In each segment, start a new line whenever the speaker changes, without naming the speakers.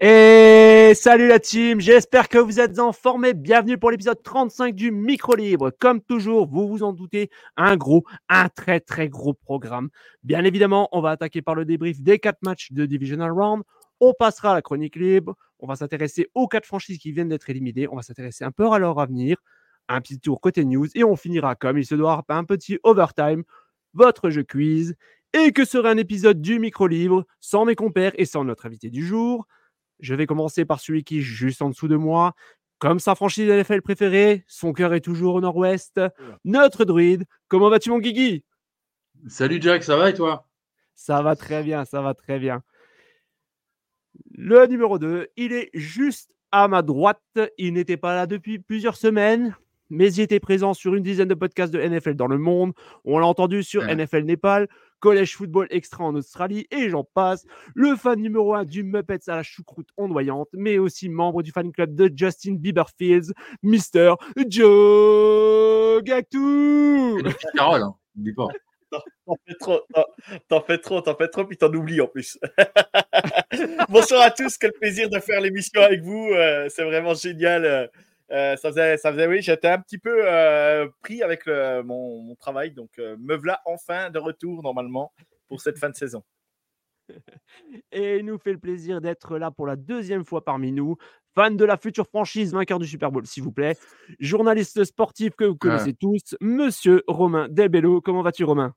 Et salut la team, j'espère que vous êtes en forme bienvenue pour l'épisode 35 du Micro Libre. Comme toujours, vous vous en doutez, un gros, un très très gros programme. Bien évidemment, on va attaquer par le débrief des quatre matchs de Divisional Round. On passera à la chronique libre. On va s'intéresser aux quatre franchises qui viennent d'être éliminées. On va s'intéresser un peu à leur avenir. Un petit tour côté news et on finira comme il se doit par un petit overtime, votre jeu quiz. Et que serait un épisode du micro libre sans mes compères et sans notre invité du jour? Je vais commencer par celui qui est juste en dessous de moi. Comme sa franchise NFL préférée, son cœur est toujours au nord-ouest. Notre druide, comment vas-tu mon Guigui?
Salut Jack, ça va et toi?
Ça va très bien, ça va très bien. Le numéro 2, il est juste à ma droite. Il n'était pas là depuis plusieurs semaines, mais il était présent sur une dizaine de podcasts de NFL dans le monde. On l'a entendu sur NFL Népal, Collège Football Extra en Australie et j'en passe. Le fan numéro 1 du Muppets à la choucroute ondoyante, mais aussi membre du fan club de Justin Bieber Fields, Mister Joe Gactou.
Carole, hein, n'oublie pas.
T'en fais trop, t'en fais trop, t'en fais trop, puis t'en oublies en plus. Bonsoir à tous, quel plaisir de faire l'émission avec vous. Euh, c'est vraiment génial. Euh, euh, ça, faisait, ça faisait, oui, j'étais un petit peu pris avec mon, mon, travail, donc me voilà enfin de retour normalement pour cette fin de saison.
Et il nous fait le plaisir d'être là pour la deuxième fois parmi nous. Fan de la future franchise, vainqueur du Super Bowl, s'il vous plaît. Journaliste sportif que vous connaissez tous, monsieur Romain Delbello. Comment vas-tu, Romain?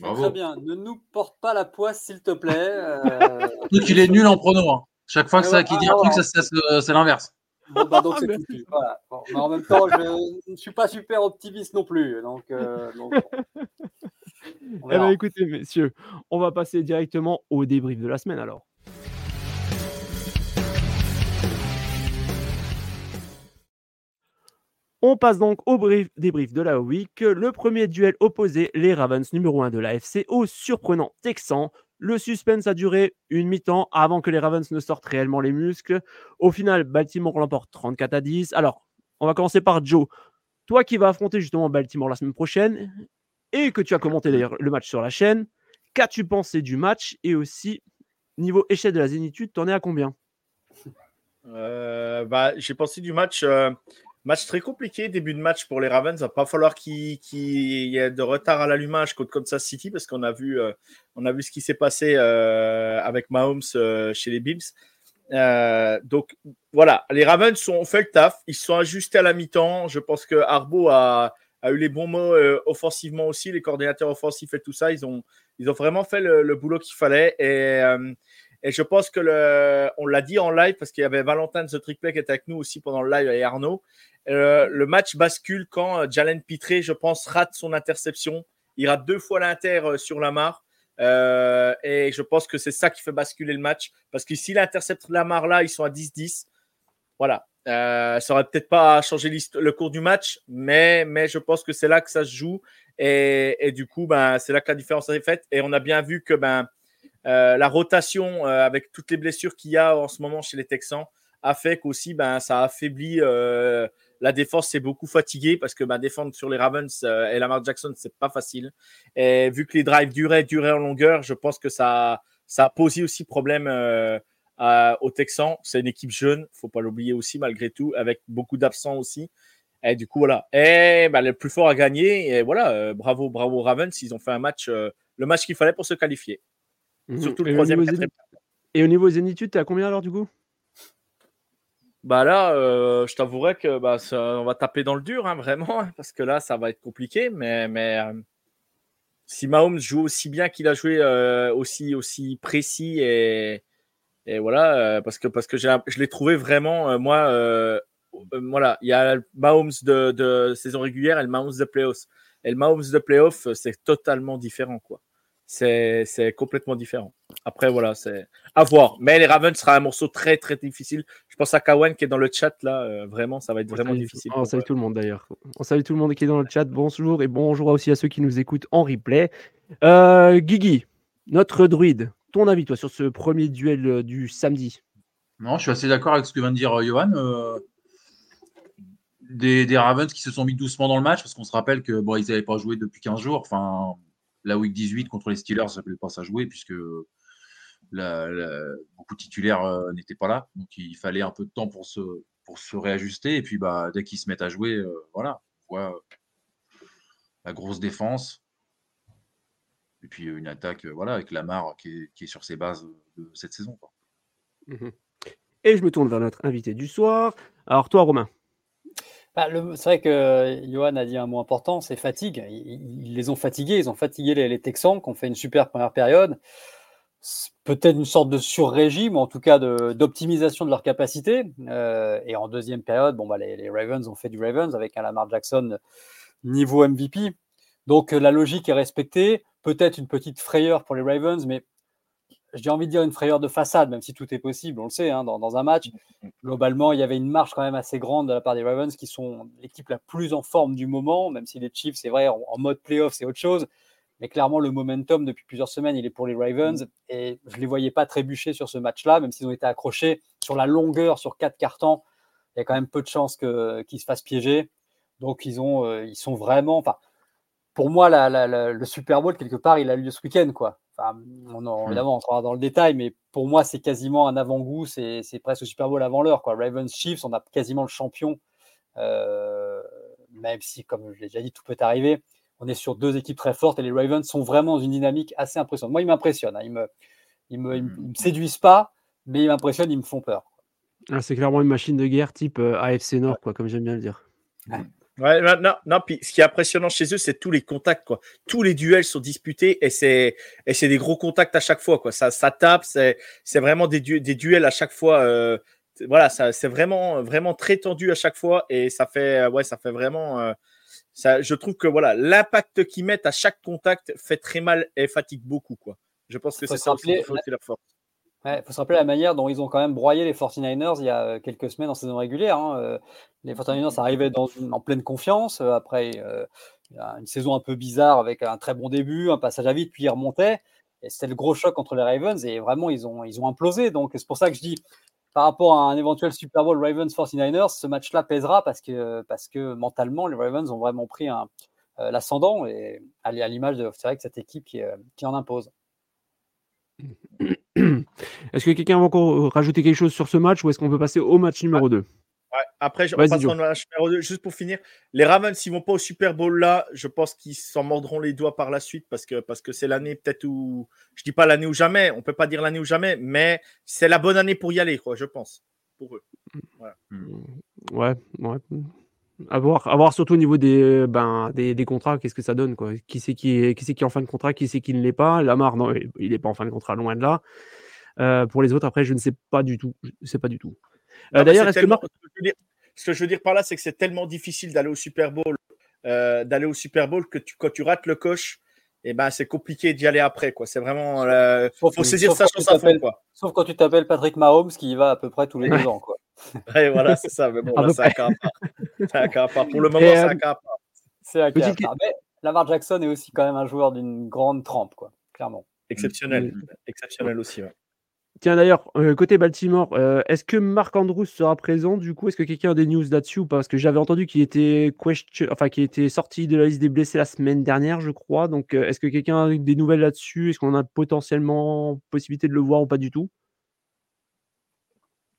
Très bien. Ne nous porte pas la poisse, s'il te plaît.
Euh... qu'il est nul en prono. Hein. Chaque fois que ça, qui dit un truc, c'est l'inverse.
Bon, bah, donc, c'est voilà. bon, mais en même temps, je ne suis pas super optimiste non plus. Donc, euh, donc
eh ben, écoutez, messieurs, on va passer directement au débrief de la semaine alors. On passe donc au brief, débrief de la week. Le premier duel opposé, les Ravens numéro 1 de la FC au surprenant Texan. Le suspense a duré une mi-temps avant que les Ravens ne sortent réellement les muscles. Au final, Baltimore l'emporte 34 à 10. Alors, on va commencer par Joe. Toi qui vas affronter justement Baltimore la semaine prochaine et que tu as commenté d'ailleurs le match sur la chaîne, qu'as-tu pensé du match et aussi niveau échelle de la zénitude, t'en es à combien?
Euh, bah, J'ai pensé du match. Euh, Match très compliqué, début de match pour les Ravens. Il va pas falloir qu'il y ait de retard à l'allumage contre Kansas City parce qu'on a vu, euh, a vu ce qui s'est passé euh, avec Mahomes euh, chez les Bills. donc voilà, les Ravens ont fait le taf, ils se sont ajustés à la mi-temps. Je pense que Arbo a, a eu les bons mots offensivement aussi, les coordinateurs offensifs et tout ça. Ils ont, ils ont vraiment fait le, le boulot qu'il fallait. Et, et je pense que le, on l'a dit en live parce qu'il y avait Valentin de The Trickplay qui était avec nous aussi pendant le live et Arnaud. Euh, le match bascule quand euh, Jalen Pitré, je pense, rate son interception. Il rate deux fois l'inter euh, sur Lamar. Et je pense que c'est ça qui fait basculer le match. Parce que s'il intercepte Lamar là, ils sont à 10-10. Voilà. Ça aurait peut-être pas changé le cours du match, mais, mais je pense que c'est là que ça se joue. Et, et du coup, ben, c'est là que la différence est faite. Et on a bien vu que ben, la rotation, euh, avec toutes les blessures qu'il y a en ce moment chez les Texans, a fait qu'aussi ben, ça affaiblit euh, la défense. C'est beaucoup fatigué parce que ben, défendre sur les Ravens et Lamar Jackson, c'est pas facile. Et vu que les drives duraient, duraient en longueur, je pense que ça, ça a posé aussi problème aux Texans. C'est une équipe jeune, faut pas l'oublier aussi malgré tout, avec beaucoup d'absents aussi. Et du coup, voilà. Et ben, le plus fort a gagné. Et voilà, bravo, bravo Ravens. Ils ont fait un match, le match qu'il fallait pour se qualifier.
Mmh Surtout le troisième, et, et au niveau zénitude, tu es à combien alors du coup?
Bah là, euh, je t'avouerais que bah, ça- on va taper dans le dur, hein, vraiment, hein, parce que là, ça va être compliqué. Mais, mais euh, si Mahomes joue aussi bien qu'il a joué, euh, aussi, aussi précis et, et voilà, parce que, parce que je l'ai trouvé vraiment, moi, voilà, il y a le Mahomes de, de saison régulière et le Mahomes de playoffs. Et le Mahomes de playoffs, c'est totalement différent, quoi. C'est complètement différent. Après, voilà, c'est à voir. Mais les Ravens sera un morceau très, très difficile. Je pense à Kawan qui est dans le chat, là. euh, vraiment, ça va être
On
vraiment difficile.
On salue tout le monde d'ailleurs. On salue tout le monde qui est dans le chat. Bonjour et bonjour aussi à ceux qui nous écoutent en replay. Euh, Guigui, notre druide, ton avis toi sur ce premier duel euh, du samedi?
Non, je suis assez d'accord avec ce que vient de dire euh, Johan. Euh, des, des Ravens qui se sont mis doucement dans le match, parce qu'on se rappelle que bon, ils n'avaient pas joué depuis 15 jours. Enfin, la week 18 contre les Steelers, ça ne pas ça jouer, puisque beaucoup de titulaires euh, n'étaient pas là. Donc il fallait un peu de temps pour se, réajuster. Et puis bah, dès qu'ils se mettent à jouer, euh, voilà, on voit euh, la grosse défense. Et puis une attaque, voilà, avec Lamar qui est, sur ses bases de cette saison. quoi.
Et je me tourne vers notre invité du soir. Alors toi Romain,
Bah, c'est vrai que Johan a dit un mot important, c'est fatigue. Ils, les ont fatigués, ils ont fatigué les, Texans qui ont fait une super première période. Peut-être une sorte de sur-régime, en tout cas de- d'optimisation de, leur capacité. Euh, et en deuxième période, bon, bah, les, les Ravens ont fait du Ravens avec un Lamar Jackson niveau MVP. Donc euh, la logique est respectée. Peut-être une petite frayeur pour les Ravens, mais j'ai envie de dire une frayeur de façade, même si tout est possible, on le sait, hein, dans, dans un match. Globalement, il y avait une marge quand même assez grande de la part des Ravens, qui sont l'équipe la plus en forme du moment, même si les Chiefs, c'est vrai, en, en mode playoff, c'est autre chose. Mais clairement, le momentum depuis plusieurs semaines, il est pour les Ravens. Et je ne les voyais pas trébucher sur ce match-là, même s'ils ont été accrochés sur la longueur, sur quatre cartons. Il y a quand même peu de chances qu'ils se fassent piéger. Donc, ils, ont, euh, ils sont vraiment. Enfin, pour moi, la- la- la- le Super Bowl, quelque part, il a lieu ce week-end. Quoi. Enfin, on en-
Mm.
évidemment, on entrera dans le détail, mais pour moi, c'est quasiment un avant-goût. C'est presque Super Bowl avant l'heure. quoi. Ravens Chiefs, on a quasiment le champion. Euh, même si, comme je l'ai déjà dit, tout peut arriver. On est sur deux équipes très fortes et les Ravens sont vraiment dans une dynamique assez impressionnante. Moi, ils m'impressionnent. hein. Ils me, ils me, ils me- ils me séduisent pas, mais ils m'impressionnent, ils me font peur.
Ah, c'est clairement une machine de guerre type euh, AFC Nord, quoi, comme j'aime bien le dire.
Ouais, non, non, non, puis ce qui est impressionnant chez eux, c'est tous les contacts, quoi. Tous les duels sont disputés et c'est et c'est des gros contacts à chaque fois, quoi. Ça, ça tape, c'est c'est vraiment des, du- des duels à chaque fois. euh, voilà, ça c'est vraiment vraiment très tendu à chaque fois et ça fait euh, ouais, ça fait vraiment. euh, ça, je trouve que voilà, l'impact qu'ils mettent à chaque contact fait très mal et fatigue beaucoup, quoi. Je pense que c'est ça qui leur force.
Il faut se rappeler la manière dont ils ont quand même broyé les 49ers il y a euh, quelques semaines en saison régulière. hein. Euh, Les 49ers arrivaient en pleine confiance. euh, Après euh, une saison un peu bizarre avec un très bon début, un passage à vide, puis ils remontaient. Et c'était le gros choc contre les Ravens. Et vraiment, ils ont, ils ont implosé. Donc, c'est pour ça que je dis, par rapport à un éventuel Super Bowl Ravens 49ers, ce match-là pèsera parce que, parce que mentalement, les Ravens ont vraiment pris l'ascendant. Et à, l'image de vrai que cette équipe qui, qui en impose.
Est-ce que quelqu'un va encore euh, rajouter quelque chose sur ce match ou est-ce qu'on peut passer au match numéro 2
Ouais, après, je- on passe au match numéro 2. Juste pour finir, les Ravens, s'ils vont pas au Super Bowl là, je pense qu'ils s'en mordront les doigts par la suite parce que parce que c'est l'année peut-être où je dis pas l'année ou jamais, on peut pas dire l'année ou jamais, mais c'est la bonne année pour y aller, quoi, je pense, pour eux.
Ouais, ouais. À voir, à voir surtout au niveau des, ben, des, des contrats, qu'est-ce que ça donne quoi. Qui c'est qui est, qui qui est en fin de contrat, qui c'est qui ne l'est pas. Lamar, non, il n'est pas en fin de contrat, loin de là. Euh, pour les autres, après, je ne sais pas du tout. Je sais pas du tout. Euh, D'ailleurs, est-ce
tellement- ce, que je veux dire, ce que je veux dire par là, c'est que c'est tellement difficile d'aller au Super Bowl, euh, d'aller au Super Bowl que tu, quand tu rates le coche, et ben c'est compliqué d'y aller après, quoi. C'est vraiment, euh,
Sauf-
faut saisir sa chance à fond, quoi.
Sauf quand tu t'appelles Patrick Mahomes, qui y va à peu près tous les deux ans. Quoi.
Ouais, voilà, c'est ça. Mais bon, là, c'est un cas à part. C'est un cas à part. Pour le moment,
Et,
c'est
euh,
un cas à part.
C'est un cas à part. Mais Lamar Jackson est aussi quand même un joueur d'une grande trempe, quoi, clairement.
Exceptionnel.
Mm.
Exceptionnel aussi. ouais.
Tiens d'ailleurs, euh, côté Baltimore, euh, est-ce que Marc Andrews sera présent? Du coup Est-ce que quelqu'un a des news là-dessus ou pas? Parce que j'avais entendu qu'il était question... enfin qu'il était sorti de la liste des blessés la semaine dernière, je crois. Donc euh, est-ce que quelqu'un a des nouvelles là-dessus? Est-ce qu'on a potentiellement possibilité de le voir ou pas du tout?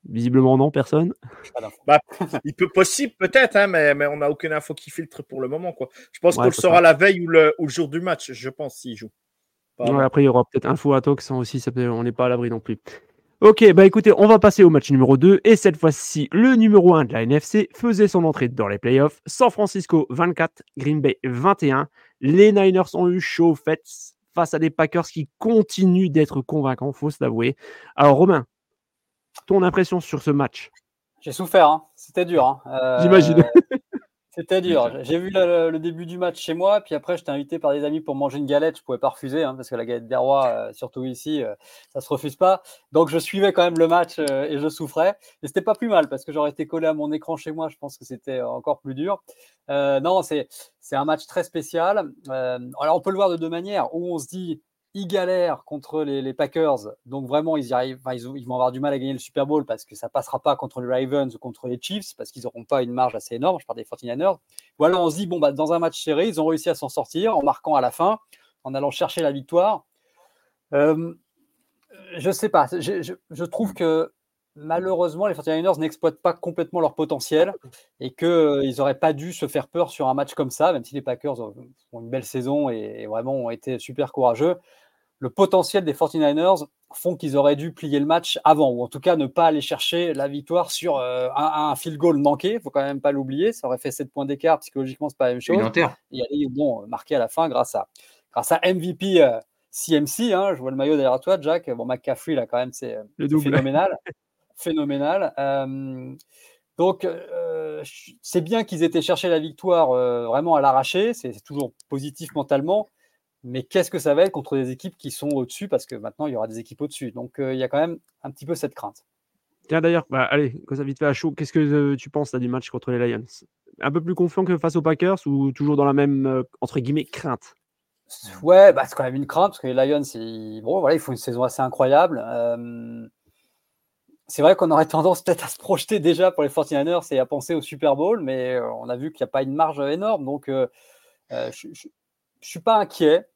Visiblement non, personne.
D'infos.
Il peut possible, peut-être, hein, mais, mais on n'a aucune info qui filtre pour le moment. Quoi. Je pense
Ouais,
qu'on le saura la veille ou le, ou le jour du match, je pense, s'il joue. Pas
Ouais,
avant.
après, il y aura peut-être info à Tox hein, aussi, ça peut- on n'est pas à l'abri non plus. Ok, bah écoutez, on va passer au match numéro 2. Et cette fois-ci, le numéro 1 de la NFC faisait son entrée dans les playoffs. San Francisco 24, Green Bay 21. Les Niners ont eu chaud fait face à des Packers qui continuent d'être convaincants, faut se l'avouer. Alors Romain, ton impression sur ce match?
J'ai souffert, hein. c'était dur. Hein. Euh,
J'imagine.
C'était dur. J'ai vu le, début du match chez moi, puis après, j'étais invité par des amis pour manger une galette. Je ne pouvais pas refuser, hein, parce que la galette des rois, euh, surtout ici, ça euh, ça se refuse pas. Donc, je suivais quand même le match euh, et je souffrais. Et c'était pas plus mal, parce que j'aurais été collé à mon écran chez moi. Je pense que c'était encore plus dur. non, c'est un match très spécial. alors, on peut le voir de deux manières. Où on se dit, ils galèrent contre les, Packers, donc vraiment ils, y arrivent, ils, vont avoir du mal à gagner le Super Bowl parce que ça passera pas contre les Ravens ou contre les Chiefs parce qu'ils n'auront pas une marge assez énorme. Je parle des 49ers. Ou alors on se dit bon bah dans un match serré, ils ont réussi à s'en sortir en marquant à la fin, en allant chercher la victoire. Euh, je sais pas, je, trouve que malheureusement les 49ers n'exploitent pas complètement leur potentiel et qu'ils euh, n'auraient pas dû se faire peur sur un match comme ça, même si les Packers ont une belle saison et vraiment ont été super courageux le potentiel des 49ers font qu'ils auraient dû plier le match avant, ou en tout cas ne pas aller chercher la victoire sur euh, un, field goal manqué. Il faut quand même pas l'oublier. Ça aurait fait 7 points d'écart. Psychologiquement, c'est pas la même chose. Et aller bon, marqué à la fin grâce à, grâce à MVP CMC. Euh, hein. je vois le maillot derrière toi, Jack. Bon, McCaffrey, là, quand même, c'est euh, phénoménal. phénoménal. donc, c'est bien qu'ils aient été chercher la victoire vraiment à l'arracher. C'est toujours positif mentalement mais qu'est-ce que ça va être contre des équipes qui sont au-dessus? Parce que maintenant, il y aura des équipes au-dessus. Donc, euh, il y a quand même un petit peu cette crainte.
Tiens, d'ailleurs, bah, allez, quand ça vite fait à chaud, qu'est-ce que euh, tu penses là, du match contre les Lions? Un peu plus confiant que face aux Packers ou toujours dans la même, euh, entre guillemets, crainte?
Ouais, bah, c'est quand même une crainte parce que les Lions, ils, bon, voilà, ils font une saison assez incroyable. c'est vrai qu'on aurait tendance peut-être à se projeter déjà pour les 49ers et à penser au Super Bowl, mais on a vu qu'il n'y a pas une marge énorme. Donc, je ne suis pas inquiet.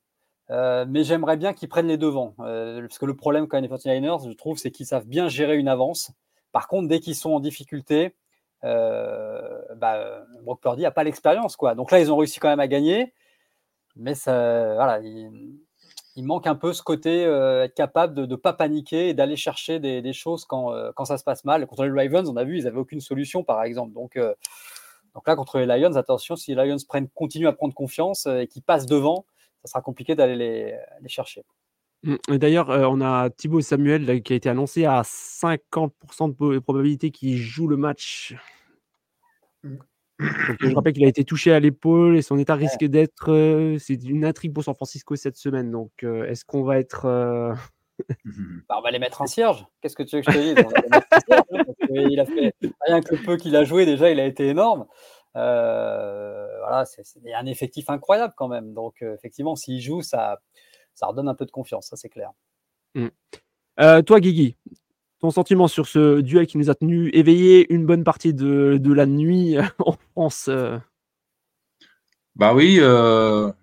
Euh, mais j'aimerais bien qu'ils prennent les devants. Euh, parce que le problème quand même des 49ers, je trouve, c'est qu'ils savent bien gérer une avance. Par contre, dès qu'ils sont en difficulté, euh, bah, Brock Purdy n'a pas l'expérience. quoi. Donc là, ils ont réussi quand même à gagner. Mais voilà, il, manque un peu ce côté être capable de ne pas paniquer et d'aller chercher des, choses quand, quand, ça se passe mal. Contre les Ravens, on a vu, ils n'avaient aucune solution, par exemple. Donc, donc là, contre les Lions, attention, si les Lions prennent, continuent à prendre confiance et qu'ils passent devant, ça sera compliqué d'aller les, chercher.
Mmh, d'ailleurs, euh, on a Thibaut Samuel qui a été annoncé à 50% de probabilité qu'il joue le match. Mmh. je rappelle qu'il a été touché à l'épaule et son état risque d'être. Euh, c'est une intrigue pour San Francisco cette semaine. Donc, euh, est-ce qu'on va être.
Bah, on va les mettre en cierge. Qu'est-ce que tu veux que je te dise? Hein, Il a fait rien que le peu qu'il a joué, déjà, il a été énorme. Euh, voilà, c'est un effectif incroyable quand même. Donc, euh, effectivement, s'il joue, ça, ça redonne un peu de confiance, ça c'est clair.
Mmh. Euh, toi, Guigui, ton sentiment sur ce duel qui nous a tenu éveillés une bonne partie de, de la nuit en France
Bah oui,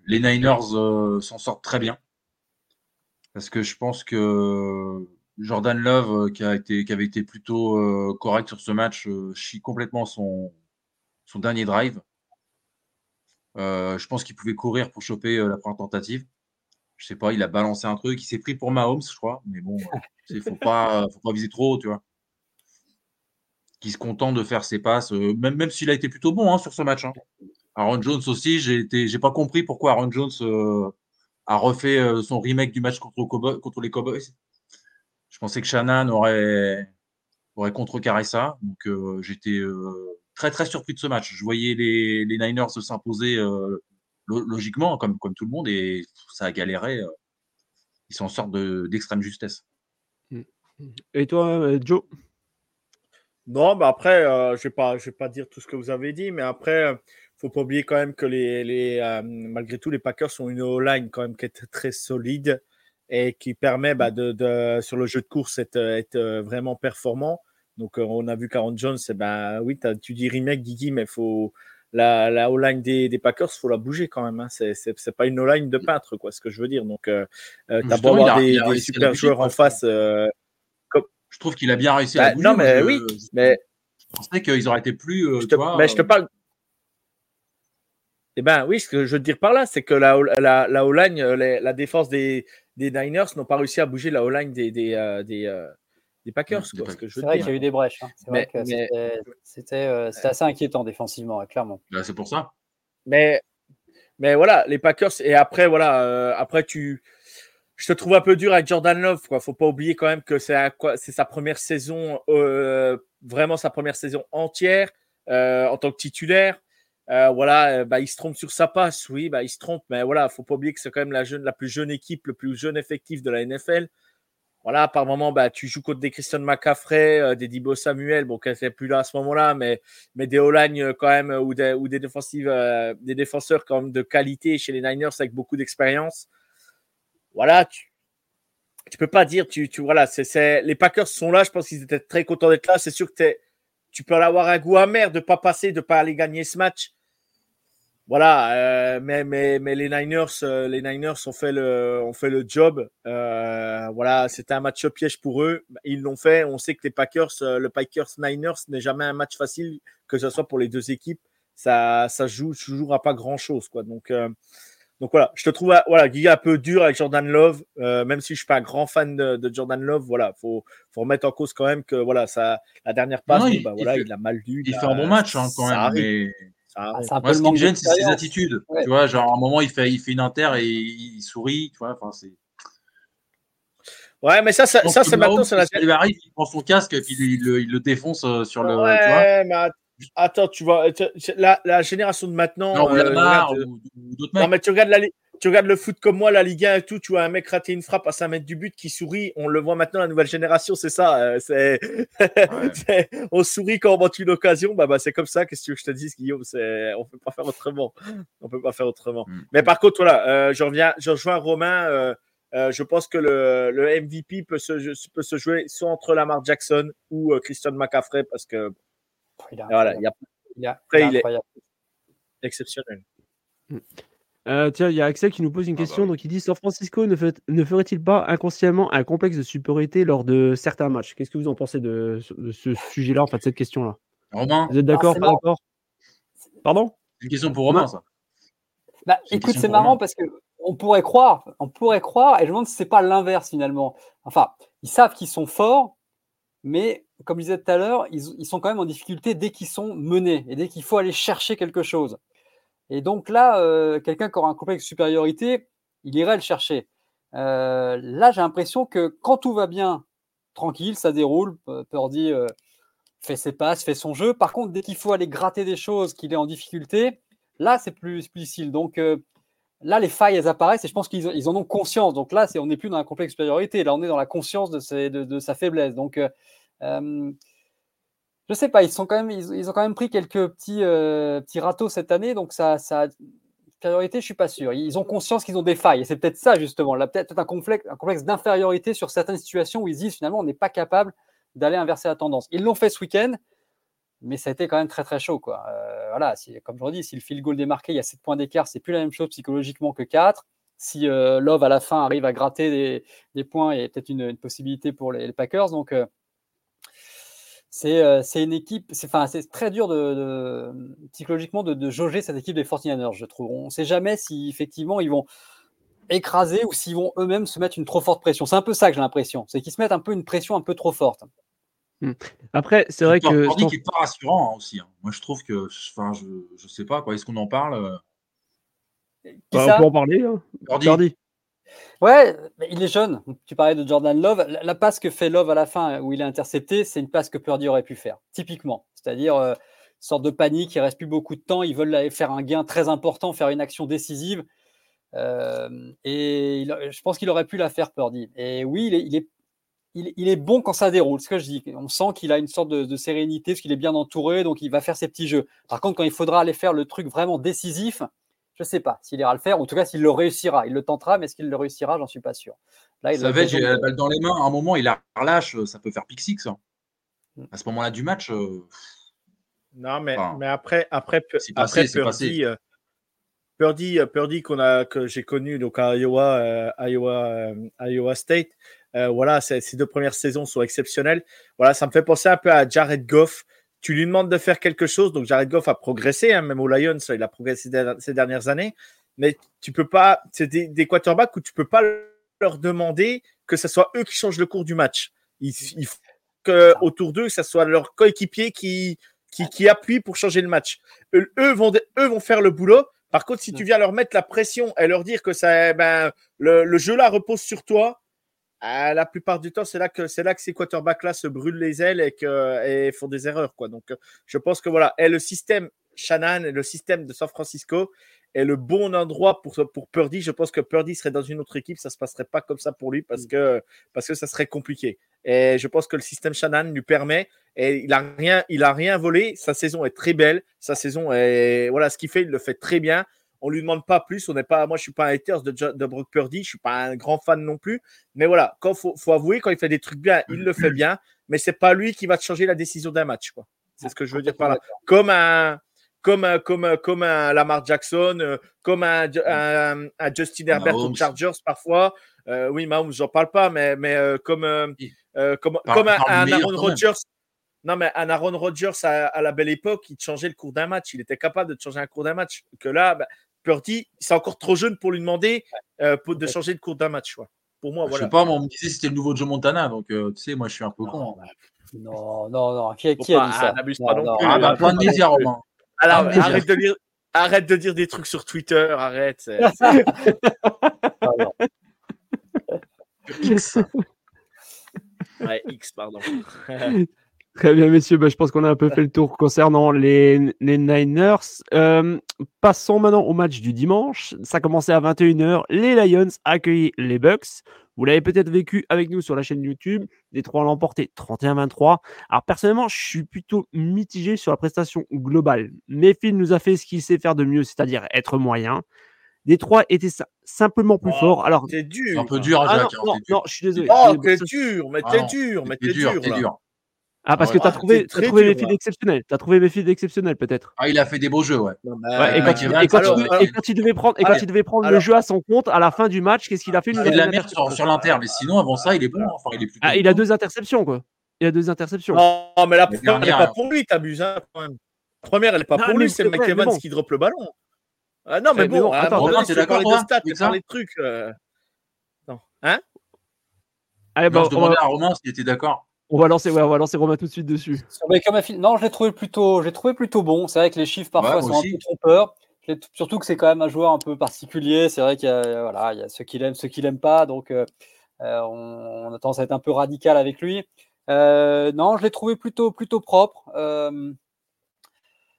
les Niners s'en sortent très bien. Parce que je pense que Jordan Love, qui, a été, qui avait été plutôt correct sur ce match, chie complètement son, son dernier drive. Euh, je pense qu'il pouvait courir pour choper euh, la première tentative. Je sais pas, il a balancé un truc, il s'est pris pour Mahomes, je crois, mais bon, il faut pas, faut pas viser trop haut, tu vois. Qui se contente de faire ses passes, euh, même, même s'il a été plutôt bon hein, sur ce match. Hein. Aaron Jones aussi, j'ai été, j'ai pas compris pourquoi Aaron Jones a refait son remake du match contre, contre, les Cowboys. Je pensais que Shannon aurait, aurait contrecarré ça, donc j'étais très très surpris de ce match. Je voyais les, les Niners s'imposer euh, logiquement, comme, comme tout le monde, et ça a galéré. Euh, ils sont en sorte d'extrême justesse.
Et toi, euh, Joe?
Non, bah après, je ne vais, pas, je vais pas dire tout ce que vous avez dit, mais après, il faut pas oublier quand même que les, les malgré tout, les Packers ont une O-line quand même qui est très solide et qui permet bah, de, de, sur le jeu de course d'être vraiment performant. Donc, euh, on a vu qu'Aaron Jones, eh ben, oui, tu dis remake, Guigui, mais faut, la, la O-line des, des Packers, il faut la bouger quand même. Hein. C'est pas une O-line de peintre, quoi, ce que je veux dire. Donc, euh, euh tu as beau avoir des, des super joueurs en face. Euh,
comme... Je trouve qu'il a bien réussi à
bah, bouger. Non, mais oui, mais.
Je pensais qu'ils auraient été plus.
Euh, je, te, mais je te parle. Eh ben oui, ce que je veux te dire par là, c'est que la, la, la O-line, la défense des, des Niners n'ont pas réussi à bouger la O-line des, des, des des Packers. Quoi, ce que je
C'est
veux
vrai qu'il y a eu des brèches. hein. C'est vrai que
mais-
c'était- c'était euh, c'était assez inquiétant défensivement, ouais, clairement.
Bah, c'est pour ça.
Mais, mais voilà, les Packers. Et après, voilà, euh, après, tu. Je te trouve un peu dur avec Jordan Love. Quoi. Faut pas oublier quand même que c'est à quoi- c'est sa première saison, euh, vraiment sa première saison entière euh, en tant que titulaire. Euh, voilà, bah, il se trompe sur sa passe. Oui, bah, il se trompe. Mais voilà, faut pas oublier que c'est quand même la, jeune, la plus jeune équipe, le plus jeune effectif de la NFL. Voilà, par moment, bah, tu joues contre des Christian McCaffrey, euh, des Dibo Samuel, bon, qu'elle n'était plus là à ce moment-là, mais, mais des O-line euh, quand même, euh, ou des, ou des, des défenseurs quand même de qualité chez les Niners avec beaucoup d'expérience. Voilà, tu, tu peux pas dire, tu, tu voilà, c'est, les Packers sont là, je pense qu'ils étaient très contents d'être là. C'est sûr que tu peux avoir un goût amer de pas passer, de pas aller gagner ce match. Voilà, euh, mais, mais, mais les Niners, euh, les Niners ont fait le, ont fait le job. Euh, voilà, c'était un match piège pour eux. Ils l'ont fait. On sait que les Packers, euh, le Packers Niners n'est jamais un match facile, que ce soit pour les deux équipes. Ça, ça joue toujours à pas grand chose, quoi. Donc, euh, donc voilà, je te trouve, euh, voilà, Guy un peu dur avec Jordan Love, euh, même si je suis pas un grand fan de, de Jordan Love. Voilà, faut, faut remettre en cause quand même que voilà, ça, la dernière passe,
Non, il-
bah,
il
voilà,
fait-
il a mal lu.
Il fait un bon match hein, quand même.
Ça
Ah,
moi, ce qui me gêne, c'est ses attitudes.
Ouais.
Tu vois, genre à un moment, il fait, il fait une inter et il, il sourit. Tu vois, enfin, c'est.
Ouais, mais ça, ça, ça c'est maintenant, la
il arrive, il prend son casque et puis il, il le- il le défonce euh, sur le. Tu vois
Ouais, mais att- attends, tu vois, la, la génération de maintenant.
non,
euh,
Lamar
regarde,
ou, ou d'autres
non, mais tu regardes, la, tu regardes le foot comme moi, la Ligue 1 et tout, tu vois un mec rater une frappe à 5 mètres du but qui sourit. On le voit maintenant, la nouvelle génération, c'est ça. euh, c'est, on sourit quand on manque une occasion. Bah, bah, c'est comme ça. Qu'est-ce que tu veux que je te dise, Guillaume c'est, On peut pas faire autrement. On peut pas faire autrement.
Mm.
Mais par contre, voilà, euh, je reviens, je rejoins Romain. euh, euh, je pense que le, le MVP peut se, peut se jouer soit entre Lamar Jackson ou euh, Christian McCaffrey parce que
Il a-
voilà, il y a
il a-
Après,
il est
il est-
incroyable.
exceptionnel.
Euh, tiens, il y a Axel qui nous pose une
Ah bah
question.
oui.
Donc, il dit San Francisco ne, fait- ne ferait-il pas inconsciemment un complexe de supériorité lors de certains matchs? Qu'est-ce que vous en pensez de, de ce sujet-là, enfin de cette question-là?
Romain,
Vous êtes d'accord?
Marrant.
rapport Pardon?
C'est une question pour Romain, ça.
Bah, écoute, c'est marrant
Romain.
parce que on pourrait croire, on pourrait croire, et je me demande si c'est pas l'inverse finalement. Enfin, ils savent qu'ils sont forts, mais comme je disais tout à l'heure, ils, ils sont quand même en difficulté dès qu'ils sont menés et dès qu'il faut aller chercher quelque chose. Et donc là, euh, quelqu'un qui aura un complexe de supériorité, il irait le chercher. Euh, là, j'ai l'impression que quand tout va bien, tranquille, ça déroule. Purdy euh, fait ses passes, fait son jeu. Par contre, dès qu'il faut aller gratter des choses, qu'il est en difficulté, là, c'est plus, difficile. Donc euh, là, les failles, elles apparaissent et je pense qu'ils ils en ont conscience. Donc là, c'est, on n'est plus dans un complexe de supériorité. Là, on est dans la conscience de, de, sa faiblesse. Donc, je sais pas, ils, sont quand même, ils, ils ont quand même pris quelques petits, euh, petits râteaux cette année. Donc ça, ça supériorité, je suis pas sûr. Ils ont conscience qu'ils ont des failles. Et c'est peut-être ça, justement. Là, peut-être un complexe, un complexe d'infériorité sur certaines situations où ils se disent finalement, on n'est pas capable d'aller inverser la tendance. Ils l'ont fait ce week-end, mais ça a été quand même très très chaud. Quoi. Euh, voilà, si, comme je redis, si le field goal est marqué, il y a 7 points d'écart, c'est plus la même chose psychologiquement que 4. Si euh, Love à la fin arrive à gratter des, des points, il y a peut-être une, une possibilité pour les, les Packers. Donc euh, c'est euh, c'est une équipe, c'est enfin, c'est très dur de, de- psychologiquement de, de jauger cette équipe des 49ers, je trouve. On ne sait jamais si effectivement ils vont écraser ou s'ils vont eux-mêmes se mettre une trop forte pression. C'est un peu ça que j'ai l'impression, c'est qu'ils se mettent un peu une pression un peu trop forte.
Après, c'est vrai que.
Qui est pas rassurant hein, aussi. hein. Moi, je trouve que, enfin, je, je sais pas quoi. Est-ce qu'on en parle euh,
Qui
Bah,
ça?
on peut en parler. Hein.
Purdy.
Ouais, il est jeune. Tu parlais de Jordan Love. La, passe que fait Love à la fin, où il est intercepté, c'est une passe que Purdy aurait pu faire, typiquement. C'est-à-dire, euh, sorte de panique, il reste plus beaucoup de temps, ils veulent faire un gain très important, faire une action décisive. Euh, et je pense qu'il aurait pu la faire, Purdy. Et oui, il est bon quand ça déroule, ce que je dis. On sent qu'il a une sorte de, de sérénité, parce qu'il est bien entouré, donc il va faire ses petits jeux. Par contre, quand il faudra aller faire le truc vraiment décisif, je ne sais pas s'il ira le faire, ou en tout cas s'il le réussira. Il le tentera, mais est-ce qu'il le réussira J'en suis pas sûr. Là, il a
Savage,
l'occasion
il a la
de-
balle dans les mains. À un moment, il la relâche. Ça peut faire pick six. hein.
Mm.
À ce moment-là du match, euh,
Non, mais,
Enfin,
mais après, après,
passé,
après. Purdy, euh, Purdy, euh, Purdy qu'on a, que j'ai connu donc à Iowa, euh, Iowa, euh, Iowa State. euh, voilà, ces ces deux premières saisons sont exceptionnelles. Voilà, ça me fait penser un peu à Jared Goff. Tu lui demandes de faire quelque chose, donc Jared Goff a progressé, hein, même aux Lions, il a progressé ces dernières années. Mais tu peux pas, c'est des, des quarterbacks où tu peux pas leur demander que ce soit eux qui changent le cours du match. Il, il que autour d'eux, que ce soit leurs coéquipiers qui, qui, qui appuient pour changer le match. Eux, eux vont, eux vont faire le boulot. Par contre, si tu viens leur mettre la pression et leur dire que ça, ben, le, le jeu là repose sur toi, ah, la plupart du temps, c'est là que c'est là que ces quarterbacks là se brûlent les ailes et que et font des erreurs quoi. Donc, je pense que voilà, et le système Shannon et le système de San Francisco est le bon endroit pour pour Purdy. Je pense que Purdy serait dans une autre équipe, ça se passerait pas comme ça pour lui parce que parce que ça serait compliqué. Et je pense que le système Shannon lui permet et il a rien, il a rien volé. Sa saison est très belle. Sa saison est voilà ce qu'il fait, il le fait très bien. On lui demande pas plus. On n'est pas, moi, je suis pas un haters de, de Brock Purdy. Je suis pas un grand fan non plus. Mais voilà, quand faut, faut avouer, quand il fait des trucs bien, il le fait bien. Mais c'est pas lui qui va te changer la décision d'un match, quoi. C'est ce que je veux dire par là. Comme un, comme un, comme un, comme un Lamar Jackson, euh, comme un, un, un Justin Herbert aux Chargers parfois. Euh, oui, Mahomes, j'en parle pas, mais, mais euh, comme, euh, euh, comme,
Par-
comme un, Aaron. Rodgers. Non, mais un Aaron Rodgers à, à la belle époque, il changeait le cours d'un match. Il était capable de changer un cours d'un match. Que là, bah, Purdy, c'est encore trop jeune pour lui demander euh, pour- de changer le cours d'un match. Pour moi,
Je
voilà.
sais pas, moi, on me disait que c'était le nouveau Joe Montana, donc euh, tu sais, moi je suis un peu con. hein.
Non, non, non. Qui, qui a dit ça?
ah, n'abuse pas non plus.
Ah, bah,
Ah,
plein de médias, Romain.
Alors,
Ah, mais
arrête de lire. Arrête de dire des trucs sur Twitter, arrête.
Ah, non.
X.
Ouais, X, pardon.
Très bien, messieurs. Bah, je pense qu'on a un peu fait le tour concernant les, les Niners. Euh, passons maintenant au match du dimanche. Ça commençait à 21h. Les Lions accueillent les Bucks. Vous l'avez peut-être vécu avec nous sur la chaîne YouTube. Les trois l'ont emporté 31-23. Alors, personnellement, je suis plutôt mitigé sur la prestation globale. Mayfield nous a fait ce qu'il sait faire de mieux, c'est-à-dire être moyen. Les trois étaient si- simplement plus
Oh,
forts. Alors,
T'es
C'est
dur.
un peu dur,
ah non,
Jacques.
non,
t'es dur.
non, je suis désolé.
Oh,
suis
t'es dur, mais
Ah
t'es dur, mais
T'es
t'es
dur,
dur.
t'es
là.
dur.
Ah, parce
Ah
que
ouais.
t'as
Ah,
trouvé,
très
trouvé Mayfield
là.
exceptionnel. T'as trouvé Mayfield exceptionnel, peut-être.
Ah, il a fait des beaux jeux, ouais.
Non, mais,
Ouais, et, quand, il,
Evans,
et quand
alors,
il-
alors-
et quand il devait prendre, et quand
alors-
il devait prendre le jeu à son compte à la fin du match, qu'est-ce qu'il a fait?
Il fait
il
de
a
la merde sur, sur l'inter, mais sinon, avant ça, il est bon. hein. Enfin, il est plutôt.
Ah, il a deux interceptions, quoi. Il a deux interceptions.
Non, mais la première, elle n'est pas pour lui, t'abuses. Hein, quand même. La première, elle n'est pas
Non,
pour lui, c'est
c'est
Mike
vrai, mais
Evans
bon.
qui drop le ballon. Ah, non, mais bon, un
attends,
tu
d'accord, toi,
stats et
avec ça
parler de trucs. euh, Non. Hein?
Allez, bah,
Non, je demandais à Romain s'il était d'accord.
On va lancer, ouais, on va lancer Romain tout de suite dessus.
Sur non, je l'ai trouvé plutôt, j'ai trouvé plutôt bon. C'est vrai que les chiffres parfois
Ouais,
sont
aussi.
un peu trompeurs. Surtout que c'est quand même un joueur un peu particulier. C'est vrai qu'il y a, voilà, il y a ceux qui l'aiment, ceux qui l'aiment pas. Donc, euh, euh, on, on a tendance à être un peu radical avec lui. Euh, non, je l'ai trouvé plutôt, plutôt propre. Euh,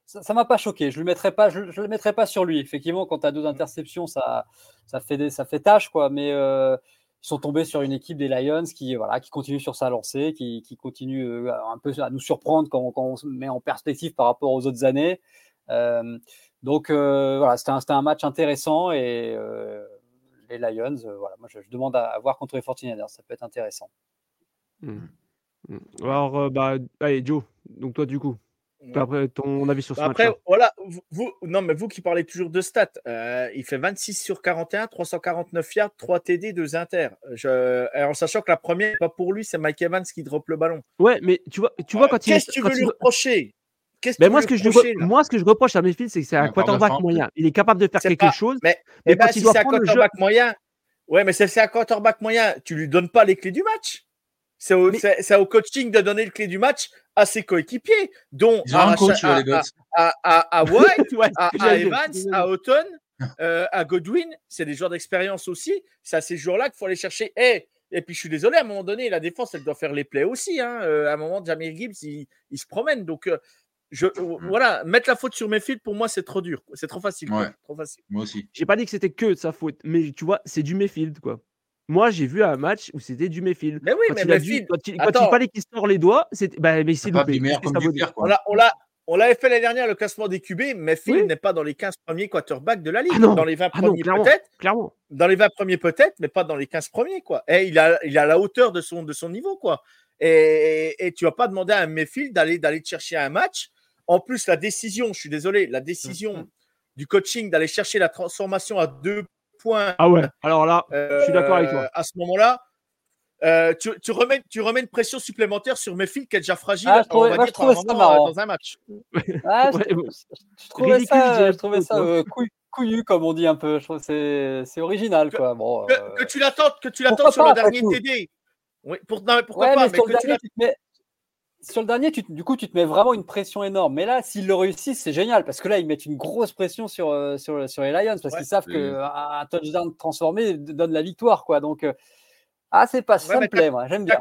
ça ça m'a pas choqué. Je ne le mettrai pas, je, je le mettrai pas sur lui. Effectivement, quand tu as deux interceptions, ça, ça fait des, ça fait tâche, quoi. Mais euh, ils sont tombés sur une équipe des Lions qui, voilà, qui continue sur sa lancée, qui, qui continue euh, un peu à nous surprendre quand, quand on se met en perspective par rapport aux autres années. Euh, donc euh, voilà, c'était un, c'était un match intéressant et euh, les Lions, euh, voilà, moi je, je demande à, à voir contre les 49ers, ça peut être intéressant.
Hmm. Hmm. Alors, euh, bah, allez, Joe. Donc, toi, du coup, après, ton avis sur ce
Bah
match
Après, voilà, vous, vous- non, mais vous qui parlez toujours de stats, euh, il fait 26 sur 41, 349 yards, 3 TD, 2 inter. Je, en sachant que la première, n'est pas pour lui, c'est Mike Evans qui drop le ballon.
Ouais, mais tu vois, tu vois quand il
Qu'est-ce que tu veux
il-
lui reprocher? Qu'est-ce que
Ben
tu
moi,
veux
ce que
lui
je moi, ce que je reproche à Mayfield, c'est que c'est un quarterback moyen. Il est capable de faire quelque
pas-
chose.
Mais,
Mais
eh ben,
quand
si
doit
c'est un
jeu-
quarterback moyen, ouais, mais c'est c'est un quarterback moyen, tu lui donnes pas les clés du match. C'est au,
Mais-
coaching de donner les clés du match à ses coéquipiers, dont à,
un coach,
à, à, à- à White,
Ouais,
à, Evans, à Houghton, euh, à Godwin, c'est des joueurs d'expérience aussi. C'est à ces joueurs-là qu'il faut aller chercher. Eh, et puis je suis désolé, à un moment donné, la défense, elle doit faire les plays aussi. Hein. Euh, à un moment, Jamir Gibbs, il, il se promène. Donc, euh, je, euh, voilà, mettre la faute sur Mayfield, pour moi, c'est trop dur. C'est trop facile. quoi.
Ouais.
Trop facile.
Moi aussi.
J'ai pas dit que c'était que de sa faute, mais tu vois, c'est du Mayfield, quoi. Moi, j'ai vu un match où c'était du Mayfield.
Mais oui,
Quand
mais
il, a dû- quand il, quand
Attends.
il fallait qu'il sort les doigts, c'était. Bah, mais c'est loupé.
on
quoi.
l'a- on l'a- on l'avait fait l'année dernière, le classement des QB. Mayfield
Oui.
n'est pas dans les 15 premiers quarterbacks de la ligue.
Ah non.
Dans les 20
Ah
premiers, peut-être.
Clairement.
dans les 20 premiers peut-être, mais pas dans les 15 premiers. Quoi. Et il, a, il a la hauteur de son, de son niveau. Quoi. Et, et tu vas pas demander à un Mayfield d'aller, d'aller te chercher un match. En plus, la décision, je suis désolé, la décision
Mm.
du coaching d'aller chercher la transformation à deux points
Ah ouais. Alors là,
euh,
je suis d'accord avec toi.
à ce moment-là, euh, tu, tu remets, tu remets une pression supplémentaire sur Mayfield qui est déjà fragile
Ah, trouvais-
on va
moi,
dire,
je ça
moment, euh,
marrant.
dans un match.
Ah, je, trouvais
Ridicule, je
ça, je trouvais ça euh, couillu, couillu, comme on dit un peu. Je trouve que c'est c'est original, quoi. Bon,
Que,
euh,
que tu l'attends, que tu l'attends sur
pas,
le dernier TD. Oui, pour, non, mais pourquoi
ouais,
pas
mais
mais
sur
que
le
tu
dernier, tu te mets- sur le dernier, tu, du coup, tu te mets vraiment une pression énorme. Mais là, s'ils le réussissent, c'est génial parce que là, ils mettent une grosse pression sur, euh, sur, sur les Lions parce qu'ils savent qu'un touchdown transformé donne la victoire. Quoi. Donc, euh, ah, c'est pas ça me plaît, moi. J'aime bien.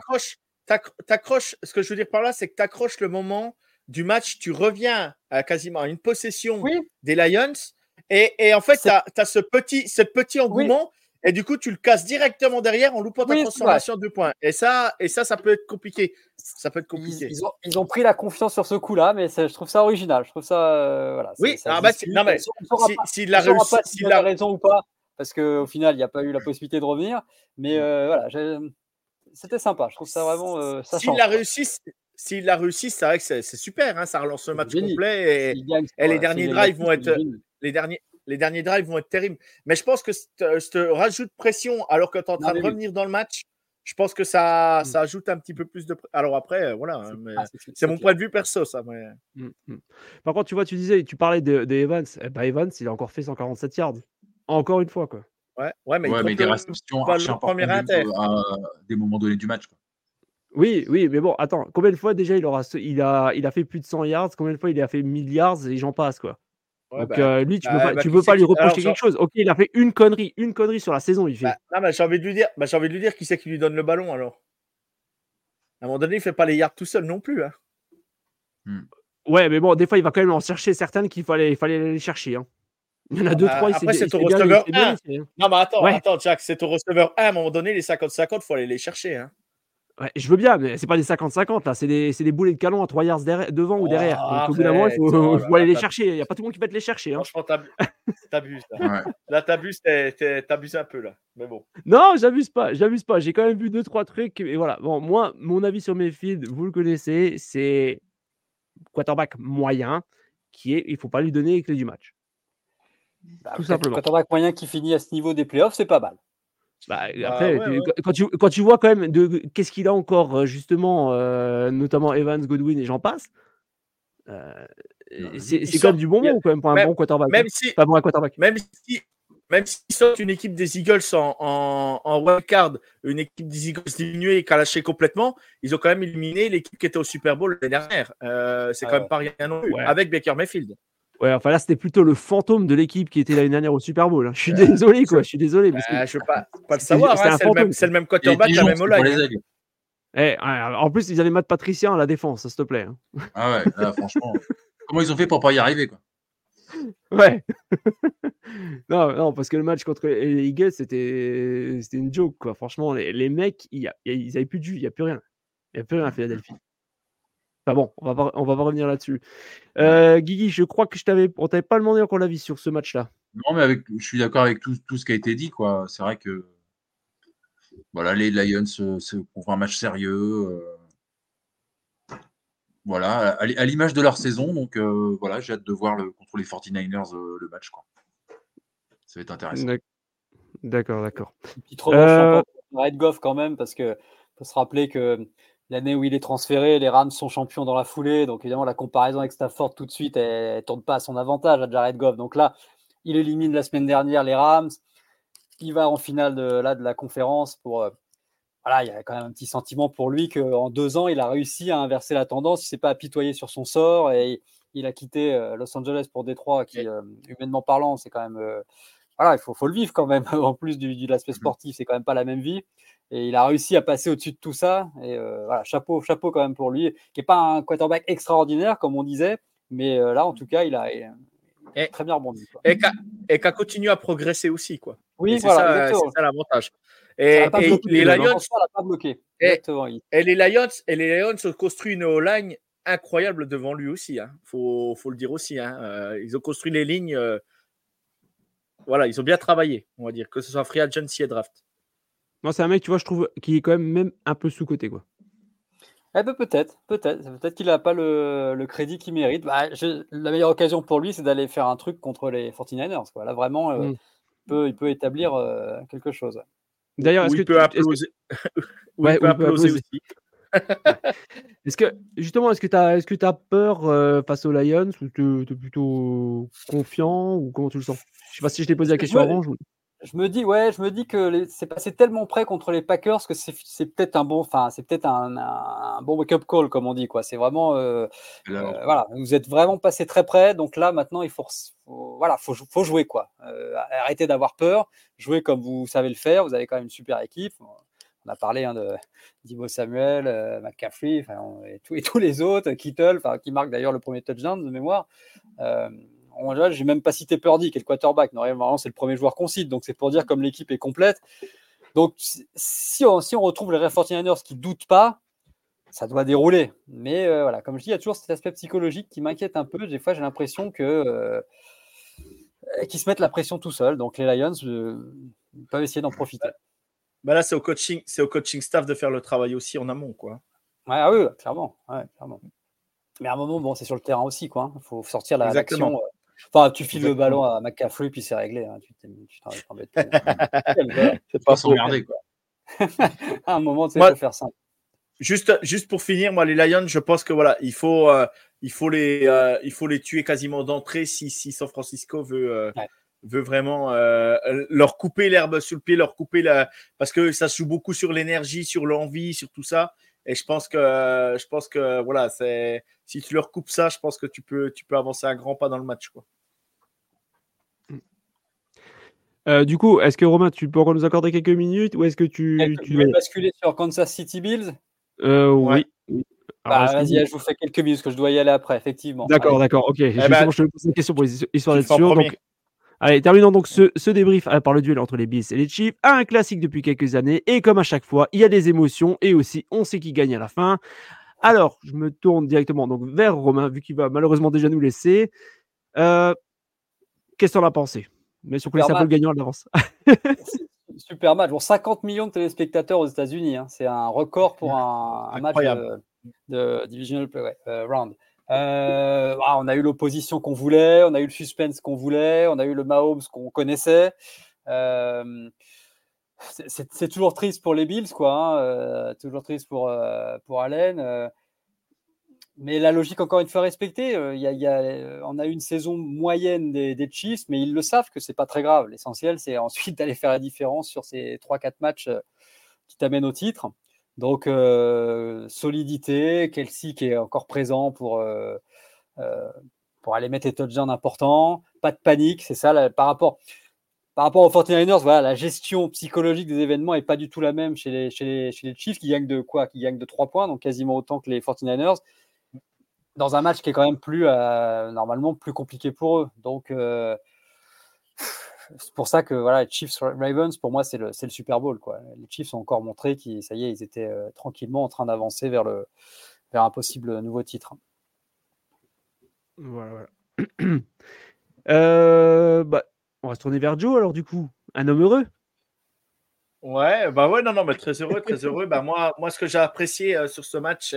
T'accroches, ce que je veux dire par là, c'est que tu accroches le moment du match, tu reviens à quasiment à une possession des Lions. Et, et en fait, tu as, ce petit, ce petit engouement. Et du coup, tu le casses directement derrière en loupant ta transformation de points. Et ça, et ça, ça peut être compliqué. Ça peut être compliqué.
Ils, ont, pris la confiance sur ce coup-là, mais je trouve ça original. Je trouve ça, euh, voilà.
Oui, ah bah, non, mais
s'il a réussi, s'il a raison ou pas, parce qu'au final, il n'y a pas eu la possibilité de revenir. Mais euh, voilà, c'était sympa. Je trouve ça vraiment. Euh,
s'il a réussi, s'il a réussi, c'est vrai que c'est super. Hein, ça relance le match complet et, et les derniers drives vont être les derniers les derniers drives vont être terribles. Mais je pense que ce rajout de pression alors que tu es en train de revenir dans le match, je pense que ça, mm. ça ajoute un petit peu plus de. Alors après, voilà, ah, c'est mon point de vue perso, ça. Mm,
mm. Par contre, tu vois, tu disais, tu parlais de, Evans. Eh ben, Evans, il a encore fait 147 yards. Encore une fois, quoi.
Ouais, ouais mais,
il des réceptions à des moments donnés du match. Quoi.
Oui, oui, mais bon, attends, combien de fois déjà il, aura, il, a, il a fait plus de 100 yards? Combien de fois il a fait 1000 yards et j'en passe, quoi? Donc bah, lui, tu ne bah, peux, pas, bah, pas lui reprocher quelque chose. Ok, il a fait une connerie, une connerie sur la saison. Il fait.
non, mais j'ai envie de lui dire, j'ai envie de lui dire qui c'est qui lui donne le ballon alors. À un moment donné, il fait pas les yards tout seul non plus. Hein.
Hmm. Ouais, mais bon, des fois, il va quand même en chercher certaines qu'il fallait, il fallait les chercher. Hein. Il y en a deux, trois.
Après, c'est au receveur 1. Non, mais attends, attends, Jack, c'est au receveur 1. À un moment donné, les 50-50, il faut aller les chercher. Hein.
Ouais, je veux bien, mais c'est pas des 50-50 là, c'est des, des, boulets de canon à 3 yards devant ou derrière. Donc, au bout d'un moment, il faut, aller les chercher. Il n'y a pas tout le monde qui va te les chercher. Hein.
Franchement, t'abuses. Là, là t'abuses, t'abuses un peu là. Mais bon.
Non, j'abuse pas, j'abuse pas. J'ai quand même vu 2-3 trucs. Et voilà. Bon, moi, mon avis sur mes feeds, vous le connaissez, c'est quarterback moyen qui est, il faut pas lui donner les clés du match.
Bah, tout simplement. Quarterback moyen qui finit à ce niveau des playoffs, c'est pas mal.
Bah, bah, après, Quand, tu, quand tu vois quand même de qu'est-ce qu'il a encore, euh, justement, euh, notamment Evans, Godwin et j'en passe, euh, c'est quand même du bon mot quand même pour un bon quarterback.
Même si,
pas bon quarterback.
Même si, même s'ils sortent une équipe des Eagles en, en, en wildcard, une équipe des Eagles diminuée et lâché complètement, ils ont quand même éliminé l'équipe qui était au Super Bowl l'année dernière. c'est quand même pas rien non plus, avec Baker Mayfield.
Ouais, enfin là, c'était plutôt le fantôme de l'équipe qui était l'année dernière au Super Bowl. Hein. Je suis désolé, quoi. Je suis désolé. Parce
bah, je veux pas, pas le savoir. Hein, c'est le, même quarterback, la même
line. Eh, en plus, ils avaient Matt Patricien à la défense, s'il te plaît. Hein.
Ah ouais, franchement. comment ils ont fait pour pas y arriver, quoi?
Ouais. non, non, parce que le match contre les Eagles, c'était une joke, quoi. Franchement, les, les mecs, ils n'avaient plus de jus, il n'y a plus rien. Il n'y a plus rien à Philadelphie. Enfin bon, on va pas, on va pas revenir là-dessus. Euh, Guigui, je crois que je t'avais, on t'avait pas demandé encore l'avis sur ce match-là.
Non, mais avec, je suis d'accord avec tout, tout, ce qui a été dit, quoi. C'est vrai que voilà, les Lions c'est pour un match sérieux. Euh, voilà, à, l'image de leur saison. Donc euh, voilà, j'ai hâte de voir le, contre les 49ers le match, quoi. Ça va être intéressant.
D'accord, d'accord.
Petite revanche Red Goff quand même, parce que faut se rappeler que l'année où il est transféré, les Rams sont champions dans la foulée. Donc, évidemment, la comparaison avec Stafford tout de suite, elle ne tourne pas à son avantage à Jared Goff. Donc là, il élimine la semaine dernière les Rams. Il va en finale de, là, de la conférence pour. Euh, voilà, il y a quand même un petit sentiment pour lui qu'en deux ans, il a réussi à inverser la tendance. Il ne s'est pas apitoyé sur son sort et il a quitté euh, Los Angeles pour Détroit, qui, euh, humainement parlant, c'est quand même. Voilà, il faut, faut, le vivre quand même, en plus du, de l'aspect mmh. sportif, c'est quand même pas la même vie. Et il a réussi à passer au-dessus de tout ça. Et euh, voilà, chapeau, chapeau quand même pour lui, qui n'est pas un quarterback extraordinaire, comme on disait, mais euh, là, en tout cas, il a, très bien rebondi.
Et qui a, continué à progresser aussi. Quoi.
Oui, voilà,
c'est ça l'avantage. Et, les Lions,
pas bloqué.
Et, les Lions, et les Lions ont construit une line incroyable devant lui aussi. Il hein. faut, faut, le dire aussi. Hein. Euh, ils ont construit les lignes. Voilà, ils ont bien travaillé, on va dire, que ce soit free agency et draft.
Non, c'est un mec, tu vois, je trouve, qui est quand même même un peu sous-côté, quoi.
Eh ben peut-être, peut-être. Peut-être qu'il n'a pas le, crédit qu'il mérite. Bah, la meilleure occasion pour lui, c'est d'aller faire un truc contre les 49ers. Quoi. Là, vraiment, euh, mm. il, peut, il, peut, établir euh, quelque chose.
D'ailleurs, est-ce que peut applauser,
ouais, peut applauser aussi. Est-ce que justement, est-ce que tu as, est-ce que as peur euh, face aux Lions ou tu es, plutôt confiant ou comment tu le sens? Je sais pas si je t'ai posé la question avant.
je me dis, ouais, je me dis que c'est passé tellement près contre les Packers que c'est peut-être un bon, enfin, c'est peut-être un, bon wake-up call, comme on dit, quoi. C'est vraiment, euh, euh, voilà, vous êtes vraiment passé très près, donc là, maintenant, il faut, voilà, faut, faut jouer, quoi. Euh, arrêtez d'avoir peur, jouez comme vous savez le faire. Vous avez quand même une super équipe. On a parlé hein, de Divo Samuel, McCaffrey, et, et, tous les autres, Kittle, qui marque d'ailleurs le premier touchdown de mémoire j'ai même pas cité Purdy, qui est le quarterback. Normalement, c'est le premier joueur qu'on cite. Donc, c'est pour dire comme l'équipe est complète. Donc, si on, on retrouve les Red 49ers qui ne doutent pas, ça doit dérouler. Mais euh, voilà, comme je dis, il y a toujours cet aspect psychologique qui m'inquiète un peu. Des fois, j'ai l'impression que euh, qu'ils se mettent la pression tout seuls. Donc, les Lions euh, peuvent essayer d'en profiter.
Bah là, c'est au coaching, c'est au coaching staff de faire le travail aussi en amont, quoi.
Ouais, ah oui, clairement, clairement. Mais à un moment, bon, c'est sur le terrain aussi, quoi. Il faut sortir la l'action. Enfin, tu files le ballon à McCaffrey, puis c'est réglé. Hein. Tu t'embêtes.
c'est pas s'emmerder, quoi.
à un moment, tu sais, faut faire ça.
Juste, juste pour finir, moi, les Lions, je pense que voilà, il faut, euh, il faut, les, euh, il faut les tuer quasiment d'entrée si, si San Francisco veut, euh, veut vraiment leur couper l'herbe sous le pied, leur couper la. Parce que ça se joue beaucoup sur l'énergie, sur l'envie, sur tout ça. Et je pense que, je pense que voilà, c'est si tu leur coupes ça, je pense que tu peux, tu peux avancer un grand pas dans le match. Quoi.
Euh, du coup, est-ce que Romain, tu peux encore nous accorder quelques minutes ou est-ce que tu,
tu veux basculer sur Kansas City Bills?
Euh, Oui.
Bah, vas-y, je vous fais quelques minutes parce que je dois y aller après, effectivement.
D'accord, d'accord, ok. Eh ben, je te pose une question pour histoire d'être sûr. Donc, Allez, terminons donc ce, débrief euh, par le duel entre les Bills et les Chiefs, un classique depuis quelques années, et comme à chaque fois, il y a des émotions, et aussi on sait qui gagne à la fin. Alors, je me tourne directement donc vers Romain, vu qu'il va malheureusement déjà nous laisser. Euh, qu'est-ce que en as pensé? Mais sur connaissait un peu le gagnant à l'avance?
Super match. Bon, 50 millions de téléspectateurs aux États-Unis. Hein. C'est un record pour un, match de, Divisional euh, Round. Euh, ah, on a eu l'opposition qu'on voulait, on a eu le suspense qu'on voulait, on a eu le Mahomes qu'on connaissait. Euh, c'est toujours triste pour les Bills, quoi. Hein, euh, toujours triste pour, pour Allen. mais la logique, encore une fois, respectée. Y a, on a eu une saison moyenne des, des Chiefs, mais ils le savent que c'est pas très grave. L'essentiel, c'est ensuite d'aller faire la différence sur ces 3-4 matchs qui t'amènent au titre. Donc, euh, solidité, Kelsey qui est encore présent pour, euh, euh, pour aller mettre les touchdowns importants, pas de panique, c'est ça, par, rapport, aux 49ers, voilà, la gestion psychologique des événements n'est pas du tout la même chez les, chez les, chez les Chiefs qui gagnent de quoi Qui gagnent de 3 points, donc quasiment autant que les 49ers, dans un match qui est quand même plus, normalement, plus compliqué pour eux. Donc, c'est pour ça que voilà, Chiefs Ravens, pour moi, c'est le, le, Super Bowl. Quoi. Les Chiefs ont encore montré qu'ils, ça y est, ils étaient euh, tranquillement en train d'avancer vers, le, vers un possible nouveau titre.
Voilà, voilà. euh, bah, on va se tourner vers Joe alors du coup. Un homme heureux
Ouais, bah ouais, non, non, mais très heureux, très heureux. bah moi, moi, ce que j'ai apprécié euh, sur ce match,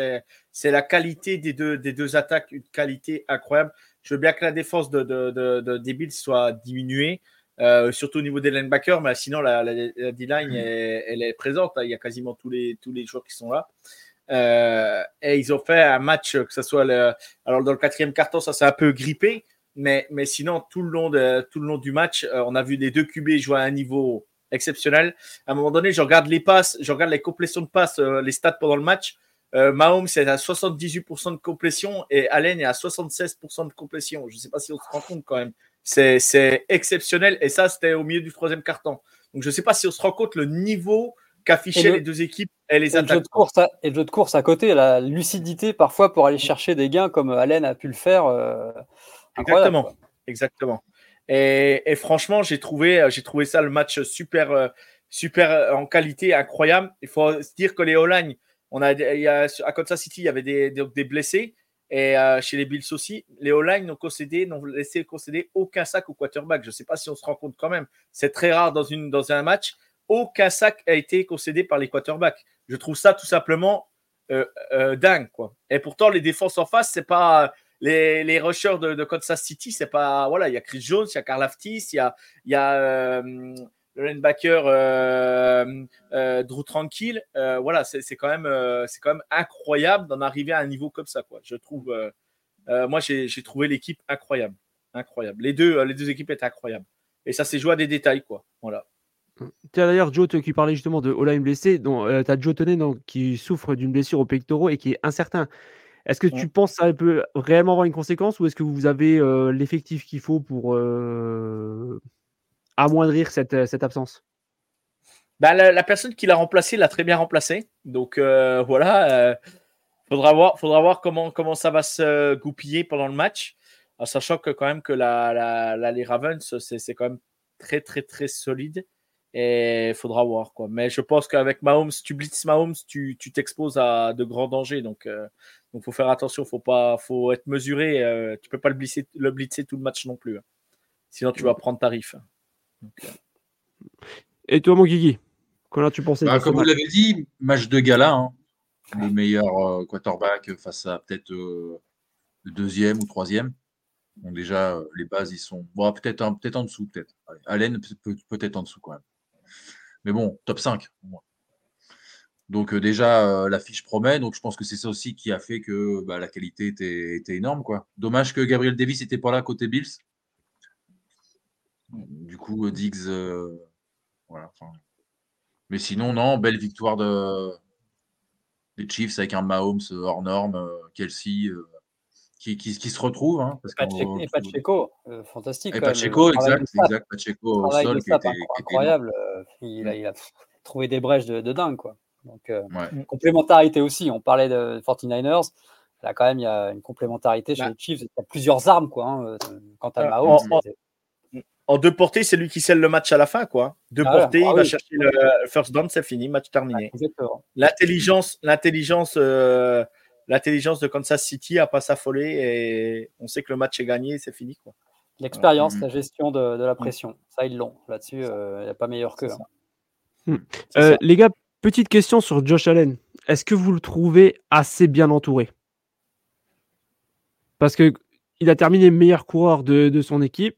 c'est la qualité des deux, des deux attaques, une qualité incroyable. Je veux bien que la défense de, de, de, des Bills soit diminuée, euh, surtout au niveau des linebackers, mais sinon la, D-line, elle est présente. Hein. Il y a quasiment tous les, tous les joueurs qui sont là. Euh, et ils ont fait un match, que ce soit le, alors dans le quatrième carton, ça s'est un peu grippé, mais, mais sinon tout le long de, tout le long du match, euh, on a vu les deux QB jouer à un niveau exceptionnel. À un moment donné, je regarde les passes, je regarde les complétions de passes, les stats pendant le match. Mahomes c'est à 78% de complétion et Allen est à 76% de complétion. Je ne sais pas si on se rend compte quand même. C'est exceptionnel. Et ça, c'était au milieu du troisième carton. Donc, je ne sais pas si on se rend compte le niveau qu'affichaient les deux équipes et les attaques.
Et le, jeu de course à, et le jeu de course à côté, la lucidité parfois pour aller chercher des gains comme Allen a pu le faire. Euh,
exactement. Exactement. Et, franchement, j'ai trouvé, j'ai trouvé ça le match super, euh, super euh, en qualité, incroyable. Il faut se dire que les Olagne, on a, il y a, à Kansas City, il y avait des, des blessés. Et euh, chez les Bills aussi, les O-line n'ont concédé, n'ont laissé concéder aucun sac au quarterback. Je ne sais pas si on se rend compte quand même. C'est très rare dans, une, dans un match. Aucun sac a été concédé par les quarterbacks. Je trouve ça tout simplement euh, euh, dingue. Quoi. Et pourtant, les défenses en face, c'est pas les, les rushers de, de Kansas City, c'est pas. Voilà, il y a Chris Jones, il y a Carl Aftis, il y a, il y a le linebacker euh, euh, Drew Tranquille, euh, voilà, c'est quand même c'est quand même incroyable d'en arriver à un niveau comme ça, quoi. Je trouve, moi j'ai trouvé l'équipe incroyable, incroyable. Les deux les deux équipes étaient incroyables et ça s'est joué à des détails, quoi. Voilà.
d'ailleurs Joe qui parlait justement de Ola blessé. Donc, tu as Joe Toney qui souffre d'une blessure au pectoraux et qui est incertain. Est-ce que tu penses que ça peut réellement avoir une conséquence ou est-ce que vous avez l'effectif qu'il faut pour amoindrir cette, cette absence
bah, la, personne qui l'a remplacé l'a très bien remplacé. Donc voilà, faudra voir, faudra voir comment, comment ça va se goupiller pendant le match. En sachant que quand même que la, la, les Ravens, c'est quand même très très très solide. Et il faudra voir quoi. Mais je pense qu'avec Mahomes, tu blitz Mahomes, tu t'exposes à de grands dangers. Donc donc faut faire attention, faut pas, faut être mesuré. Euh, tu peux pas le blitzer, le blitzer tout le match non plus. Hein. Sinon tu vas prendre tarif.
Euh. Et toi mon Guigui, comment tu pensais
bah, Comme vous l'avez dit, match de gala. Hein. Le meilleur euh, quarterback face à peut-être le deuxième ou troisième. Donc déjà, les bases, ils sont bon, peut-être peut en dessous, peut-être. Allen peut-être en dessous quand même. Mais bon, top 5. Donc euh, déjà, euh, la fiche promet. Donc je pense que c'est ça aussi qui a fait que bah, la qualité était, énorme. Quoi. Dommage que Gabriel Davis n'était pas là côté Bills. Du coup, euh, Diggs. voilà. Mais sinon, non, belle victoire de, des Chiefs avec un Mahomes hors norme, Kelsey. Qui, qui, se retrouve. Hein,
parce et Pacheco, fantastique.
Et Pacheco, exact, exact. Pacheco au sol, qui était,
incroyable. il, a, il, a, trouvé des brèches de, de dingue. Quoi. Donc, euh, complémentarité aussi. On parlait de 49ers. Là, quand même, il y a une complémentarité chez bah. les Chiefs. Il y a plusieurs armes, quoi. Hein, euh, quant à Mahomes.
En, deux portées, c'est lui qui scelle le match à la fin, quoi. Deux ah portées, ah il va chercher le first down, c'est fini, match terminé. l'intelligence, l'intelligence, euh, l'intelligence de Kansas City a pas s'affoler et on sait que le match est gagné, c'est fini, quoi.
L'expérience, mm. la gestion de, la pression, ça ils l'ont. Là-dessus, il n'y a pas meilleur que.
Hmm. les gars, Petite question sur Josh Allen. Est-ce que vous le trouvez assez bien entouré? Parce que il a terminé meilleur coureur de, son équipe.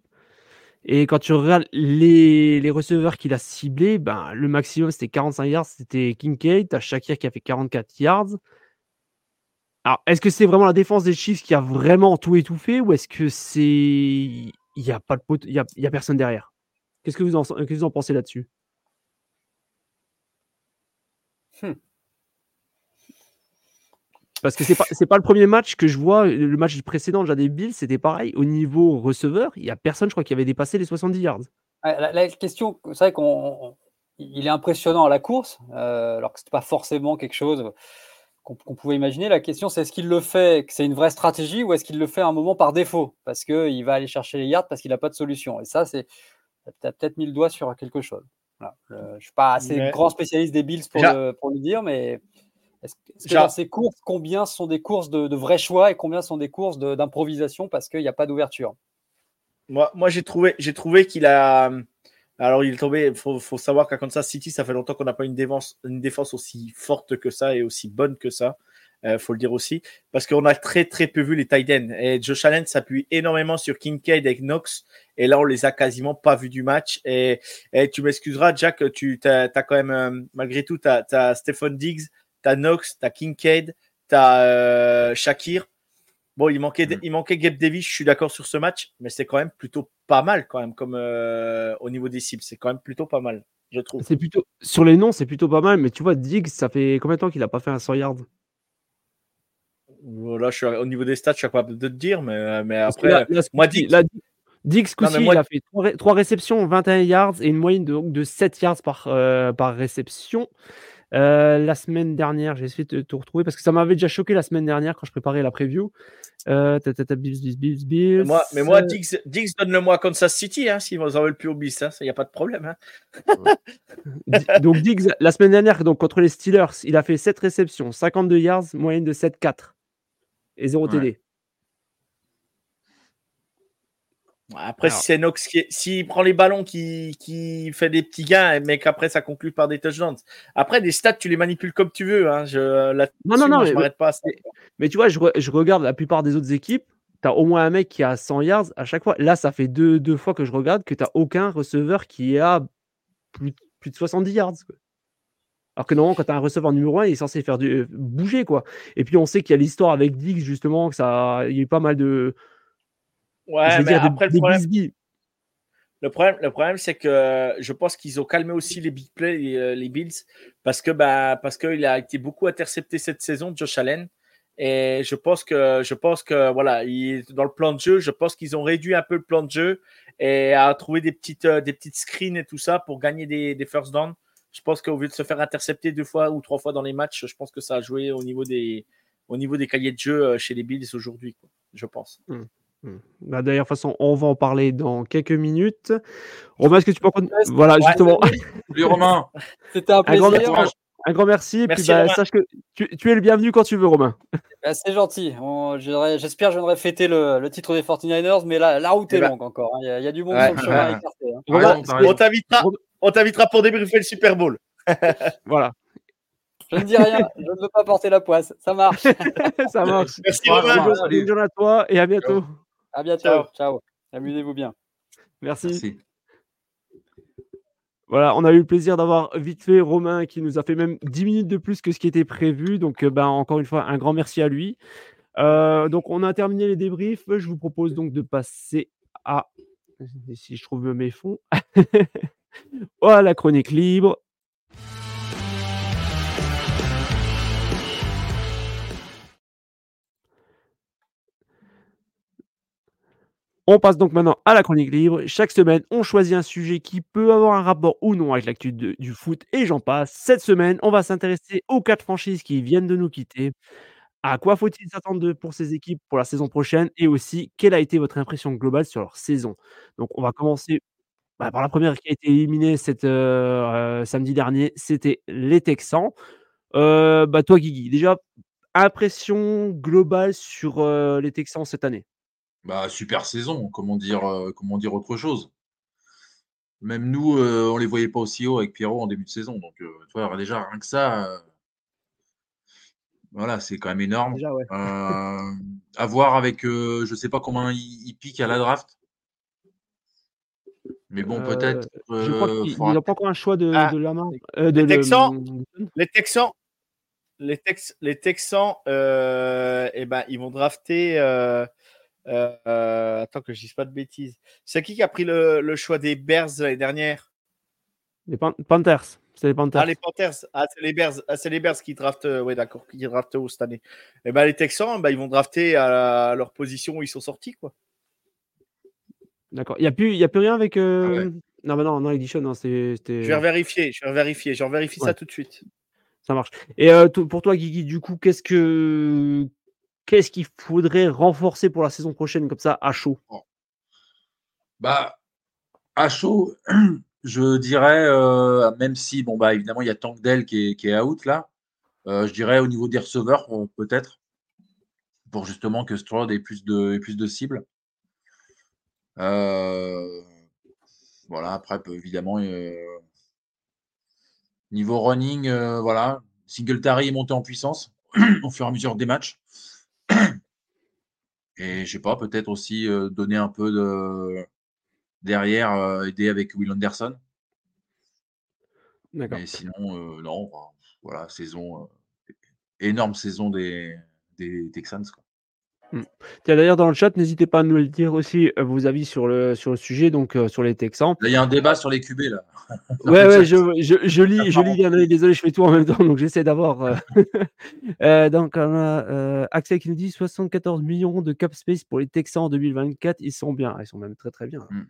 Et quand tu regardes les, receveurs qu'il a ciblés, ben, le maximum c'était 45 yards, c'était Kincaid. Tu as Shakir qui a fait 44 yards. Alors, est-ce que c'est vraiment la défense des Chiefs qui a vraiment tout étouffé ou est-ce que c'est. Il n'y a, y a, personne derrière? Qu'est-ce que vous en, que vous en pensez là-dessus? Hmm. Parce que c'est pas pas le premier match que je vois. Le match précédent, déjà des Bills, c'était pareil. Au niveau receveur, il y a personne, je crois, qui avait dépassé les 70 yards.
La, question, c'est vrai qu'on il est impressionnant à la course, euh, alors que c'était pas forcément quelque chose qu'on pouvait imaginer. La question, c'est est-ce qu'il le fait, que c'est une vraie stratégie, ou est-ce qu'il le fait à un moment par défaut, parce qu'il va aller chercher les yards parce qu'il n'a pas de solution. Et ça, c'est peut-être mis le doigt sur quelque chose je ne suis pas assez grand spécialiste des Bills pour, le, pour dire, mais est-ce que dans ces courses, combien sont des courses de, vrais choix et combien sont des courses d'improvisation parce qu'il n'y a pas d'ouverture?
Moi, moi j'ai trouvé, trouvé qu'il a. Alors, il est tombé. Il faut, faut, savoir qu'à Kansas City, ça fait longtemps qu'on n'a pas une défense, une défense aussi forte que ça et aussi bonne que ça il euh, faut le dire aussi, parce qu'on a très très peu vu les tight ends. Et Josh Allen s'appuie énormément sur Kincaid et Knox, et là on les a quasiment pas vus du match. Et, et tu m'excuseras, Jack, tu as, quand même, euh, malgré tout, tu as, Stephen Diggs, tu as Knox, tu as Kincaid, tu as euh, Shakir. Bon, il manquait, mm. il manquait Gabe Davis, je suis d'accord sur ce match, mais c'est quand même plutôt pas mal quand même, comme au niveau des cibles, c'est quand même plutôt pas mal, je trouve.
C'est plutôt sur les noms, c'est plutôt pas mal, mais tu vois, Diggs, ça fait combien de temps qu'il a pas fait un 100 yards?
Là, je suis, au niveau des stats, je suis capable de te dire, mais, mais après, moi, Dix,
Dix il a fait 3, réceptions, 21 yards et une moyenne de, de 7 yards par, euh, par réception. Euh, la semaine dernière, j'ai essayé de te retrouver parce que ça m'avait déjà choqué la semaine dernière quand je préparais la preview. Euh,
Moi, mais moi, Dix, Dix donne-le-moi à Kansas City, hein, si vous en veulent plus au bis, il hein, n'y a pas de problème. Hein.
donc, Diggs, la semaine dernière, donc, contre les Steelers, il a fait 7 réceptions, 52 yards, moyenne de 7-4 et 0 TD.
Après, si c'est Nox qui s'il prend les ballons, qui, qui fait des petits gains, mais qu'après ça conclut par des touchdowns. Après, des stats, tu les manipules comme tu veux. Hein. Je,
non, non, non, je mais, pas. Mais, tu vois, je, je, regarde la plupart des autres équipes. Tu as au moins un mec qui a 100 yards à chaque fois. Là, ça fait deux, deux fois que je regarde que tu n'as aucun receveur qui a plus, plus de 70 yards. Alors que normalement, quand tu as un receveur numéro 1, il est censé faire du, bouger. quoi. Et puis, on sait qu'il y a l'histoire avec Dix, justement, que ça, il y a eu pas mal de.
Ouais, mais après, le problème. le problème, le problème c'est que je pense qu'ils ont calmé aussi les big plays, les, les Bills, parce que bah, parce qu'il a été beaucoup intercepté cette saison, Josh Allen. Et je pense que, je pense que voilà, il, dans le plan de jeu, je pense qu'ils ont réduit un peu le plan de jeu et à trouver des petites, euh, des petites screens et tout ça pour gagner des, des first downs. Je pense qu'au lieu de se faire intercepter deux fois ou trois fois dans les matchs, je pense que ça a joué au niveau des, au niveau des cahiers de jeu euh, chez les Bills aujourd'hui, je pense.
Mmh. Bah, D'ailleurs, façon, on va en parler dans quelques minutes. Romain, est-ce que tu peux prendre... Voilà, ouais, justement.
Salut Romain.
C'était un plaisir.
Un grand, un grand merci. merci puis, bah, sache que tu, tu, es le bienvenu quand tu veux, Romain.
Bah, c'est gentil. J'espère que je viendrai fêter le, le, titre des 49ers, mais la, la route est bah. longue encore. Il hein. y, y, a du monde ouais, sur le chemin à écarter. Hein.
Romain, on t'invitera on t'invitera pour débriefer le Super Bowl.
voilà.
Je ne dis rien, je ne veux pas porter la poisse. Ça marche.
Ça marche.
Merci Romain.
Bonne journée à toi et à bientôt.
À bientôt. Ciao. Ciao. Amusez-vous bien.
Merci. Merci. Voilà, on a eu le plaisir d'avoir vite fait Romain qui nous a fait même 10 minutes de plus que ce qui était prévu. Donc, ben, encore une fois, un grand merci à lui. Euh, donc, on a terminé les débriefs. Je vous propose donc de passer à. Si je trouve mes fonds. à la chronique libre. On passe donc maintenant à la chronique libre. Chaque semaine, on choisit un sujet qui peut avoir un rapport ou non avec l'actu du foot et j'en passe. Cette semaine, on va s'intéresser aux quatre franchises qui viennent de nous quitter. À quoi faut-il s'attendre pour ces équipes pour la saison prochaine et aussi quelle a été votre impression globale sur leur saison? Donc, on va commencer bah, par la première qui a été éliminée cette, euh, samedi dernier, c'était les Texans. Euh, bah, toi, Guigui, déjà, impression globale sur euh, les Texans cette année?
Bah, super saison, comment dire, euh, comment dire autre chose Même nous, euh, on les voyait pas aussi haut avec Pierrot en début de saison. Donc, euh, tu vois, déjà, rien que ça, euh, voilà, c'est quand même énorme.
Déjà, ouais.
Euh, à voir avec, euh, je sais pas comment il, il pique à la draft. Mais bon, peut-être.
je crois qu'il
faudra-
n'a pas encore un choix de,
Ah,
de la main. euh, de
les
le-
Texans Les Texans, les, Tex- les Texans, euh, eh ben, ils vont drafter. Euh, attends que je dise pas de bêtises. C'est qui qui a pris le, le choix des Bears l'année dernière?
Les Pan- Panthers. C'est les Panthers.
Ah, les Panthers. Ah, c'est les Bears. Ah, c'est les Bears qui draftent. euh, ouais, d'accord, qui draftent haut cette année. Et ben, les Texans, ben, ils vont drafter à, leur position où ils sont sortis, quoi.
D'accord. Il n'y a, plus- y a plus rien avec. euh,
Ah ouais.
Non, bah non, non, Edition, non, c'était.
Je vais vérifier. Je vais vérifier. Je vérifie
Ouais.
ça tout de suite.
Ça marche. Et euh, pour toi, Guigui, du coup, qu'est-ce que qu'est-ce qu'il faudrait renforcer pour la saison prochaine, comme ça, à chaud?
Bah, à chaud, je dirais, euh, même si, bon, bah, évidemment, il y a Tank Dell qui est, qui est out là, euh, je dirais au niveau des receveurs, euh, peut-être, pour justement que Stroud ait plus de, ait plus de cibles. Voilà, après, évidemment, niveau running, voilà, Singletary est monté en puissance au fur et à mesure des matchs. Et je sais pas, peut-être aussi euh, donner un peu de derrière, euh, aider avec Will Anderson.
D'accord.
Mais sinon, euh, non, voilà, saison, énorme saison des, des Texans. Quoi.
Tiens, d'ailleurs, dans le chat, n'hésitez pas à nous le dire aussi euh, vos avis sur le, sur le sujet, donc euh, sur les Texans.
Là, il y a un débat sur les QB, là.
Ouais, ouais, je, je, je lis, je lis, bien, désolé, je fais tout en même temps, donc j'essaie d'avoir. euh, euh, donc, on a euh, Axel qui nous dit 74 millions de cap space pour les Texans en 2024. Ils sont bien, ils sont même très très bien.
Mm.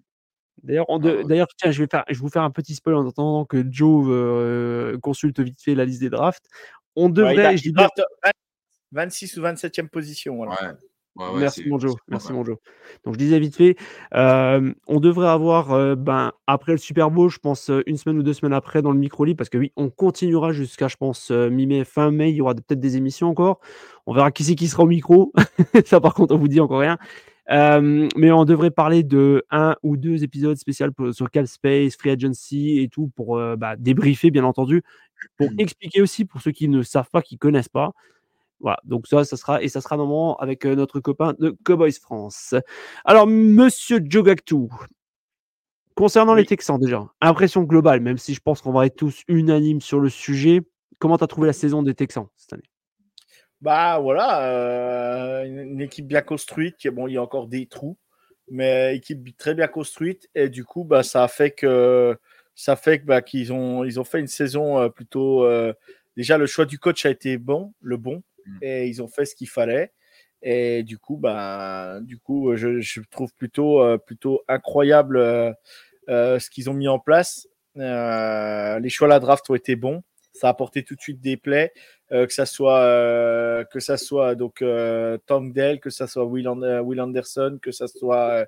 D'ailleurs, on
Ah
de- d'ailleurs, tiens, je vais faire, je vais vous faire un petit spoil en attendant que Joe euh, consulte vite fait la liste des drafts. On
Ouais,
devrait,
il a-
je dis
il
bien-
draft 20 26 ou 27e position. Voilà.
Ouais. Ouais, ouais,
Merci mon Joe, merci
mal.
mon Joe. Donc je disais vite fait, euh, on devrait avoir euh, ben, après le Super Bowl, je pense une semaine ou deux semaines après dans le micro parce que oui, on continuera jusqu'à je pense mi-mai, fin mai, il y aura peut-être des émissions encore. On verra qui c'est qui sera au micro. Ça par contre on vous dit encore rien. Euh, mais on devrait parler de un ou deux épisodes spéciaux sur Cap Space, Free Agency et tout pour bah, débriefer bien entendu, pour expliquer aussi pour ceux qui ne savent pas, qui connaissent pas. Voilà, donc ça, ça sera, et ça sera normalement avec euh, notre copain de Cowboys France. Alors, monsieur Joe Gactou, concernant les. Texans déjà, impression globale, même si je pense qu'on va être tous unanimes sur le sujet, comment tu as trouvé la saison des Texans cette année?
Bah voilà, euh, une, équipe bien construite. qui- Bon, il y a encore des trous, mais équipe très bien construite. Et du coup, bah, ça a fait que ça fait que bah, qu'ils ont ils ont fait une saison euh, plutôt. Euh, déjà, le choix du coach a été bon, le bon. Et ils ont fait ce qu'il fallait. Et du coup, bah, du coup, je, je trouve plutôt plutôt incroyable ce qu'ils ont mis en place. les choix à la draft ont été bons. Ça a apporté tout de suite des plays. Euh, que ça soit euh, que ça soit donc euh, Tom Dell, que ça soit Will, Will Anderson, que ça soit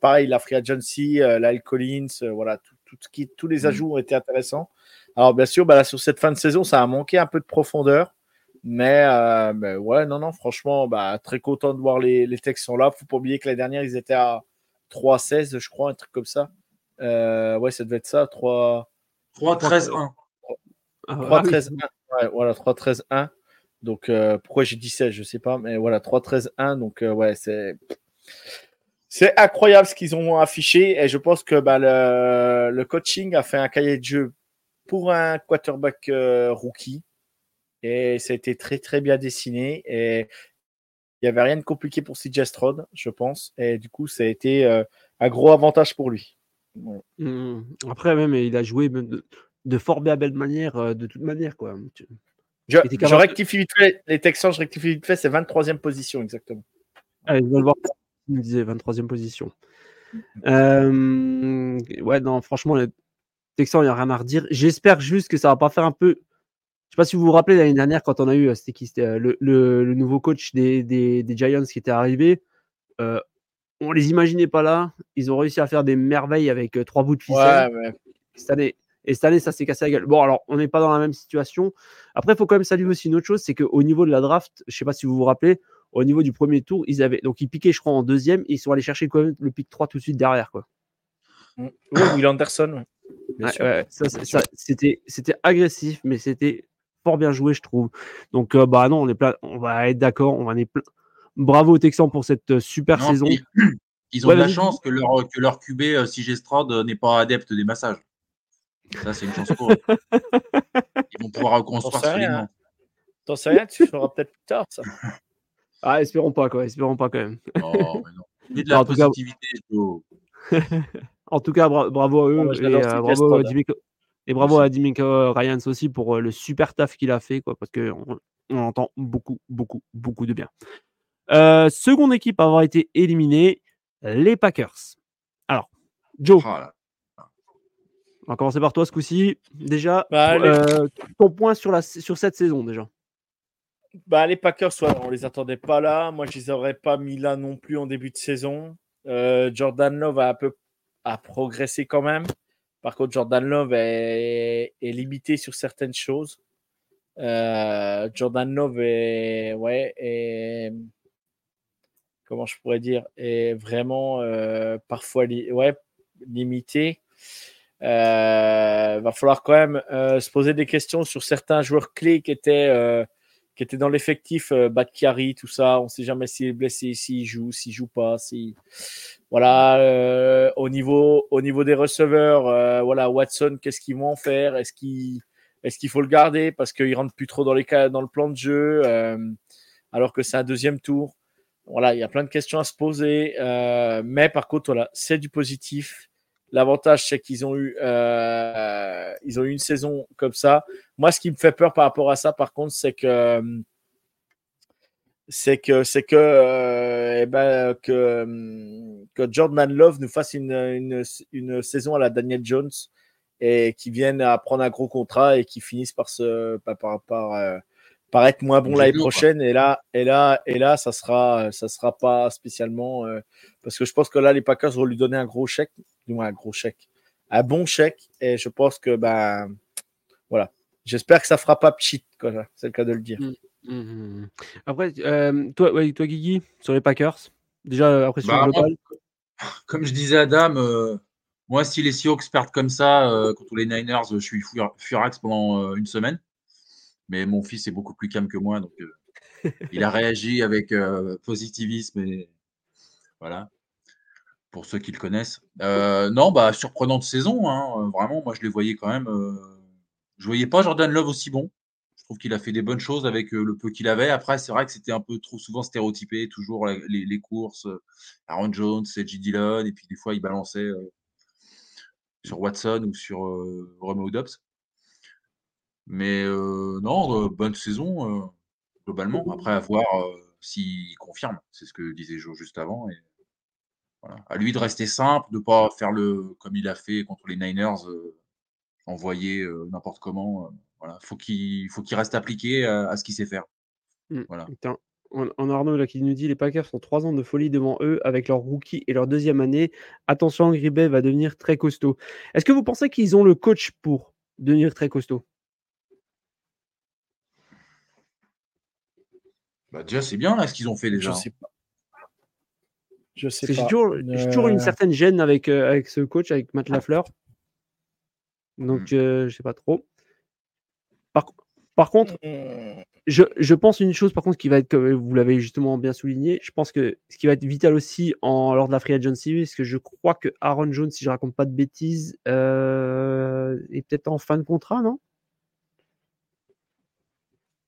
pareil la Free Agency, Lyle Collins, voilà tout, tout, qui, tous les mm. ajouts ont été intéressants. Alors bien sûr, bah, là, sur cette fin de saison, ça a manqué un peu de profondeur. Mais, mais ouais, non, non, franchement, bah, très content de voir les, les Texans là. Faut pas oublier que l'année dernière, ils étaient à 3-16, je crois, un truc comme ça. ouais, ça devait être ça, 3...
3-13-1.
3-13-1 voilà, 3-13-1. Donc, euh, pourquoi j'ai dit 16, je sais pas, mais voilà, 3-13-1. Donc, euh, ouais, c'est. C'est incroyable ce qu'ils ont affiché et je pense que bah, le, coaching a fait un cahier de jeu pour un quarterback euh, rookie et ça a été très très bien dessiné et il n'y avait rien de compliqué pour CJ Stroud, je pense, et du coup ça a été un gros avantage pour lui.
Mmh. Après même il a joué de fort bien belle manière, euh, de toute manière. Quoi.
Je, je rectifie vite fait, les Texans, je rectifie vite fait, c'est 23e position exactement.
Allez, je vais le voir. Il me disait 23e position. Euh, ouais, non, franchement, les Texans, il n'y a rien à redire. J'espère juste que ça va pas faire un peu. Je sais pas si vous vous rappelez l'année dernière quand on a eu, euh, c'était qui C'était le, le, nouveau coach des, des, des, Giants qui était arrivé. Euh, on les imaginait pas là. Ils ont réussi à faire des merveilles avec trois bouts de ficelle. Ouais, ouais. Cette année, et cette année, ça s'est cassé la gueule. Bon, alors, on n'est pas dans la même situation. Après, il faut quand même saluer aussi une autre chose c'est qu'au niveau de la draft, je ne sais pas si vous vous rappelez, au niveau du premier tour, ils avaient. Donc, ils piquaient, je crois, en deuxième. Et ils sont allés chercher quand même le pick 3 tout de suite derrière. Quoi.
Oui, Will Anderson.
c'était, c'était agressif, mais c'était fort bien joué, je trouve. Donc, euh, bah non, on, est plein, on va être d'accord. On va être plein... Bravo aux Texans pour cette euh, super saison.
Ils, ont de la chance que leur, que leur QB, euh, CG Stroud, n'est pas adepte des massages. Ça, c'est une chance pour eux. Ils vont pouvoir reconstruire solidement.
T'en sais rien, tu feras peut-être plus tard, ça.
Ah, espérons pas, quoi. Espérons pas quand même.
Oh, mais non. Mais de la en positivité,
En tout cas, bravo à eux. et, euh, bravo à et bravo à Dimiko Ryans aussi pour euh, le super taf qu'il a fait, quoi, parce qu'on on entend beaucoup, beaucoup, beaucoup de bien. Euh, seconde équipe à avoir été éliminée, les Packers. Alors, Joe, oh on va commencer par toi ce coup-ci. Déjà, bah, euh, ton point sur, la, sur cette saison déjà.
Bah, les Packers, soit on les attendait pas là. Moi, je les aurais pas mis là non plus en début de saison. Euh, Jordan Love a un peu a progressé quand même. Par contre, Jordan Love est, limité sur certaines choses. Euh, Jordan Love est, ouais, comment je pourrais dire, est vraiment parfois ouais, limité. Euh, va falloir quand même euh, se poser des questions sur certains joueurs clés qui étaient, euh, qui étaient dans l'effectif, euh, tout ça. On ne sait jamais s'il est blessé, s'il joue, s'il joue pas. Si... Voilà, euh, au, niveau, au niveau des receveurs, voilà, Watson, qu'est-ce qu'ils vont en faire? Est-ce qu'il est faut le garder parce qu'il rentre plus trop dans, dans le plan de jeu alors que c'est un deuxième tour? Voilà, il y a plein de questions à se poser. mais par contre, voilà, c'est du positif L'avantage, c'est qu'ils ont eu, euh, ont eu une saison comme ça. Moi, ce qui me fait peur par rapport à ça, par contre, c'est que, c'est que, euh, eh ben, Jordan Love nous fasse une, saison à la Daniel Jones et qui vienne à prendre un gros contrat et qui finisse par se, par, par, par euh, être moins bon l'année prochaine. Et là, et là, et là, ça sera, ça sera pas spécialement euh, parce que je pense que là, les Packers vont lui donner un gros chèque, du moins un gros chèque, un bon chèque. Et je pense que ben voilà. J'espère que ça fera pas pchit, c'est le cas de le dire. Mmh, mmh,
mmh, Après, euh, toi, ouais, toi, Guigui, sur les Packers, déjà euh, après bah,
Comme je disais à Adam, moi, si les Seahawks perdent comme ça contre les Niners, je suis furax pendant une semaine. Mais mon fils est beaucoup plus calme que moi, donc euh, il a réagi avec euh, positivisme et voilà. Pour ceux qui le connaissent. Euh, non, bah surprenante saison, hein, vraiment. Moi, je les voyais quand même. je voyais pas Jordan Love aussi bon. Je trouve qu'il a fait des bonnes choses avec le peu qu'il avait. Après, c'est vrai que c'était un peu trop souvent stéréotypé, toujours les, courses, Aaron Jones, J. Dillon, et puis des fois il balançait sur Watson ou sur Romeo Dobbs. Mais non, bonne saison globalement. Après, à voir s'il confirme. C'est ce que disait Joe juste avant. Et voilà. À lui de rester simple, de ne pas faire le comme il a fait contre les Niners, envoyer n'importe comment. voilà. Faut qu'il faut qu'il reste appliqué à, ce qu'il sait faire.
Mmh. Voilà. En, Arnaud là, qui nous dit les Packers sont trois ans de folie devant eux avec leur rookie et leur deuxième année. Attention, Gribet va devenir très costaud. Est-ce que vous pensez qu'ils ont le coach pour devenir très costaud?
Bah, Déjà, c'est bien là ce qu'ils ont fait déjà.
Je sais pas. Je sais pas. J'ai
toujours, une euh. certaine gêne avec, euh, avec ce coach, avec Matt Lafleur. Donc, mmh. euh, je sais pas trop. Par, par contre, mmh. je, je, pense une chose, par contre, qui va être, comme vous l'avez justement bien souligné, je pense que ce qui va être vital aussi en, lors de la Free Agency, parce que je crois que Aaron Jones, si je raconte pas de bêtises, euh, est peut-être en fin de contrat, non?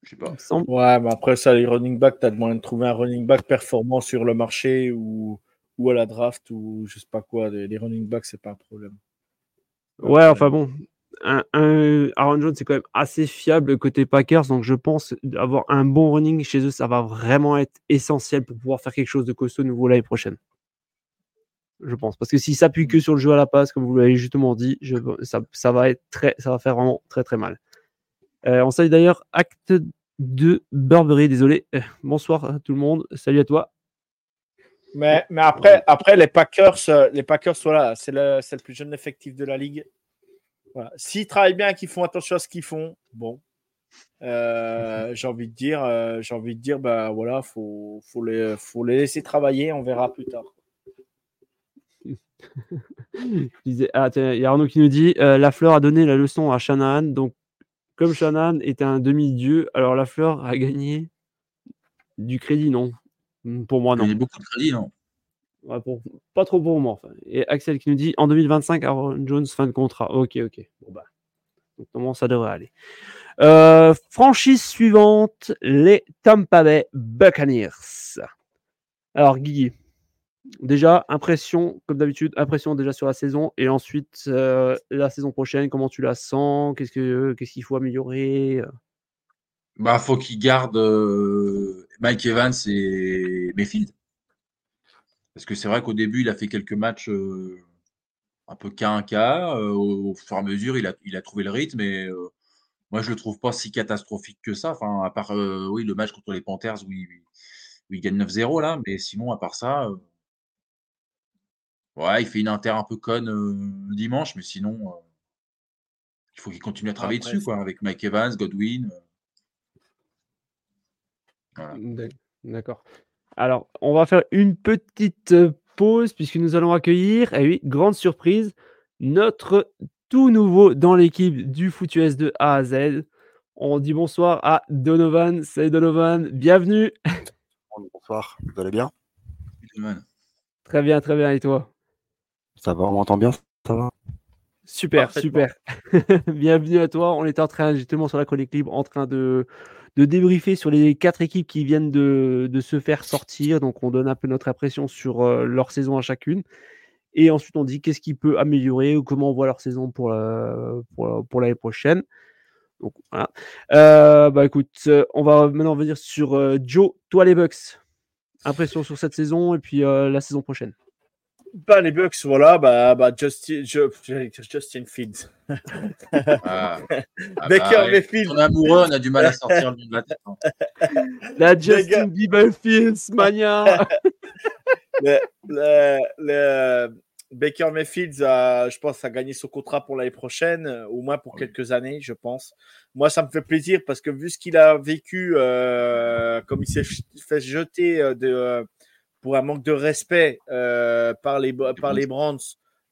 Je sais pas. Ouais, mais après ça, les running back, tu as moyen de trouver un running back performant sur le marché ou, ou à la draft ou je sais pas quoi. Les, running backs, c'est pas un problème.
Ouais, enfin bon, un, Aaron Jones, c'est quand même assez fiable côté Packers. Donc, je pense avoir un bon running chez eux, ça va vraiment être essentiel pour pouvoir faire quelque chose de costaud nouveau l'année prochaine. Je pense. Parce que s'il s'appuie que sur le jeu à la passe, comme vous l'avez justement dit, ça, va être très, ça va faire vraiment très très mal. Euh, on salue d'ailleurs Acte de Burberry, désolé. Euh, bonsoir à tout le monde. Salut à toi.
Mais, mais après, après, les Packers, euh, les Packers, voilà, c'est le, le plus jeune effectif de la ligue. S'ils travaillent bien, qu'ils font attention à ce qu'ils font, bon, euh, j'ai envie de dire, euh, j'ai envie de dire, bah voilà, faut, faut les, faut les laisser travailler, on verra plus tard.
ah, il y a Arnaud qui nous dit euh, La fleur a donné la leçon à Shanahan. Donc, comme Shanahan était un demi-dieu, alors la fleur a gagné du crédit, non? Pour moi, non.
Il y a beaucoup de crédit, non?
Pas trop pour moi. Et Axel qui nous dit en 2025, Aaron Jones, fin de contrat. Ok, ok. Bon, bah. comment ça devrait aller euh, Franchise suivante, les Tampa Bay Buccaneers. Alors, Guigui, déjà, impression, comme d'habitude, impression déjà sur la saison. Et ensuite, la saison prochaine, comment tu la sens? Qu'est-ce qu'il qu'il faut améliorer?
Bah, faut qu'il garde Mike Evans et Mayfield. Parce que c'est vrai qu'au début, il a fait quelques matchs un peu cas un cas. au, fur et à mesure, il a, il a trouvé le rythme. Et moi, je ne le trouve pas si catastrophique que ça. Enfin, à part oui, le match contre les Panthers où il, il gagne 9-0 là. Mais sinon, à part ça, ouais, il fait une inter un peu conne dimanche. Mais sinon, il faut qu'il continue à travailler dessus, quoi, avec Mike Evans, Godwin.
D'accord. Alors, on va faire une petite euh, pause puisque nous allons accueillir, et eh oui, grande surprise, notre tout nouveau dans l'équipe du FootUS de A à Z. On dit bonsoir à Donovan. Salut Donovan, bienvenue.
Bonsoir, vous allez bien?
Très bien, très bien. Et toi?
Ça va, on m'entend bien Ça va?
Super, super. bienvenue à toi. On est en train, justement, sur la chronique libre, en train de, de débriefer sur les quatre équipes qui viennent de, se faire sortir. Donc, on donne un peu notre impression sur euh, leur saison à chacune. Et ensuite, on dit qu'est-ce qui peut améliorer ou comment on voit leur saison pour, pour, l'année prochaine. Donc, voilà. Euh, bah, écoute, on va maintenant venir sur euh, Joe, toi les Bucks. Impression sur cette saison et puis la saison prochaine.
Bah, les Bucks, voilà, bah, bah Justin, Justin Fields.
Ah, ah Baker bah, Mayfield. On amoureux, on a du mal à sortir de la tête. Hein.
La Justin Bieber Fields, mania.
le, le, le, Baker Mayfield, je pense, a gagné son contrat pour l'année prochaine, au moins pour quelques années, je pense. Moi, ça me fait plaisir parce que vu ce qu'il a vécu, euh, comme il s'est fait jeter euh, de. Pour un manque de respect euh, par les par les Brands,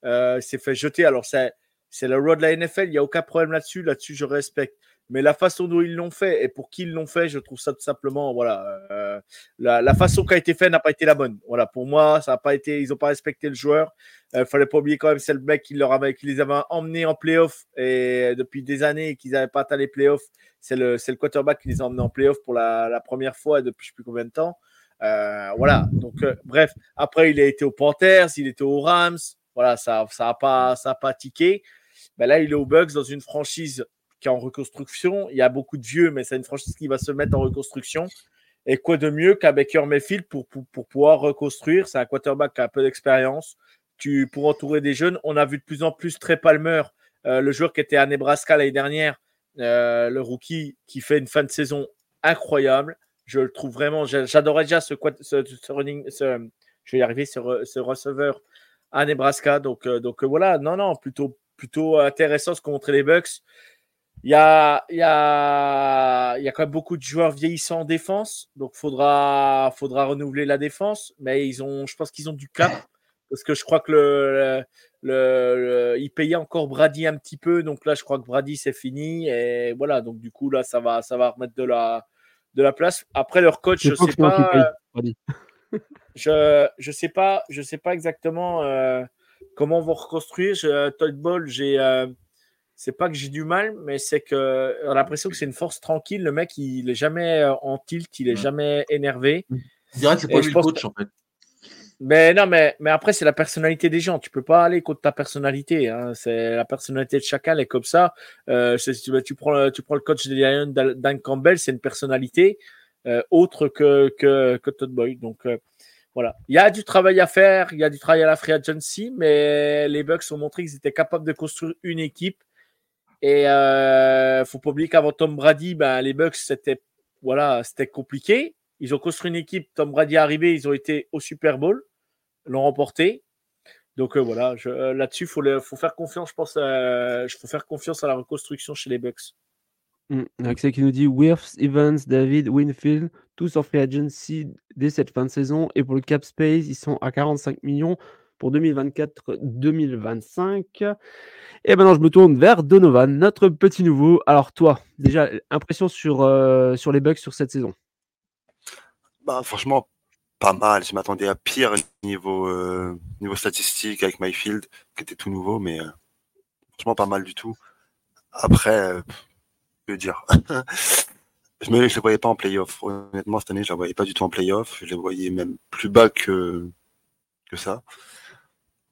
euh, s'est fait jeter. Alors C'est le roi de la NFL, il n'y a aucun problème là-dessus. Là-dessus, je respecte. Mais la façon dont ils l'ont fait et pour qui ils l'ont fait, je trouve ça tout simplement, voilà, euh, la, la, façon qui a été faite n'a pas été la bonne. Voilà, pour moi, ça n'a pas été, ils n'ont pas respecté le joueur. Il euh, fallait pas oublier quand même, c'est le mec qui, leur avait, qui les avait emmenés en playoff et depuis des années qu'ils n'avaient pas atteint les playoffs. C'est le, le quarterback qui les a emmenés en playoff pour la, la première fois depuis je ne sais plus combien de temps. Euh, voilà, donc bref, après il a été aux Panthers, il était aux Rams. Voilà, ça n'a pas, ça pas tiqué. Ben là, il est aux Bucks dans une franchise qui est en reconstruction. Il y a beaucoup de vieux, mais c'est une franchise qui va se mettre en reconstruction. Et quoi de mieux qu'un Baker Mayfield pour, pour, pouvoir reconstruire? C'est un quarterback qui a un peu d'expérience. Tu, pour entourer des jeunes, on a vu de plus en plus Trey Palmer, euh, le joueur qui était à Nebraska l'année dernière, euh, le rookie qui fait une fin de saison incroyable. Je le trouve vraiment, j'adorais déjà ce, running, je vais y arriver, ce, ce receveur à Nebraska. Donc, euh, donc voilà, non, non, plutôt, plutôt intéressant ce qu'ont montré les Bucks. Il y a, y, a, y a quand même beaucoup de joueurs vieillissants en défense, donc faudra, faudra renouveler la défense. Mais ils ont, je pense qu'ils ont du cap parce que je crois que le, le, le, il payait encore Brady un petit peu, donc là je crois que Brady c'est fini et voilà. Donc du coup là ça va, ça va remettre de la, de la place. Après leur coach, je, sais pas, je, je sais pas, je sais pas exactement euh, comment on va reconstruire. Je, Todd Ball, j'ai euh, c'est pas que j'ai du mal, mais c'est que on a l'impression que c'est une force tranquille. Le mec, il est jamais euh, en tilt, il est jamais énervé.
Je dirais que c'est pas lui le coach, en fait.
Mais non, mais, mais après, c'est la personnalité des gens. Tu peux pas aller contre ta personnalité. Hein. C'est la personnalité de chacun, elle est comme ça. Euh, tu, tu, prends, tu prends le coach des Lions, Campbell, c'est une personnalité euh, autre que, que, que Todd Boyd. Donc euh, voilà. Il y a du travail à faire, il y a du travail à la free agency, mais les Bucks ont montré qu'ils étaient capables de construire une équipe et euh, faut pas oublier qu'avant Tom Brady, ben, les Bucks, c'était voilà, c'était compliqué. Ils ont construit une équipe. Tom Brady est arrivé, ils ont été au Super Bowl, l'ont remporté. Donc euh, voilà, euh, là-dessus, il faut, faire confiance, je pense. Il faut faire confiance à la reconstruction chez les Bucks.
Axel qui nous dit Wirfs, Evans, David, Winfield, tous en free agency dès cette fin de saison. Et pour le cap space, ils sont à 45 millions pour 2024-2025. Et maintenant, je me tourne vers Donovan, notre petit nouveau. Alors, toi, déjà, impression sur, euh, sur les bugs sur cette saison?
Bah, Franchement, pas mal. Je m'attendais à pire niveau, euh, niveau statistique avec Myfield, qui était tout nouveau, mais euh, franchement, pas mal du tout. Après, je veux dire? je ne les voyais pas en playoff. Honnêtement, cette année, je ne les voyais pas du tout en playoff. Je les voyais même plus bas que, que ça.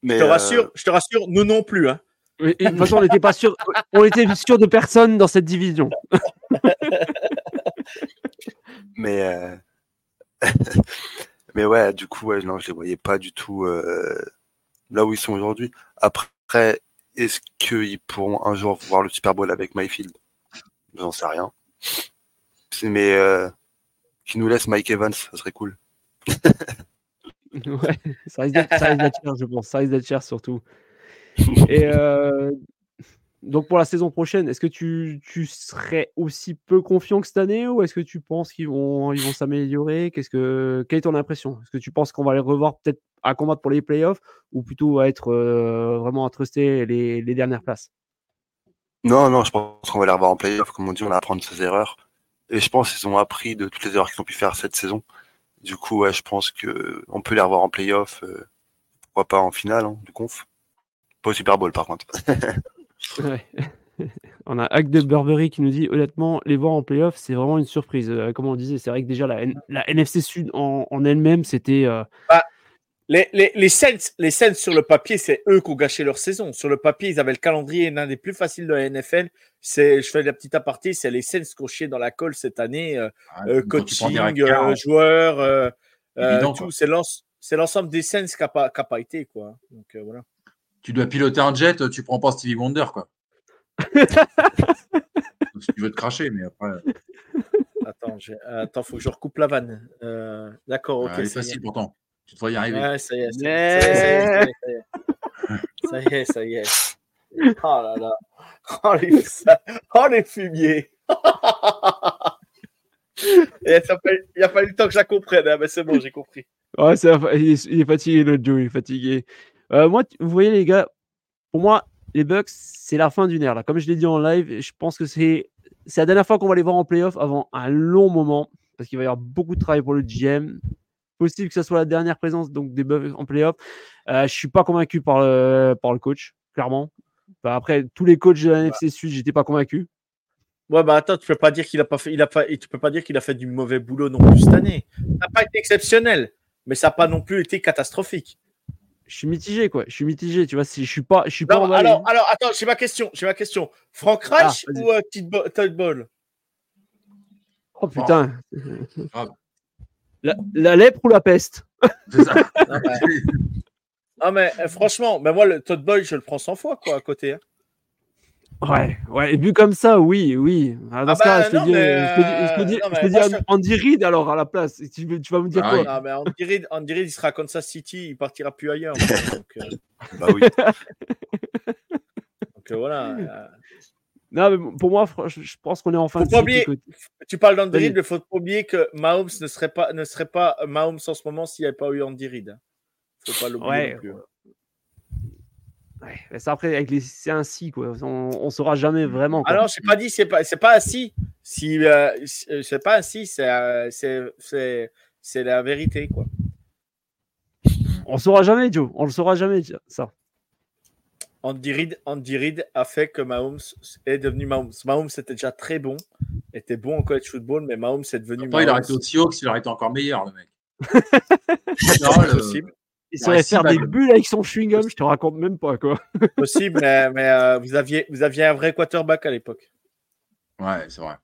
Mais, je, te rassure, je te rassure, nous non plus. Hein
de toute façon, on n'était pas sûr, on était sûr de personne dans cette division.
mais, euh, mais ouais, du coup, ouais, non, je les voyais pas du tout euh, là où ils sont aujourd'hui. Après, est-ce qu'ils pourront un jour voir le Super Bowl avec Myfield J'en sais rien. Mais euh, qui nous laisse Mike Evans, ça serait cool.
ouais, ça risque d'être cher, je pense. Ça risque d'être cher surtout. Et euh, donc pour la saison prochaine, est-ce que tu, serais aussi peu confiant que cette année ou est-ce que tu penses qu'ils vont s'améliorer? Qu'est-ce que quelle est ton impression? Est-ce que tu penses qu'on va les revoir peut-être à combattre pour les playoffs ou plutôt à être euh, vraiment à truster les, dernières places?
Non, non, je pense qu'on va les revoir en playoffs. Comme on dit, on va apprendre ses erreurs. Et je pense qu'ils ont appris de toutes les erreurs qu'ils ont pu faire cette saison. Du coup, je pense qu'on peut les revoir en playoff. Euh, pourquoi pas en finale hein, du conf. Pas au Super Bowl, par contre.
On a Hack de Burberry qui nous dit honnêtement, les voir en playoff, c'est vraiment une surprise. Euh, comme on disait, c'est vrai que déjà la, la NFC Sud en, elle-même, c'était. Euh,
bah, les, les, les, Saints, les sur le papier, c'est eux qui ont gâché leur saison. Sur le papier, ils avaient le calendrier l'un des plus faciles de la NFL. C'est, je fais la petite aparté, c'est les Saints qui ont chié dans la colle cette année. Euh, ah, coaching, joueurs, c'est l'ensemble des Saints qui n'a pas, pas, été. Quoi. Donc voilà
tu dois piloter un jet, tu prends pas Stevie Wonder, quoi. si tu veux te cracher, mais après.
Attends, attends, faut que je recoupe la vanne. Euh, d'accord, ok.
c'est facile pourtant. Tu devrais y arriver.
Ouais, ça y est, ça y est, ça y est, ça y est. Oh là là. Oh les, oh, les fumiers. Et ça fait... Il a fallu le temps que je la comprenne, hein, mais c'est bon, j'ai compris.
Ouais, il, est, fatigué, notre Joe, il est fatigué. Euh, moi, vous voyez, les gars, pour moi, les Bucks, c'est la fin d'une ère. Là. Comme je l'ai dit en live, je pense que c'est c'est la dernière fois qu'on va les voir en playoff avant un long moment, parce qu'il va y avoir beaucoup de travail pour le GM. Possible que ce soit la dernière présence donc des Bucks en playoff. Euh, je suis pas convaincu par le, par le coach, clairement. Après, tous les coachs de la NFC Sud, j'étais pas convaincu.
Ouais, bah attends, tu peux pas dire qu'il a pas fait, il a pas, tu peux pas dire qu'il a fait du mauvais boulot non plus cette année. Ça n'a pas été exceptionnel, mais ça n'a pas non plus été catastrophique.
Je suis mitigé, quoi. Je suis mitigé, tu vois. Si je suis pas, je suis pas
Non, alors, alors, attends, j'ai ma question, j'ai ma question. Frank
Ah,
Reich ou euh, Todd Ball
Oh putain. La, la lèpre ou la peste?
C'est ça.
Non, mais, non, mais, euh, franchement, ben moi, le Todd Boy, je le prends 100 fois, quoi, à côté. hein.
Ouais, ouais. Et vu comme ça, oui, oui. Ah, Dans
Ah
ce cas,
bah,
je te dis,
mais,
je te dis, je te
euh,
dis,
mais
Andy Reid alors à la place. Tu, vas me dire
Ah
quoi?
oui.
Non, mais Andy Reid, Andy Reid, il sera à Kansas City, il partira plus ailleurs. donc, euh,
Bah oui.
donc, euh, voilà. euh,
Non, mais pour moi, je je pense qu'on est en fin
Faut
de
oublier- Tu parles d'Andy. Reid, il faut pas oublier que Mahomes ne serait pas, ne serait pas Mahomes en ce moment s'il n'y avait pas eu Andy Reid. hein. Faut pas l'oublier
Ouais.
non plus.
Ouais, ça après, avec les, c'est un si quoi. On, on saura jamais vraiment. Quoi.
Ah j'ai pas dit, c'est pas, c'est pas assis. Si, euh, c'est c'est pas assis, c'est, euh, c'est, c'est, c'est la vérité, quoi.
On saura jamais, Joe. On le saura jamais ça.
Andy Reid, Andy Reid a fait que Mahomes est devenu Mahomes. Mahomes était déjà très bon, était bon en college football, mais Mahomes est devenu
Après, il aurait
Mahomes.
été au Seahawks, il aurait été encore meilleur, le mec. Non, le-
Possible,
Il
Ouais,
saurait
si,
faire
bah,
des
bah.
bulles avec son chewing-gum, je te raconte même pas quoi.
possible, mais, mais, euh, vous aviez, vous aviez un vrai quarterback à l'époque.
Ouais, c'est vrai.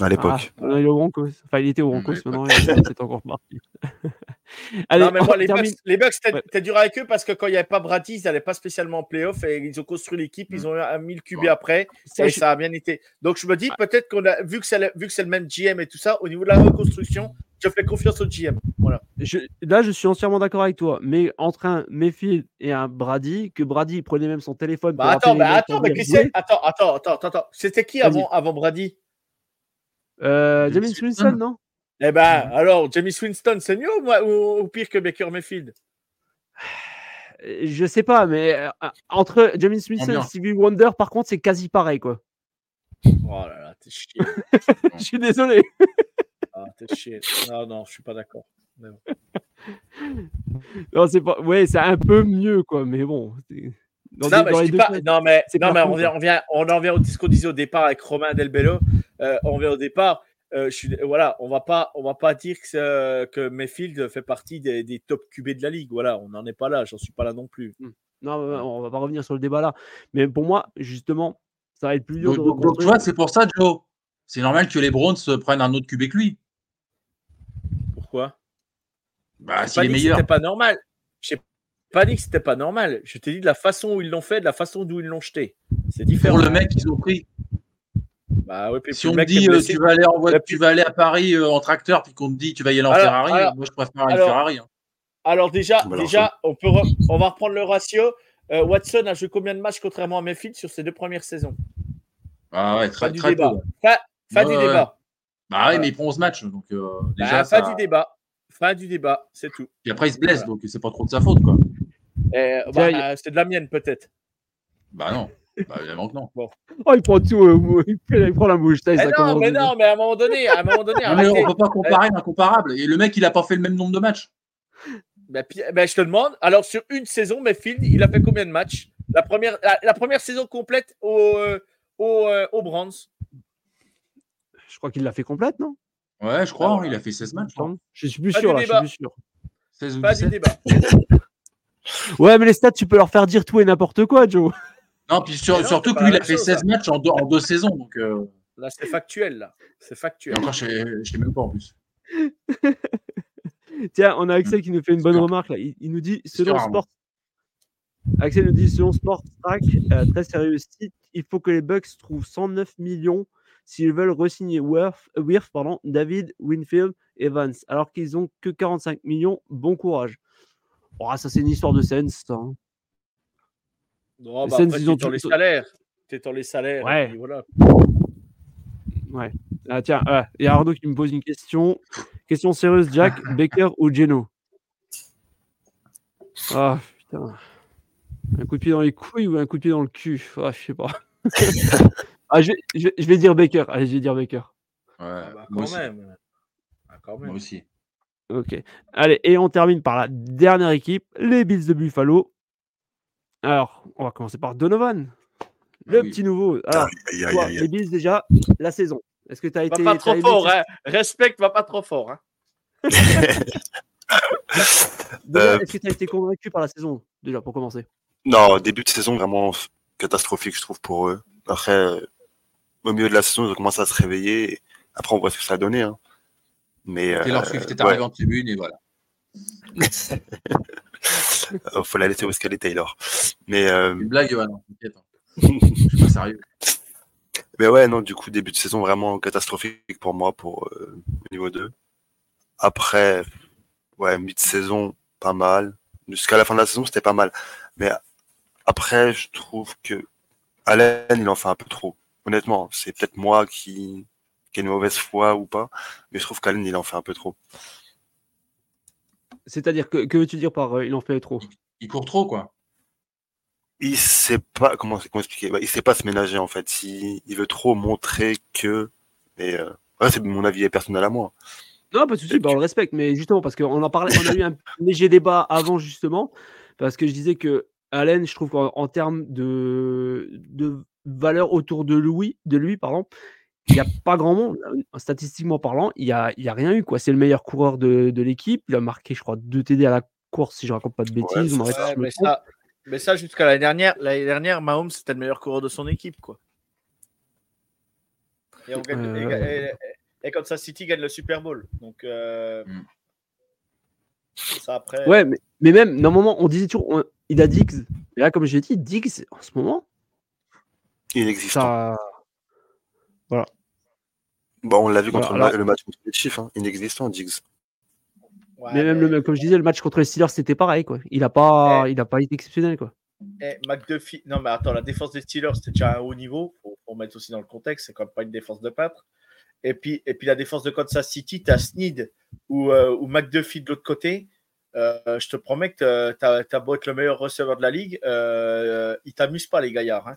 À l'époque.
Ah, il Broncos. Enfin, il était au Broncos
Ouais,
maintenant, il c'est encore parti. Allez,
non, mais moi, les
termine.
Bucks, les Bucks, c'était
Ouais.
c'était dur avec eux parce que quand il n'y avait pas Brady, ils n'allaient pas spécialement en playoff et ils ont construit l'équipe, ils ont eu un 1000 QB
Ouais.
après
Ça,
et
je-
ça a bien été. Donc je me dis peut-être qu'on a vu que c'est le, vu que c'est le même GM et tout ça, au niveau de la reconstruction, je fais confiance au GM. Voilà.
je- là, je suis entièrement d'accord avec toi. Mais entre un Mayfield et un Brady, que Brady prenait même son téléphone pour
Bah attends, bah attends, mais que c'est attends, attends, attends, attends, attends. C'était qui avant, avant Brady?
Euh,
James
James
Winston.
Winston, non?
Eh ben alors, Jamie Winston, c'est mieux ou, moi- ou- ou pire que Baker Mayfield?
Je sais pas, mais euh, entre James Winston et. Stevie Wonder, par contre, c'est quasi pareil, quoi.
Oh là là, t'es chier.
Je suis désolé.
Ah, t'es chier. Non, non, je suis pas d'accord.
Non, c'est pas. Ouais, c'est un peu mieux, quoi. Mais bon.
non,
des-
mais
dans
je
les
dis
deux
pas.
cas,
Non, mais, non, on, vient, on, vient, on en vient au ce qu'on disait au départ avec Romain Delbello. Euh, on vient au départ. Euh, je suis, voilà, on va pas, on va pas dire que, c'est- que Mayfield fait partie des, des top QB de la ligue. Voilà, on n'en est pas là. J'en suis pas là non plus.
Non, mais on va pas revenir sur le débat là. Mais pour moi, justement, ça va être plus dur
Donc,
de
donc- donc, tu vois, c'est pour ça, Joe. C'est normal que les Browns se prennent un autre QB que lui.
Pourquoi?
Bah,
J'ai
s'il
pas
est
dit que
meilleur.
c'était pas normal. J'ai pas dit que c'était pas normal. Je t'ai dit de la façon où ils l'ont fait, de la façon d'où ils l'ont jeté. C'est différent.
Pour le mec qu'ils ont pris.
Bah ouais, puis
Si on me dit euh,
blessé-
tu vas aller en voie- tu vas aller à Paris euh, en tracteur puis qu'on te dit tu vas y aller en
Alors,
Ferrari,
alors-
moi je préfère une
alors-
Ferrari. hein.
Alors déjà,
Bah alors,
déjà, on peut, re- on va reprendre le ratio. Euh, Watson a joué combien de matchs contrairement à Mayfield sur ses deux premières saisons?
Ah ouais,
Fin
très,
du
très
débat.
peu.
Fin, fin
Ouais,
du
ouais.
débat.
Bah ouais, mais il prend 11 matchs donc euh,
Bah,
déjà
fin
ça...
du débat. Fin du débat, c'est tout.
Puis après il se blesse donc c'est pas trop de sa faute quoi.
Et,
Tiens,
bah, c'est de la mienne peut-être.
Bah non. Bah évidemment que non.
Oh, il prend tout. euh, il, prend, il prend la mouche.
Eh
ça
non, mais non, mais à un moment donné, à un moment donné,
Non, on peut pas comparer l'incomparable. Et le mec il a pas fait le même nombre de matchs.
Bah, puis- bah, je te demande. Alors sur une saison, Mayfield, il a fait combien de matchs? La première, la, la première saison complète au, euh, au, euh, au Brands.
Je crois qu'il l'a fait complète, non?
Ouais, je crois,
Ah,
hein, il a fait 16 matchs. je
suis plus
Pas
sûr, là. Je suis plus sûr.
16 ou
Pas du
17.
débat.
Ouais, mais les stats, tu peux leur faire dire tout et n'importe quoi, Joe.
Non, puis sur-
Mais non,
surtout que lui il a fait
chose,
16
ça.
matchs en deux, en deux saisons. Donc, euh,
Là, c'est factuel. Là, c'est
et
factuel.
encore, je ne sais même pas en plus.
Tiens, on a Axel qui nous fait une bonne remarque là. Il, il nous dit selon
Armand.
Sport. Axel nous dit selon Sport Track, euh, très sérieux site, il faut que les Bucks trouvent 109 millions s'ils veulent re-signer Wirth, Wirth, pardon, David, Winfield, Evans, alors qu'ils ont que 45 millions. Bon courage. Oh, ça c'est une histoire de ça. hein.
Non, bah, après,
ils ont
dans
tout-
les salaires. T'es dans les salaires.
Ouais.
et voilà.
Ouais. Ah, tiens, ah, il y a Arnaud qui me pose une question. Question sérieuse, Jack, Baker ou Geno? Ah, putain. Un coup de pied dans les couilles ou un coup de pied dans le cul? Ah, Je sais pas. ah, je, je, je, vais dire Baker. Allez, je vais dire Baker.
Ouais,
Ah bah,
moi
quand,
aussi.
même. Ah, quand même.
Moi aussi.
Ok. Allez, et on termine par la dernière équipe, les Bills de Buffalo. Alors, on va commencer par Donovan. Le
Ah oui.
petit nouveau. Alors,
Aïe, aïe,
toi,
aïe, aïe.
les Bills déjà, la saison. Est-ce que tu as
Va
été.
pas
t'as
trop
aimé
fort, hein. Respecte, va pas trop fort. Hein.
Euh,
Est-ce que tu as été convaincu par la saison, déjà, pour commencer?
Non, début de saison vraiment catastrophique, je trouve, pour eux. Après, au milieu de la saison, ils ont commencé à se réveiller. et après, on voit ce que ça a donné. Hein. Mais euh,
Taylor Swift est
ouais.
arrivé en tribune et voilà.
euh, faut la laisser où est-ce qu'elle est, Taylor. Mais, euh,
Une blague, hein, t'inquiète. hein. Je suis pas sérieux.
mais ouais, non, du coup, début de saison vraiment catastrophique pour moi, pour euh, au niveau 2. Après, ouais, mi-saison, pas mal. Jusqu'à la fin de la saison, c'était pas mal. Mais après, je trouve que Allen, il en fait un peu trop. Honnêtement, c'est peut-être moi qui, qui ai une mauvaise foi ou pas, mais je trouve qu'Allen, il en fait un peu trop.
C'est-à-dire, que, que veux-tu dire par euh, il en fait trop?
Il court trop, quoi.
Il sait pas, comment, comment expliquer? Bah, Il sait pas se ménager, en fait. Il, il veut trop montrer que. Et, euh, ouais, c'est mon avis personnel à moi.
Non, pas de souci, bah, on le respecte, mais justement, parce qu'on en parlait, on a eu un léger débat avant, justement, parce que je disais que Allen, je trouve qu'en en termes de, de valeur autour de lui, de lui pardon, il n'y a pas grand monde. Statistiquement parlant, il n'y a, il y a rien eu. quoi. C'est le meilleur coureur de, de l'équipe. Il a marqué, je crois, deux TD à la course, si je raconte pas de bêtises.
Ouais, mais, ça, mais ça, jusqu'à l'année dernière, l'année dernière, Mahomes, c'était le meilleur coureur de son équipe. Quoi. Et, on gagne- et-
Euh.
et- et City gagne le Super Bowl. Donc, euh,
Mm.
ça après.
Ouais, mais, mais même, normalement, on disait toujours, on- il a Diggs. Et là, comme j'ai dit, Diggs, en ce moment,
Inexistant.
ça.
Bon, on l'a vu contre
Voilà,
le, match contre les Chiefs, hein. inexistant, Diggs.
Ouais,
mais même,
mais-
le, comme je disais, le match contre les Steelers, c'était pareil. quoi. Il n'a pas, il a pas été exceptionnel. quoi.
Eh, McDuffie, non mais attends, la défense des Steelers c'était déjà à un haut niveau, faut mettre aussi dans le contexte, c'est quand même pas une défense de peintre. Et puis, et puis la défense de Kansas City, tu as Snead ou, euh, ou McDuffie de l'autre côté. Euh, je te promets que tu as, beau être le meilleur receveur de la ligue, euh, ils t'amusent pas les gaillards. hein.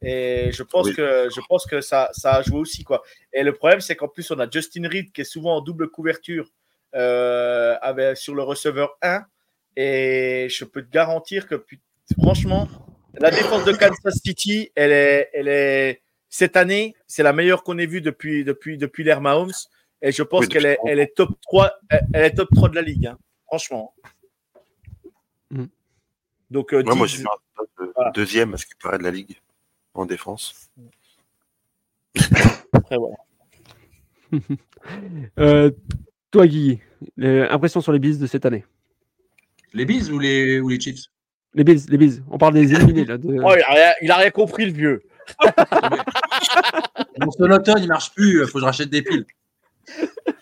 Et je pense
Oui.
que, je pense que ça, ça a joué aussi. Quoi. Et le problème, c'est qu'en plus, on a Justin Reed qui est souvent en double couverture euh, avec, sur le receveur 1. Et je peux te garantir que, franchement, la défense de Kansas City, elle est, elle est, cette année, c'est la meilleure qu'on ait vue depuis, depuis, depuis l'ère Mahomes. Et je pense
Oui,
qu'elle est, elle est top 3, elle elle est top 3 de la ligue, hein, franchement.
Mm.
Donc, euh,
Ouais, moi, j'ai poste de
Voilà.
deuxième, à ce qui paraît, de la ligue en défense.
après, voilà.
Euh, toi, Guy, euh, impression sur les Bills de cette année?
Les Bills ou les, ou les Chiefs?
Les Bills, les Bills. On parle des éliminés là. de-
Oh, il, a rien, il a rien compris, le vieux.
Mon sonotone, il marche plus. Il faut que je rachète des piles.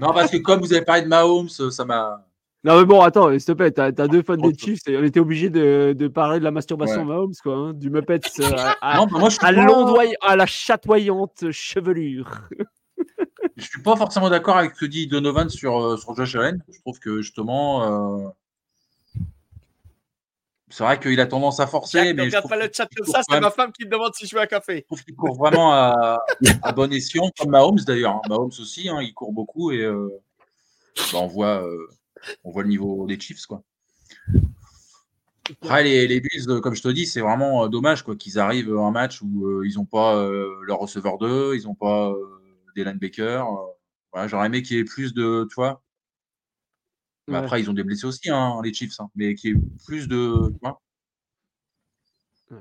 Non, parce que comme vous avez parlé de Mahomes, ça m'a.
Non mais bon, attends, s'il te plaît, t'as as deux fans des
Trop.
Chiefs et on était obligé de, de parler de la masturbation
Ouais.
Mahomes, quoi, hein, du Muppets euh, à,
Non, bah, moi, je suis
à
pas-
l'ondoy- à la chatoyante chevelure.
Je suis pas forcément d'accord avec ce que dit Donovan sur, euh, sur Josh Allen. Je trouve que justement, euh, c'est vrai qu'il a tendance à forcer,
Jack, ne
mais je
regarde pas le chat comme ça, c'est ma femme qui me demande si je veux un café.
je trouve qu'il court vraiment à, à bon escient, comme Mahomes d'ailleurs. hein. Mahomes aussi, hein, il court beaucoup et euh, bah, on voit, euh, on voit le niveau des Chiefs quoi. Après les, les Bills, euh, comme je te dis, c'est vraiment dommage quoi qu'ils arrivent à un match où euh, ils n'ont pas leur receveur 2, ils n'ont pas des linebackers. Voilà, J'aurais aimé qu'il y ait plus de, tu vois. Mais
Ouais.
après, ils ont des blessés aussi, hein, les Chiefs, hein, mais qu'il y ait plus de. vois.
Ouais.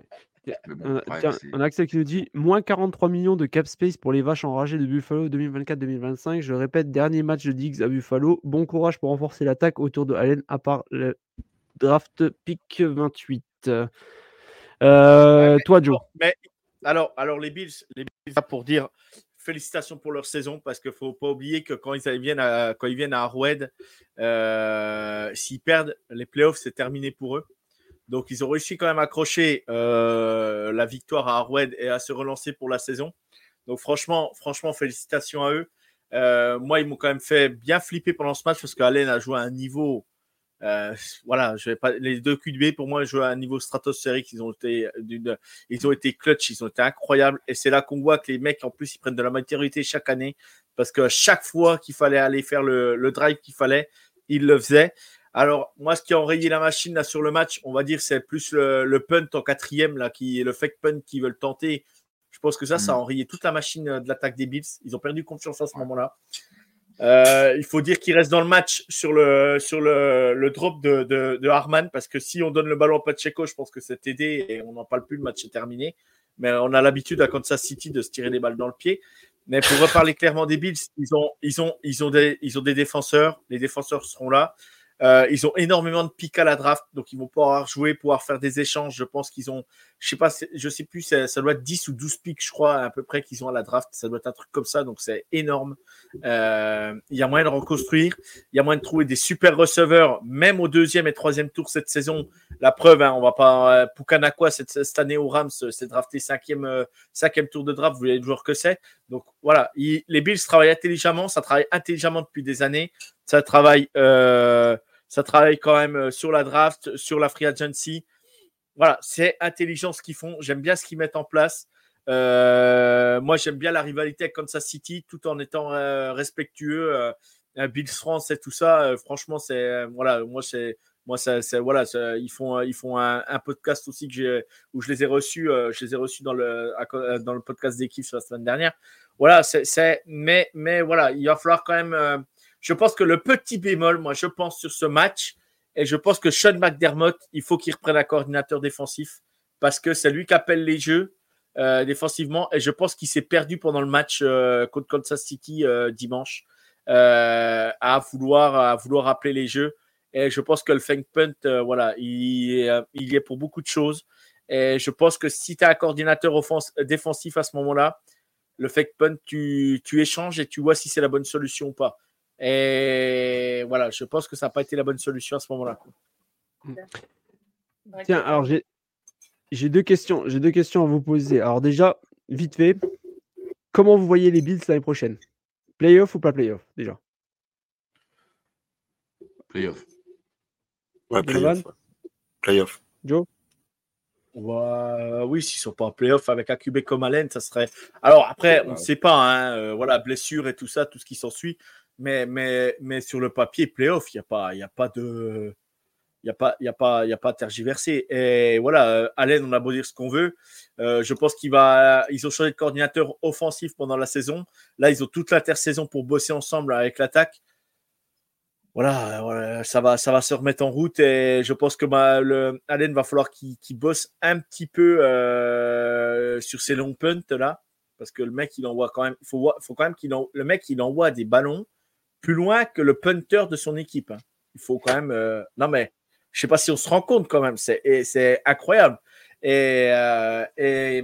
Bon, après,
tiens, on a Axel qui nous dit moins 43 millions de cap space pour les vaches enragées de Buffalo 2024-2025. Je répète, dernier match de Diggs à Buffalo. Bon courage pour renforcer l'attaque autour de Allen, à part le draft pick 28. Euh,
Ouais, mais-
toi, Joe.
Mais alors, alors les Bills, les Bills, pour dire félicitations pour leur saison parce qu'il faut pas oublier que quand ils viennent à, quand euh, s'ils perdent les playoffs, c'est terminé pour eux. Donc ils ont réussi quand même à accrocher euh, la victoire à Arrowhead et à se relancer pour la saison. Donc franchement, franchement, félicitations à eux. Euh, moi, ils m'ont quand même fait bien flipper pendant ce match parce qu'Allen a joué à un niveau Euh, voilà, je vais pas, les deux QB pour moi jouent à un niveau stratosphérique. Ils ont été, ils ont été clutch, ils ont été incroyables. Et c'est là qu'on voit que les mecs, en plus, ils prennent de la maturité chaque année parce que chaque fois qu'il fallait aller faire le, le drive qu'il fallait, ils le faisaient. Alors, moi, ce qui a enrayé la machine là, sur le match, on va dire, c'est plus le, punt en quatrième, là, qui est le fake punt qu'ils veulent tenter. Je pense que ça, ça a mm. enrayé toute la machine de l'attaque des Bills. Ils ont perdu confiance à ce moment-là. Euh, il faut dire qu'il reste dans le match sur le, sur le, drop de, de, Harman, parce que si on donne le ballon à Pacheco, je pense que c'est aidé et on n'en parle plus, le match est terminé. Mais on a l'habitude à Kansas City de se tirer des balles dans le pied. Mais pour reparler clairement des Bills, ils ont, ils ont, ils ont, des, ils ont des défenseurs. Les défenseurs seront là. Euh, ils ont énormément de pics à la draft, donc ils vont pouvoir jouer, pouvoir faire des échanges. Je pense qu'ils ont, je sais pas, je sais plus, ça, doit être 10 ou 12 pics, je crois, à peu près qu'ils ont à la draft. Ça doit être un truc comme ça, donc c'est énorme. Euh, il y a moyen de reconstruire, il y a moyen de trouver des super receveurs, même au deuxième et troisième tour cette saison. La preuve, hein, on va pas, euh, Pukanakwa cette, année au Rams, c'est drafté cinquième, cinquième tour de draft. Vous voyez le joueur que c'est. Donc voilà, les Bills travaillent intelligemment, ça travaille intelligemment depuis des années. Ça travaille, euh, ça travaille quand même euh, sur la draft, sur la free agency. Voilà, c'est intelligent ce qu'ils font. J'aime bien ce qu'ils mettent en place. Euh, moi, j'aime bien la rivalité avec Kansas City, tout en étant respectueux. Bills France et tout ça. franchement, c'est voilà, moi c'est moi ça, voilà, ils font ils font un, podcast aussi que où je les ai reçus, je les ai reçus dans le dans le podcast d'équipe la semaine dernière. Voilà, c'est mais mais voilà, il va falloir quand même je pense que le petit bémol, moi, je pense sur ce match, et je pense que Sean McDermott, il faut qu'il reprenne un coordinateur défensif parce que c'est lui qui appelle les jeux euh, défensivement, et je pense qu'il s'est perdu pendant le match euh, contre Kansas City euh, dimanche à vouloir à vouloir appeler les jeux. Et je pense que le fake punt, voilà, il, il y est pour beaucoup de choses. Et je pense que si tu as un coordinateur défensif à ce moment-là, le fake punt, tu, tu échanges et tu vois si c'est la bonne solution ou pas. Et voilà, je pense que ça n'a pas été la bonne solution à ce moment-là.
Tiens, alors j'ai deux questions. J'ai deux questions à vous poser. Alors déjà, vite fait, comment vous voyez les Bills l'année prochaine? Playoff ou pas playoff déjà?
Playoff.
Ouais, playoff. Playoff.
Joe?
Oui, s'ils sont pas en playoff avec un QB comme Allen, ça serait. Alors après, on ne sait pas, hein, euh, voilà, blessure et tout ça, tout ce qui s'ensuit. Mais, mais, mais sur le papier, playoff, il n'y a, pas, y a pas de. Il a, pas, y a, pas, y. Et voilà, euh, Allen, on a beau dire ce qu'on veut. Euh, je pense qu'il va. Ils ont changé de coordinateur offensif pendant la saison. Là, ils ont toute l'intersaison pour bosser ensemble avec l'attaque. Voilà, ça, va, ça va se remettre en route et je pense que bah, le, Allen va falloir qu'il bosse un petit peu euh, sur ces longs punts là parce que le mec il envoie quand même faut, faut quand même qu'il le mec il envoie des ballons plus loin que le punter de son équipe. Hein. Il faut quand même. Euh, non, mais je sais pas si on se rend compte quand même. C'est incroyable. Et, euh, et,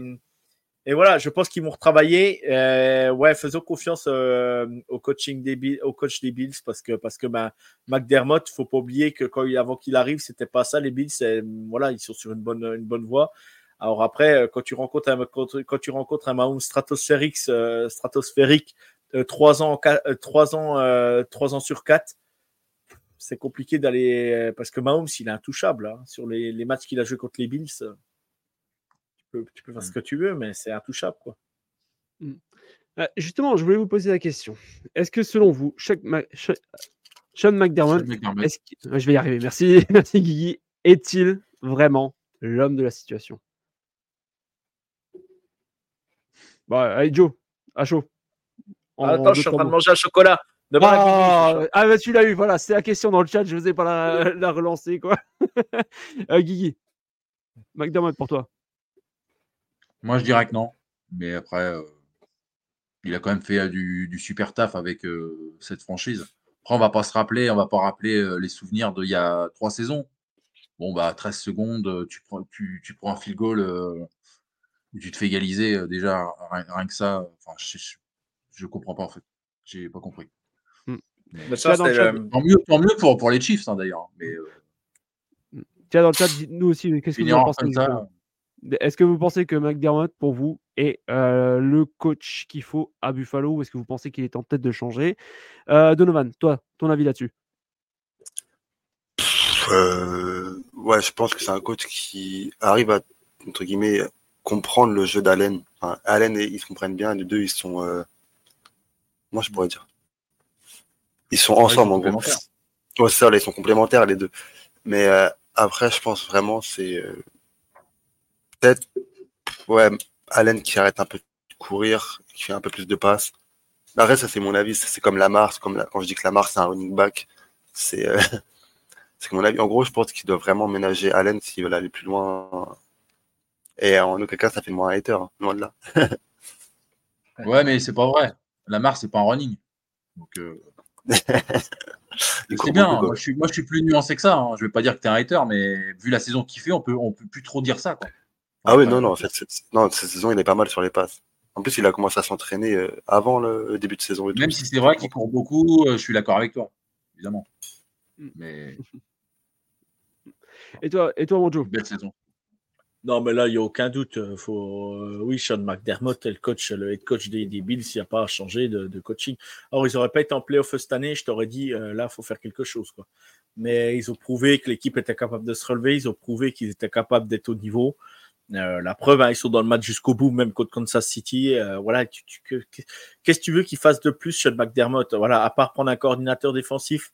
et, voilà, je pense qu'ils vont retravailler. Euh, ouais, faisons confiance au coaching des au coach des Bills parce que parce que ben, McDermott, faut pas oublier que quand avant qu'il arrive, c'était pas ça les Bills. Voilà, ils sont sur une bonne une bonne voie. Alors après, quand tu rencontres un, quand, tu rencontres un Mahomes stratosphérique, stratosphérique 3 euh, ans, 3 ans, euh, ans sur 4, c'est compliqué d'aller. Euh, parce que Mahomes, il est intouchable. Hein, sur les, les matchs qu'il a joué contre les Bills, tu peux, tu peux faire ce mm. que tu veux, mais c'est intouchable. Quoi.
Mm. justement, je voulais vous poser la question. Est-ce que selon vous, Sean McDermott, je vais y arriver, merci, merci Guigui, est-il vraiment l'homme de la situation? Bon, allez Joe, à chaud.
Attends, je suis en train de manger un chocolat.
Ah, ah, bah tu l'as eu, voilà, c'est la question dans le chat, je ne vous ai pas la, relancer, quoi. euh, Guigui, McDermott pour toi.
Moi, je dirais que non, mais après, euh, il a quand même fait euh, du, super taf avec euh, cette franchise. Après, on va pas se rappeler, on va pas rappeler les souvenirs d'il y a trois saisons. Bon, bah, 13 secondes, tu prends, tu, tu prends un field goal, tu te fais égaliser, déjà, rien, que ça. Enfin, je, je comprends pas en fait. J'ai pas compris.
Ça, tant,
mieux, tant, mieux, pour, pour les Chiefs hein, d'ailleurs. Mais euh...
Tiens, dans le chat, dites-nous aussi, qu'est-ce que vous en pensez Est-ce que vous pensez que McDermott, pour vous, est euh, le coach qu'il faut à Buffalo ou est-ce que vous pensez qu'il est en tête de changer? Euh, Donovan, toi, ton avis là-dessus?
Euh, ouais, je pense que c'est un coach qui arrive à, entre guillemets, comprendre le jeu d'Allen. Enfin, Allen et ils se comprennent bien, les deux, ils sont. Moi, je pourrais dire. Ils sont
Ouais, ils
ensemble,
sont
en gros.
complémentaires.
Ouais, c'est ça, là, ils sont complémentaires, les deux. Mais euh, après, je pense vraiment, c'est euh, peut-être, ouais, Allen qui arrête un peu de courir, qui fait un peu plus de passes. Après, ça, c'est mon avis. C'est comme Lamar. Comme la- quand je dis que Lamar, c'est un running back, c'est euh, c'est mon avis. En gros, je pense qu'il doit vraiment ménager Allen s'il veut aller plus loin. Et en aucun cas, ça fait de moi un hater, hein, loin de là.
Ouais, mais c'est pas vrai. Lamar, c'est pas un running. Donc, euh, c'est bien. Moi je, suis, moi, je suis plus nuancé que ça. hein. Je vais pas dire que t'es un hater, mais vu la saison qu'il fait, on peut, on peut plus trop dire ça. Quoi.
Ah oui, non, non, en fait, cette, non, cette saison, il est pas mal sur les passes. En plus, il a commencé à s'entraîner euh, avant le début de saison. et tout.
Même si c'est vrai qu'il court beaucoup, euh, je suis d'accord avec toi, évidemment. Mais
Et toi, et toi, mon Joe
belle saison.
Non, mais là, il n'y a aucun doute. euh, Faut... euh, Oui, Sean McDermott est le coach, le head coach des, Bills. Il n'y a pas à changer de, coaching. Alors, ils n'auraient pas été en playoff cette année. Je t'aurais dit, euh, là, il faut faire quelque chose. Quoi. Mais ils ont prouvé que l'équipe était capable de se relever. Ils ont prouvé qu'ils étaient capables d'être au niveau. La preuve, hein, ils sont dans le match jusqu'au bout, même contre Kansas City. Voilà, qu'est-ce que tu veux qu'ils fassent de plus, Sean McDermott? Voilà, à part prendre un coordinateur défensif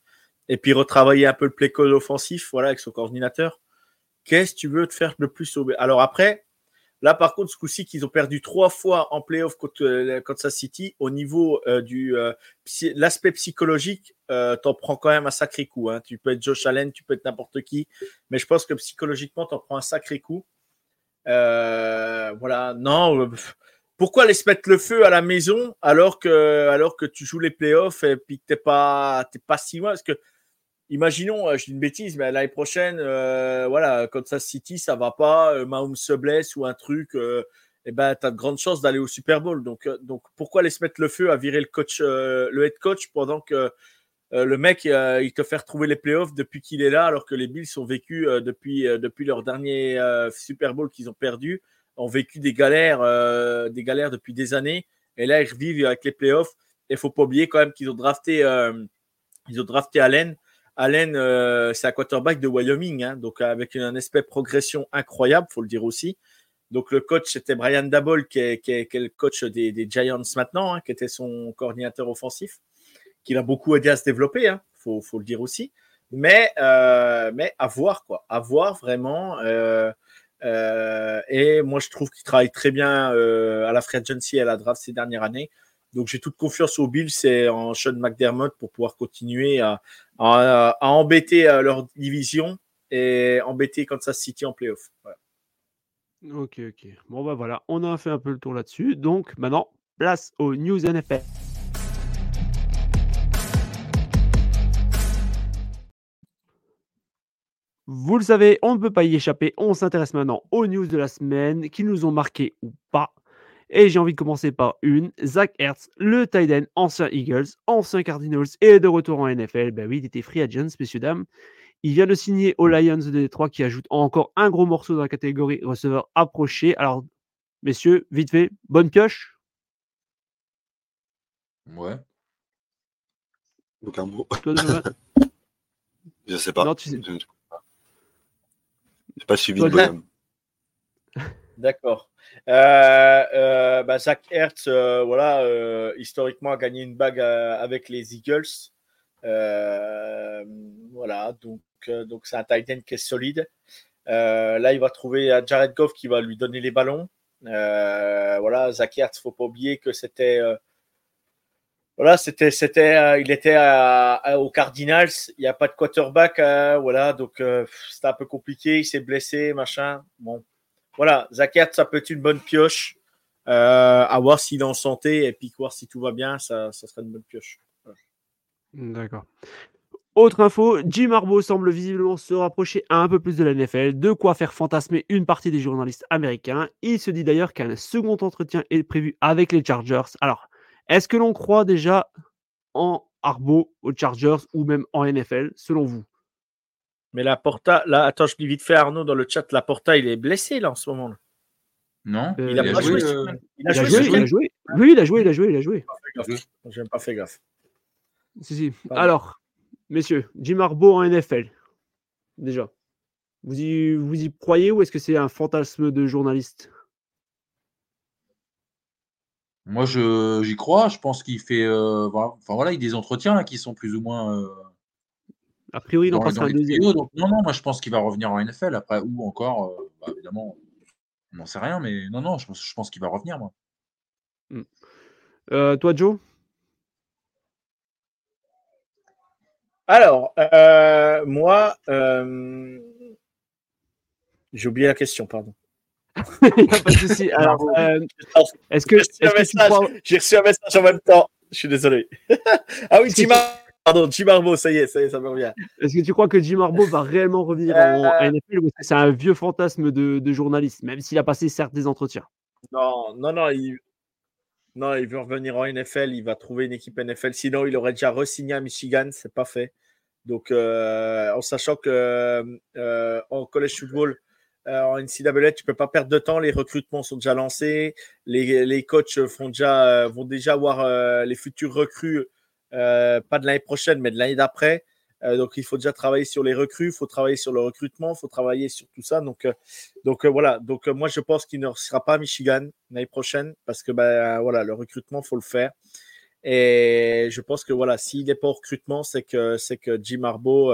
et puis retravailler un peu le play call offensif, voilà, avec son coordinateur. Qu'est-ce que tu veux te faire de plus au... Alors après, là par contre, ce coup-ci, qu'ils ont perdu trois fois en playoff contre euh, Kansas City, au niveau euh, du euh, l'aspect psychologique, euh, t'en prends quand même un sacré coup. Hein. Tu peux être Josh Allen, tu peux être n'importe qui, mais je pense que psychologiquement, t'en prends un sacré coup. Voilà, non. pourquoi se mettre le feu à la maison alors que, alors que tu joues les playoffs et puis que t'es pas, pas si loin? Que imaginons, euh, je dis une bêtise, mais l'année prochaine, euh, voilà, Kansas City, ça va pas, euh, Mahomes se blesse ou un truc, euh, eh ben, tu as de grandes chances d'aller au Super Bowl. Donc, euh, donc, pourquoi se mettre le feu à virer le coach, le head coach, pendant que le mec, il te fait retrouver les playoffs depuis qu'il est là, alors que les Bills ont vécu depuis, leur dernier Super Bowl qu'ils ont perdu, ont vécu des galères, depuis des années. Et là, ils revivent avec les playoffs. Et faut pas oublier quand même qu'ils ont drafté, ils ont drafté Allen. Allen, euh, c'est un quarterback de Wyoming, hein, donc avec un aspect progression incroyable, faut le dire aussi. Donc le coach, c'était Brian Dabol, qui est, le coach des, Giants maintenant, hein, qui était son coordinateur offensif, qui l'a beaucoup aidé à se développer, hein, faut, le dire aussi. Mais, euh, mais à voir, quoi. À voir vraiment. euh, et moi, je trouve qu'il travaille très bien à la free agency et à la draft ces dernières années. Donc j'ai toute confiance aux Bills et en Sean McDermott pour pouvoir continuer à, à, embêter euh, leur division et embêter Kansas City en playoff.
Ok, ok. Bon, bah voilà, on a fait un peu le tour là-dessus. Donc maintenant, place aux news NFL. Vous le savez, on ne peut pas y échapper. On s'intéresse maintenant aux news de la semaine qui nous ont marqué ou pas. Et j'ai envie de commencer par une. Zach Ertz, le tight end, ancien Eagles, ancien Cardinals et de retour en NFL. Ben oui, il était free agent, messieurs, dames. Il vient de signer aux Lions de Détroit qui ajoute encore un gros morceau dans la catégorie receveur approché. Alors, messieurs, vite fait, bonne pioche.
Ouais.
Donc un mot.
Toi,
Je sais pas.
Non, tu sais-
Je ne- J'ai pas suivi
Toi,
le bonhomme.
D'accord. Euh, euh, bah, Zach Hertz, euh, voilà, historiquement a gagné une bague avec les Eagles. Voilà, donc donc c'est un tight end qui est solide. Là, il va trouver Jared Goff qui va lui donner les ballons. Euh, voilà, Zach Ertz, faut pas oublier que c'était voilà, c'était c'était il était à, aux Cardinals, il n'y a pas de quarterback, voilà, donc c'était un peu compliqué, il s'est blessé, machin. Bon, voilà, Ertz, ça peut être une bonne pioche. Euh, à voir s'il est en santé et puis voir si tout va bien, ça, ça serait une bonne pioche.
D'accord. Autre info, Jim Harbaugh semble visiblement se rapprocher un peu plus de la NFL, de quoi faire fantasmer une partie des journalistes américains. Il se dit d'ailleurs qu'un second entretien est prévu avec les Chargers. Alors, est-ce que l'on croit déjà en Harbaugh aux Chargers ou même en NFL, selon vous?
Mais la Porta, là, attends, je dis vite fait Arnaud dans le chat, la Porta, il est blessé là en ce moment. là.
Non
Il a
Il a
pas joué.
euh.
Il
il a, joué, il a joué. Oui, il a joué, il a joué, il a joué.
J'ai pas fait gaffe.
Si, si.
Pardon.
Alors, messieurs, Jim Harbaugh en NFL. déjà vous y, vous y croyez ou est-ce que c'est un fantasme de journaliste?
Moi, je, j'y crois. Je pense qu'il fait. euh, voilà. Enfin, voilà, il y a des entretiens là, qui sont plus ou moins. euh,
A priori, il en un deuxième.
Donc, non, non, moi, je pense qu'il va revenir en NFL. Après, où encore euh, bah, Évidemment, on n'en sait rien. Mais non, non, je pense, je pense qu'il va revenir, moi.
Euh, toi, Joe?
Alors, euh, moi, euh, j'ai oublié la question, pardon.
Il n'y a pas de souci. Alors, euh, est-ce que,
J'ai reçu, reçu un message en même temps. Je suis désolé. ah oui, Har- Pardon, Jim Harbaugh, ça y est, ça y est, ça me revient.
est-ce que tu crois que Jim Harbaugh va réellement revenir en
Euh,
NFL ou c'est un vieux fantasme de, de journaliste, même s'il a passé certes des entretiens?
Non, non, non, il... non, il veut revenir en NFL, il va trouver une équipe NFL. Sinon, il aurait déjà re-signé à Michigan, c'est pas fait. Donc, euh, en sachant que euh, en college football, euh, en NCAA, tu peux pas perdre de temps. Les recrutements sont déjà lancés. Les, les coachs font déjà, vont déjà avoir euh, les futurs recrues, euh, pas de l'année prochaine, mais de l'année d'après. Euh, donc, il faut déjà travailler sur les recrues, il faut travailler sur le recrutement, il faut travailler sur tout ça. Donc, euh, donc euh, voilà. Donc, moi, je pense qu'il ne sera pas à Michigan l'année prochaine parce que ben, voilà, le recrutement, faut le faire. Et je pense que voilà, s'il n'est pas au recrutement, c'est que c'est que Jim Harbaugh,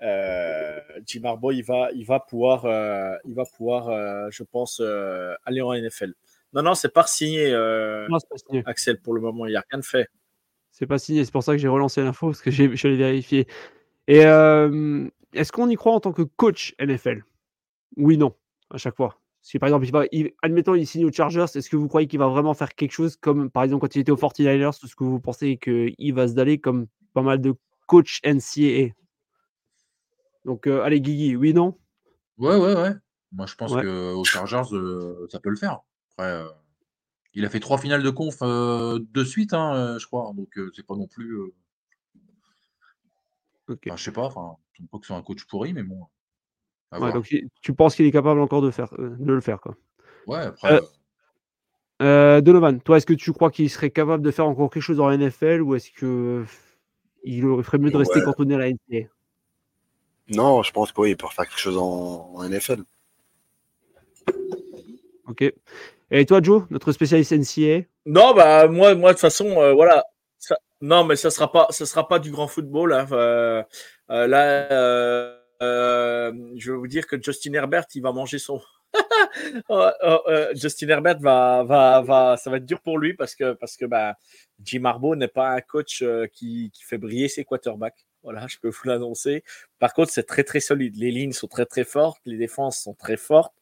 Jim Harbaugh, il va, il va pouvoir, il va pouvoir, je pense, aller en NFL. Non, non, c'est pas signé,
Non, c'est pas signé.
Axel, pour le moment. Il n'y a rien de fait.
C'est pas signé, c'est pour ça que j'ai relancé l'info, parce que j'ai- je l'ai vérifié. Et euh, est-ce qu'on y croit en tant que coach NFL Oui, non, à chaque fois. Si par exemple, il va, il- admettons, il signe aux Chargers, est-ce que vous croyez qu'il va vraiment faire quelque chose comme, par exemple, quand il était aux 49ers, est-ce que vous pensez qu'il va se daller comme pas mal de coachs NCAA Donc, euh, allez, Guigui, oui, non?
Ouais, ouais, ouais. Moi, je pense
Ouais.
qu'aux Chargers, euh, ça peut le faire. Après, il a fait trois finales de conf euh, de suite, hein, euh, je crois. Donc, euh, c'est pas non plus. euh,
Ok.
enfin, je sais pas. Enfin, je ne pas que c'est un coach pourri, mais bon. à
Ouais,
voir.
donc, il- tu penses qu'il est capable encore de, faire, euh, de le faire, quoi.
Ouais, après.
Euh, Euh, Donovan, toi, est-ce que tu crois qu'il serait capable de faire encore quelque chose dans la NFL ou est-ce que il ferait mieux de rester
Ouais.
cantonné à la NCAA
Non, je pense qu'il peut faire quelque chose en, en NFL.
Ok. Et toi, Joe, notre spécialiste NCAA
Non, bah moi, moi de toute façon, euh, voilà. Non, mais ça sera pas, ça sera pas du grand football. hein. Euh, là, euh, je vais vous dire que Justin Herbert, il va manger son. Oh, oh, Justin Herbert va, va, va, ça va être dur pour lui parce que, parce que bah, Jim Harbaugh n'est pas un coach qui, qui fait briller ses quarterbacks. Voilà, je peux vous l'annoncer. Par contre, c'est très très solide. Les lignes sont très très fortes, les défenses sont très fortes.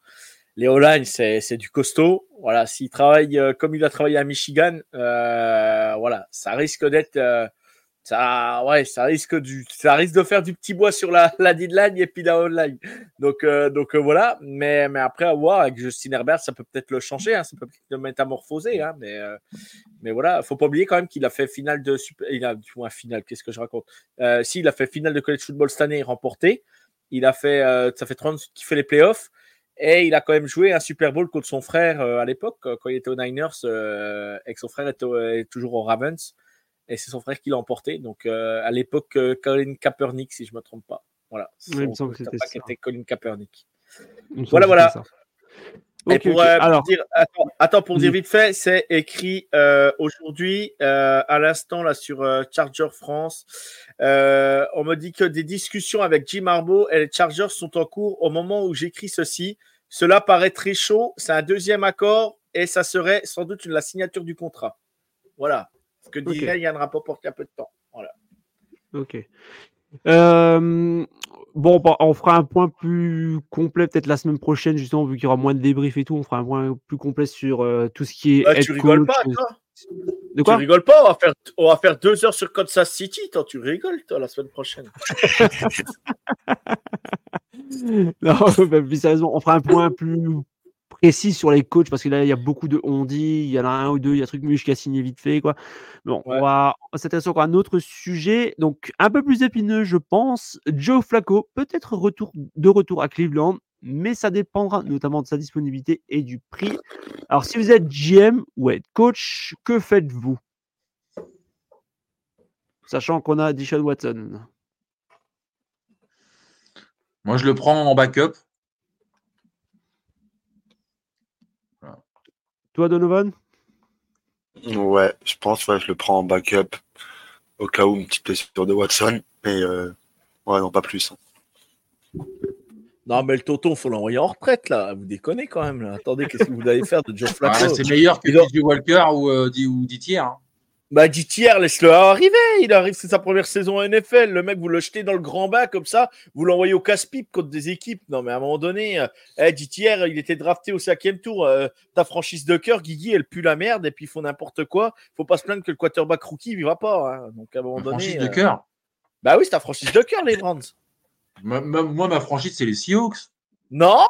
Les O-line, c'est du costaud. Voilà, s'il travaille euh, comme il a travaillé à Michigan, euh, voilà, ça risque d'être, euh, ça, ouais, ça risque du, ça risque de faire du petit bois sur la la D-line et puis la O-line. Donc donc voilà, mais mais après à voir avec Justin Herbert, ça peut peut-être le changer, hein, ça peut peut-être le métamorphoser, hein, mais mais voilà, faut pas oublier quand même qu'il a fait finale de il a du moins finale, qu'est-ce que je raconte? Si, il a fait finale de college football cette année, remporté. Il a fait, ça fait 30 qu'il fait les playoffs. Et il a quand même joué un Super Bowl contre son frère euh, à l'époque, euh, quand il était aux Niners, euh, et que son frère au- est toujours aux Ravens. Et c'est son frère qui l'a emporté. Donc euh, à l'époque, Colin Kaepernick, si je ne me trompe pas. Voilà.
Oui, il me semble que c'était
Colin Kaepernick. Voilà, voilà. Et pour, euh, pour
Alors,
dire, attends, attends, pour dire
Vas-y.
vite fait, c'est écrit euh, aujourd'hui, euh, à l'instant, là, sur Charger France. On me dit que des discussions avec Jim Harbaugh et les Chargers sont en cours au moment où j'écris ceci. Cela paraît très chaud. C'est un deuxième accord et ça serait sans doute la signature du contrat. Voilà. Ce que
Ok.
disait Yann Rappaport il y a peu de temps. Voilà.
ok. Euh, bon, bah, on fera un point plus complet peut-être la semaine prochaine, justement, vu qu'il y aura moins de débriefs et tout. On fera un point plus complet sur euh, tout ce qui est.
Ah,
head
tu rigoles
coach,
pas, toi
De
Tu
quoi
rigoles pas on va, faire, on va faire deux heures sur Kansas City. Toi, tu rigoles, toi, la semaine prochaine.
Non, bah, plus sérieusement, on fera un point plus précis sur les coachs parce que là, il y a beaucoup de on dit, il y en a un ou deux, il y a Trucmuche qui a signé vite fait. Quoi. Bon,
Ouais.
on va, on va s'intéresser encore à un autre sujet, donc un peu plus épineux, je pense. Joe Flacco, peut-être retour, de retour à Cleveland, mais ça dépendra notamment de sa disponibilité et du prix. Alors, si vous êtes GM ou head coach, que faites-vous? Sachant qu'on a Dishon Watson.
Moi, je le prends en backup.
Toi, Donovan?
Ouais, je pense, ouais, je le prends en backup au cas où une petite blessure de Watson. Mais euh, ouais, non, pas plus.
Non, mais le Tonton, faut l'envoyer en retraite, là. Vous déconnez quand même, là. Attendez, qu'est-ce que vous allez faire de Joe
Ah,
Flacco?
c'est meilleur que PJ Walker ou, euh, ou Ditier. hein.
Bah, dit hier, laisse-le arriver. Il arrive, c'est sa première saison en NFL. Le mec, vous le jetez dans le grand bac comme ça, vous l'envoyez au casse-pipe contre des équipes. Non, mais à un moment donné, euh, eh, dit hier, il était drafté au cinquième tour. Euh, ta franchise de cœur, Guigui, elle pue la merde et puis ils font n'importe quoi. Faut pas se plaindre que le quarterback rookie il vivra pas. hein. Donc à un moment donné.
franchise
euh,
de cœur.
Bah oui, c'est ta franchise de cœur, les Brands.
Ma- ma- Moi, ma franchise, c'est les Seahawks.
Non,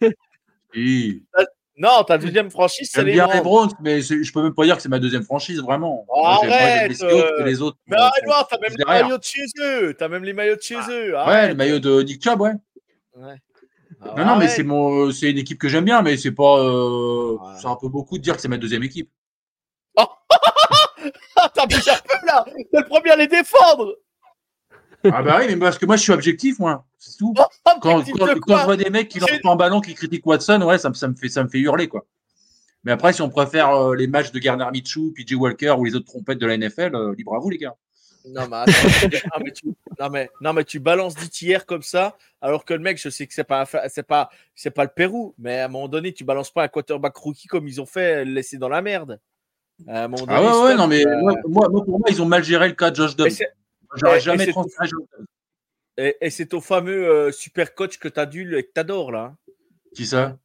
non, ta deuxième franchise, c'est les
bien les. Browns, mais je peux même pas dire que c'est ma deuxième franchise, vraiment.
Oh,
Moi,
arrête, euh,
et les autres.
Mais
euh, sont-
voir, t'as même les maillots de chez eux. T'as même les maillots de chez eux.
Ouais, le maillot de Nick Chubb, ouais.
Ouais.
Non, non, mais c'est mon, c'est une équipe que j'aime bien, mais c'est pas, euh,
Ouais.
c'est un peu beaucoup de dire que c'est ma deuxième équipe.
Ah, t'as un peu là. T'es le premier à les défendre.
Ah bah oui, mais parce que moi je suis objectif, moi, c'est tout. Quand, je vois des mecs qui lancent un ballon, qui critiquent Watson, ouais, ça, me- ça me fait, ça me fait hurler, quoi. Mais après, si on préfère euh, les matchs de Garner Minshew, PJ Walker ou les autres trompettes de la NFL, euh, libre à vous, les gars.
Non mais, attends, non, mais tu, non, mais, non, mais tu balances comme ça, alors que le mec, je sais que c'est pas, c'est pas, c'est pas le Pérou, mais à un moment donné, tu balances pas un quarterback rookie comme ils ont fait, le laisser dans la merde. À un moment
Ah ouais, ouais, non, mais
euh,
moi, moi- pour moi, ils ont mal géré le cas de Josh Dobbs. J'aurais jamais
c'est
transféré
et, et c'est ton fameux euh, super coach que tu et que t'adores là. hein.
Qui ça?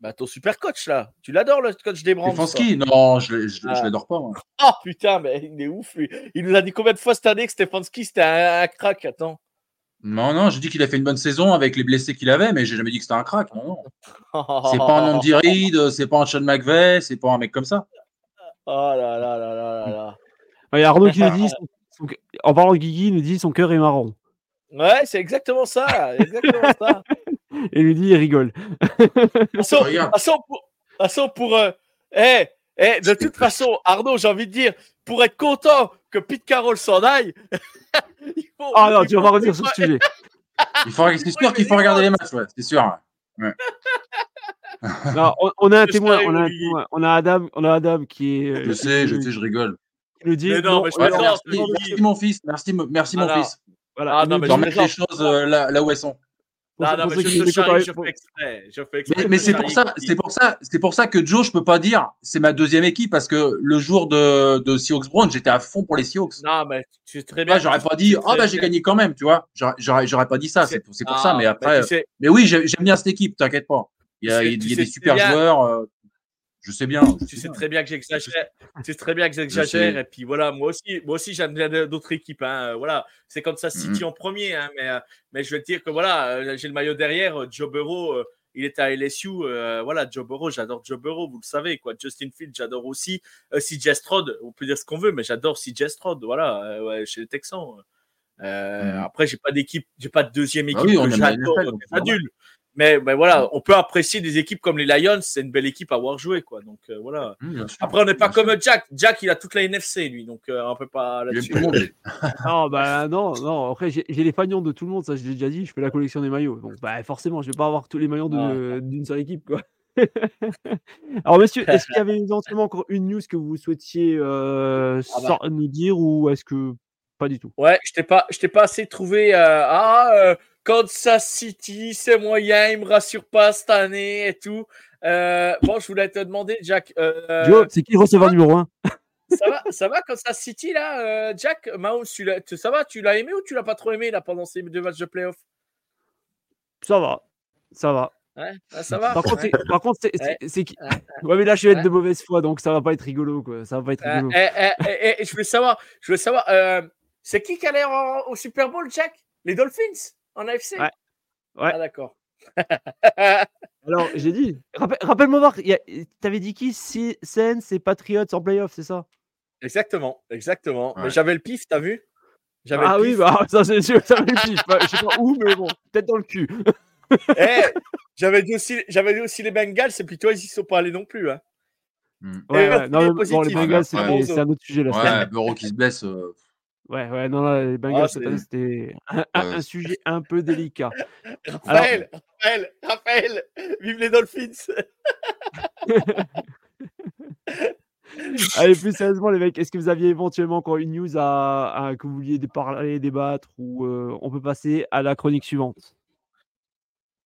Bah ton super coach là, tu l'adores le coach des Browns.
Stefanski? Non, je je l'ai- je
Ah.
l'adore pas, moi.
Ah putain, mais il est ouf lui. Il nous a dit combien de fois cette année que Stefanski c'était un, un crack. Attends.
Non, non, j'ai dit qu'il a fait une bonne saison avec les blessés qu'il avait, mais j'ai jamais dit que c'était un crack. Non, non. C'est pas un Andy Reid, c'est pas un Sean McVay, c'est pas un mec comme ça.
Oh là là là là là là.
Il y a Arnaud qui nous dit, en parlant de Guigui, il nous dit son cœur est marron.
Ouais, c'est exactement ça. Exactement ça.
Et il nous dit, il rigole.
Regarde.
façon pour, euh, eh, eh, de toute façon, Arnaud, j'ai envie de dire, pour être content que Pete Carroll s'en aille, il faut.
Ah non, tu vas pas revenir sur ce sujet.
Il faut, c'est sûr qu'il faut regarder les matchs, ouais, c'est sûr.
Non, on, on a un témoin, on a un témoin. On a Adam, on a Adam qui est. euh,
Je sais, je sais, je rigole.
Nous dit.
Mais non, mais je
merci, merci, mon fils, merci, merci mon fils.
Voilà,
Ah,
il
non, mais je
mettre les choses euh, là, là où elles sont.
Non, non, mais je, je charrie, fais exprès. Je fais
Mais,
exprès
mais
de
c'est pour ça, c'est pour ça, c'est pour ça que Joe, je peux pas dire c'est ma deuxième équipe parce que le jour de, de Seahawks Brown, j'étais à fond pour les Seahawks.
Non, mais tu sais très bien.
J'aurais pas dit, ah bah j'ai gagné quand même, tu vois. J'aurais- J'aurais pas dit ça, c'est pour, c'est pour ça, mais après.
tu sais,
Mais oui, j'ai- j'aime bien cette équipe, t'inquiète pas. Il y a,
Tu sais-
il y a des super
bien-
joueurs. euh, je sais bien. je
tu
sais
sais
bien.
très bien que j'exagère. Tu sais très bien que j'exagère. Et puis voilà, moi aussi, moi aussi, j'aime bien d'autres équipes. Hein. Euh, Voilà, c'est comme ça City
Mhm.
en premier. Hein. Mais, euh, mais je vais te dire que voilà, euh, j'ai le maillot derrière. Joe Burrow, euh, il est à LSU. euh, voilà, Joe Burrow, j'adore Joe Burrow, vous le savez. quoi. Justin Fields, j'adore aussi. Euh, CJ Stroud, on peut dire ce qu'on veut, mais j'adore CJ Stroud. Voilà, ouais, chez les Texans.
Mhm.
Après, j'ai pas d'équipe, j'ai pas de deuxième équipe
Bah oui, on
que j'adore,
NFL,
Mais, mais voilà, on peut apprécier des équipes comme les Lions. C'est une belle équipe à avoir joué, quoi. Donc euh, voilà.
Sûr.
Après, on n'est pas
Bien sûr.
comme Jack. Jack, il a toute la NFC, lui. Donc, euh, on peut pas là-dessus.
Non, bah non, non. Après, j'ai j'ai les fagnons de tout le monde, ça je l'ai déjà dit. Je fais la collection des maillots. Donc, bah forcément, je vais pas avoir tous les maillots de- d'une seule équipe, quoi. Alors, monsieur, est-ce qu'il y avait éventuellement encore une news que vous souhaitiez euh,
Ah bah.
nous dire ou est-ce que pas du tout?
Ouais, je t'ai pas, je t'ai pas assez trouvé. euh, ah, euh, Kansas City, c'est moyen, il me rassure pas cette année et tout. Euh, bon, je voulais te demander, Jack. euh,
Joe, c'est qui le receveur numéro 1
ça va, ça va Kansas City là, euh, Jack? Mahomes, tu ça va Tu l'as aimé ou tu l'as pas trop aimé là pendant ces deux matchs de playoff?
Ça va, ça va.
Ouais, ça va.
Par contre, c'est- par contre, c'est-
Ouais. Ouais.
Mais là, je vais être de mauvaise foi, donc ça va pas être rigolo, quoi. Ça va pas être rigolo.
eh, eh, eh, je voulais savoir, je voulais savoir, c'est qui qui a l'air au Super Bowl, Jack? Les Dolphins? En AFC
Ouais. Ouais.
Ah d'accord.
Alors, j'ai dit. Rappel- Rappelle-moi voir, il y a- t'avais dit qui? Si- Saints et Patriots en playoff, c'est ça?
Exactement, exactement.
Ouais.
Mais j'avais le pif, t'as vu? J'avais
Ah
le
oui,
pif.
bah ça c'est sûr, me le. Je sais pas- je sais pas où, mais bon, peut-être dans le cul.
Eh, j'avais dit aussi, j'avais dit aussi les Bengals, et puis toi ils y sont pas allés non plus. Hein.
Hum.
Ouais, ouais. Non, mais bon, les Bengals, c'est
ouais.
c'est un autre sujet là.
Ouais, Bureau qui se blesse. euh,
Ouais, ouais, non, là, les Bengals,
Ah,
année, c'était un, un-
Ouais.
un sujet un peu délicat.
Raphaël, Raphaël, Raphaël, vive les Dolphins.
Allez, plus sérieusement, les mecs, est-ce que vous aviez éventuellement encore une news à, à- que vous vouliez parler, débattre ou euh, on peut passer à la chronique suivante?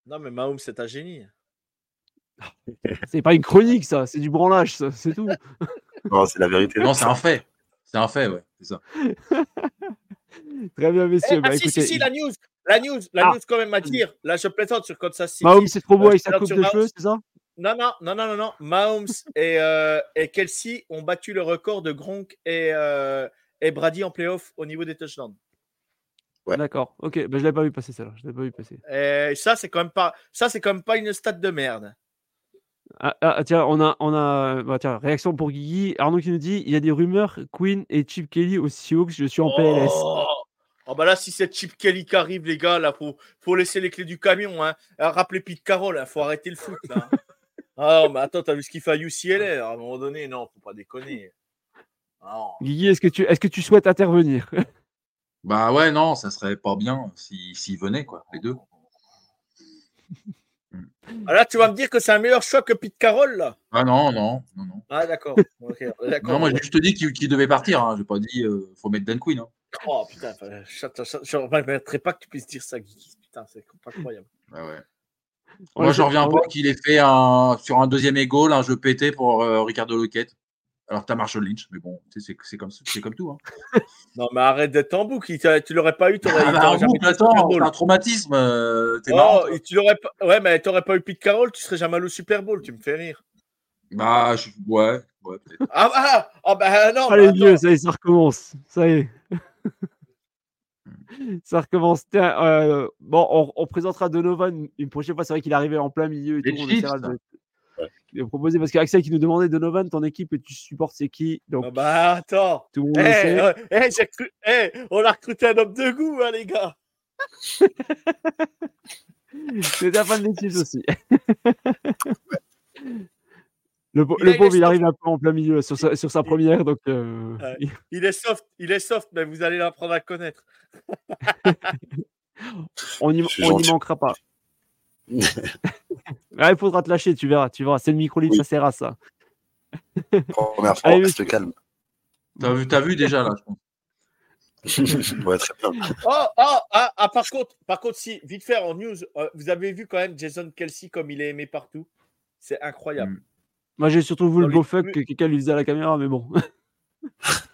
Non, mais Mahomes, c'est un génie.
C'est pas une chronique, ça, c'est du branlage, ça, c'est tout.
Non, c'est la vérité.
Non, c'est un fait. C'est un fait, ouais. C'est ça.
Très bien,
Eh,
messieurs.
ah,
bah,
si,
écoutez,
si, si, la news, la news, la
Ah.
news quand même à dire. Là, je plaisante sur Kansas City.
Mahomes, c'est trop beau
Euh,
avec
je
sa coupe de cheveux, c'est ça?
Non, non, non, non, non, non. Mahomes et, euh, et Kelsey ont battu le record de Gronk et, euh, et Brady en playoff au niveau des touchdowns.
Ouais.
D'accord, ok, bah, je l'ai pas vu passer ça, je l'ai pas vu passer.
Et ça, c'est quand même pas, ça, c'est quand même pas une stat de merde.
Ah, ah, tiens, on a, on a bah, tiens, réaction pour Guigui. Arnaud qui nous dit il y a des rumeurs Queen et Chip Kelly aux Seahawks, je suis en PLS.
Oh, Oh, bah là, si c'est Chip Kelly qui arrive, les gars, là, faut, faut laisser les clés du camion. Hein. Ah, Rappelez Pete Carroll, hein, faut arrêter le foot. Là. ah, mais attends, t'as vu ce qu'il fait à UCLA À un moment donné, non, faut pas déconner. Ah, Non.
Guigui, est-ce que, tu, est-ce que tu souhaites intervenir?
Bah ouais, non, ça serait pas bien s'ils s'ils venaient, quoi, les deux.
Ah, là, tu vas me dire que c'est un meilleur choix que Pete Carroll, là
Ah non, non, non, non.
Ah, d'accord.
Non, moi, j'ai juste dit qu'il devait partir. Hein. J'ai pas dit euh, faut mettre Dan Quinn. Hein.
Oh putain, je je ne permettrai pas que tu puisses dire ça, Guigui. Putain, c'est incroyable.
Bah ouais.
On
Moi,
le
je
fait-
reviens pas qu'il ait fait un, sur un deuxième égaux un jeu pété pour euh, Ricardo Lockett. Alors t'as Marshall Lynch, mais bon, tu sais, c'est comme, c'est comme tout. Hein.
Non, mais arrête d'être en boucle. Tu l'aurais pas eu, t'aurais
Ah, bah, attends,
Bowl.
c'est un traumatisme. euh, marrant,
Oh, et tu l'aurais pas... Ouais, mais t'aurais pas eu Pete Carroll, tu serais jamais allé au Super Bowl. Tu me fais rire.
Bah, je- ouais, ouais, peut-être.
Ah, ah, ah bah non.
Allez, vieux,
attends.
ça y est, ça recommence. Ça y est. ça recommence. Tiens, euh, bon, on, on présentera Donovan une prochaine fois. C'est vrai qu'il est arrivé en plein milieu et tout. On
Chiefs,
essaiera de,
Ouais.
de proposer parce qu'Axel qui nous demandait Donovan, ton équipe que tu supportes, c'est qui? Donc,
Ah bah attends.
tout le monde
Eh,
le sait.
eh, eh, on a recruté un homme de goût, hein, les gars.
C'est un fan des Chiefs aussi. Le,
Il
pauvre, il arrive un peu en plein milieu sur sa, sur sa première, donc euh, il-
est soft, il est soft, mais vous allez l'apprendre à connaître.
on n'y manquera pas. Ah, il faudra te lâcher, tu verras, tu verras. C'est le micro libre,
Oui.
ça sert à ça.
Première fois,
Allez,
reste calme.
T'as vu, t'as vu déjà, là, je pense.
ouais, très bien.
Oh, oh, ah, ah, par contre, par contre, si, vite fait en news, euh, vous avez vu quand même Jason Kelsey comme il est aimé partout. C'est incroyable.
Mm.
Moi, j'ai surtout vu le beau fuck que quelqu'un lui faisait à la caméra, mais bon.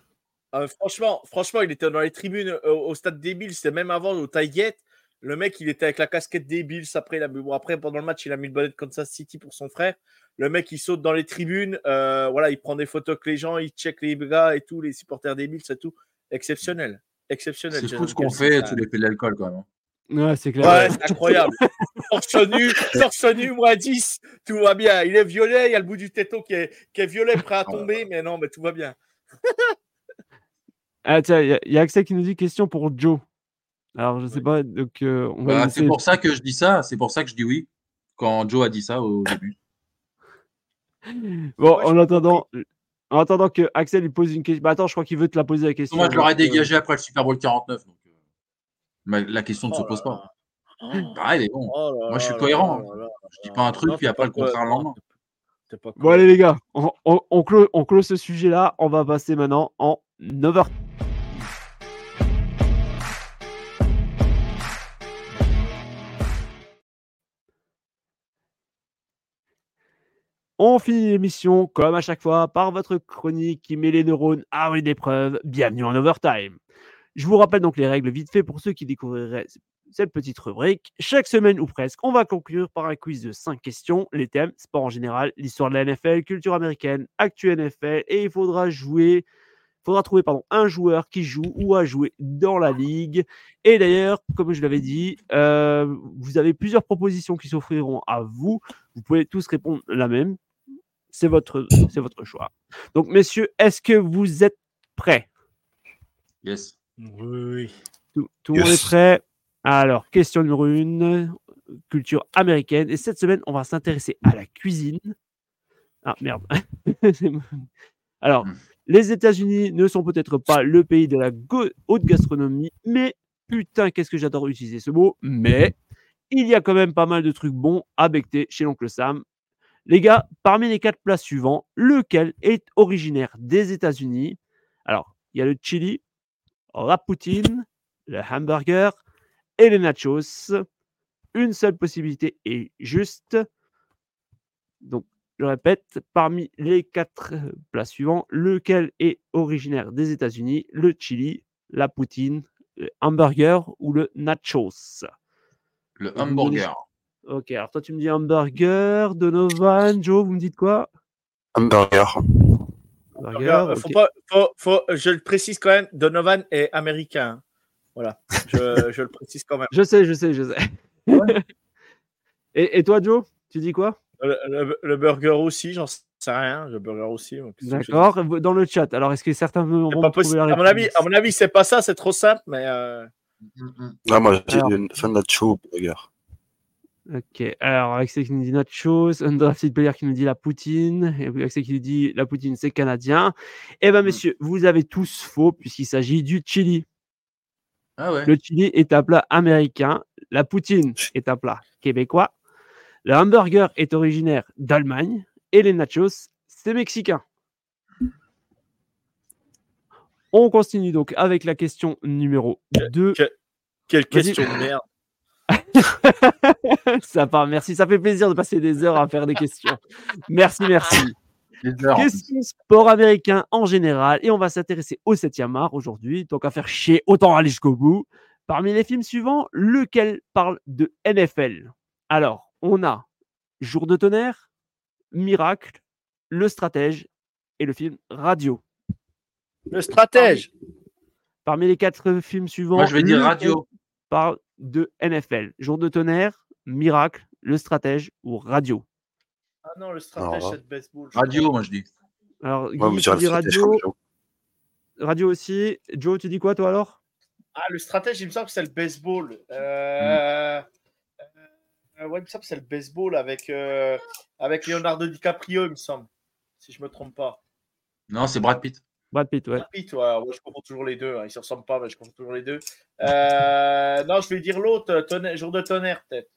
Euh, franchement, franchement, il était dans les tribunes euh, au stade des Bills, c'était même avant au Tailgate. Le mec, il était avec la casquette des Bills. Après, il a, bon, après, pendant le match, il a mis le bonnet de Kansas City pour son frère. Le mec, il saute dans les tribunes. euh, voilà, il prend des photos avec les gens, il check les gars et tout, les supporters des Bills et tout. Exceptionnel. Exceptionnel.
C'est fou ce qu'on fait sous l'effet de l'alcool, quand même. hein.
Ouais, c'est clair.
Ouais, c'est incroyable. torse nu, torse nu, moins 10, tout va bien. Il est violet, il y a le bout du téton qui est, qui est violet, prêt à tomber, mais non, mais tout va bien.
Ah, tiens, il y, a- il y a Axel qui nous dit question pour Joe. Alors, je sais pas, donc euh, on va
Bah,
laisser-
c'est pour ça que je dis ça. C'est pour ça que je dis oui. Quand Joe a dit ça au début.
Bon,
Ouais,
en attendant, en attendant que Axel il pose une question. Bah, attends, je crois qu'il veut te la poser la question.
Moi, je l'aurais
euh,
dégagé après le Super Bowl 49. Donc, euh, la question ne se
Oh
pose
là
pas. Pareil, mais bon.
Oh là
Moi, je suis
là
cohérent. Je dis pas un truc, puis
t'es
après le
pas
contraire le
non,
lendemain.
Bon, allez, les gars, on, on, on clôt, on clôt ce sujet-là. On va passer maintenant en 9h. On finit l'émission, comme à chaque fois, par votre chronique qui met les neurones à rude épreuve. Bienvenue en overtime. Je vous rappelle donc les règles vite fait pour ceux qui découvriraient cette petite rubrique. Chaque semaine ou presque, on va conclure par un quiz de 5 questions. Les thèmes, sport en général, l'histoire de la NFL, culture américaine, actu NFL, et il faudra jouer, faudra trouver un joueur qui joue ou a joué dans la ligue. Et d'ailleurs, comme je l'avais dit, euh, vous avez plusieurs propositions qui s'offriront à vous. Vous pouvez tous répondre la même. C'est votre, c'est votre choix. Donc, messieurs, est-ce que vous êtes prêts?
Yes.
Oui.
Tout, tout le monde est prêt? Alors, question numéro une, culture américaine. Et cette semaine, on va s'intéresser à la cuisine. Ah, merde. Alors,
Hmm.
Les États-Unis ne sont peut-être pas le pays de la haute gastronomie, mais putain, qu'est-ce que j'adore utiliser ce mot. Mais il y a quand même pas mal de trucs bons à becter chez l'oncle Sam. Les gars, parmi les quatre plats suivants, lequel est originaire des États-Unis? Alors, il y a le chili, la poutine, le hamburger et les nachos. Une seule possibilité est juste. Donc, je répète, parmi les quatre plats suivants, lequel est originaire des États-Unis? Le chili, la poutine, le hamburger ou le nachos?
Le hamburger.
Ok, alors toi tu me dis hamburger, Donovan, Joe, vous me dites quoi?
Hamburger.
Hamburger,
Faut
ok.
pas, faut, faut- je le précise quand même, Donovan est américain. Voilà, je, je le précise quand même.
Je sais, je sais, je sais. et, et toi, Joe, tu dis quoi?
Le, le- le burger aussi, j'en sais rien. Le burger aussi.
D'accord, dans le chat. Alors, est-ce que certains vont
pas possible.
la
À mon avis, à mon avis, c'est pas ça. C'est trop simple, mais euh,
Mm.
Ah, moi, j'ai une fan nacho burger.
Ok, alors Alexei qui nous dit nachos, Undrafted Player qui nous dit la poutine, et Alexei qui nous dit la poutine c'est canadien. Eh ben messieurs, vous avez tous faux puisqu'il s'agit du chili.
Ah ouais.
Le chili est un plat américain, la poutine est un plat québécois, le hamburger est originaire d'Allemagne et les nachos c'est mexicain. On continue donc avec la question numéro 2.
quelle question de merde.
ça part, merci, ça fait plaisir de passer des heures à faire des questions. Merci, merci. Question sport américain en général, et on va s'intéresser au 7e art aujourd'hui. Donc, à faire chier, autant aller jusqu'au bout. Parmi les films suivants, lequel parle de NFL Alors, on a Jour de tonnerre, Miracle, Le Stratège et le film Radio.
Le stratège.
Parmi les quatre films suivants,
Moi, je vais dire radio.
parle de NFL Jour de tonnerre, Miracle, Le Stratège ou Radio?
Ah non, le stratège,
Alors,
c'est le baseball.
Radio,
crois.
moi, je dis.
Alors, Guy, tu
dirais
dis radio, radio aussi. Joe, tu dis quoi toi alors?
Ah, le stratège, il me semble que c'est le baseball. Euh, euh, ouais, il me semble que c'est le baseball avec, euh, avec Leonardo DiCaprio, il me semble. Si je me trompe pas.
Non, c'est Brad Pitt.
Brad Pitt, ouais.
Brad Pitt, ouais, ouais, je confonds toujours les deux. hein. Ils se ressemblent pas, mais je confonds toujours les deux. Euh, non, je vais dire l'autre, jour de tonnerre, peut-être.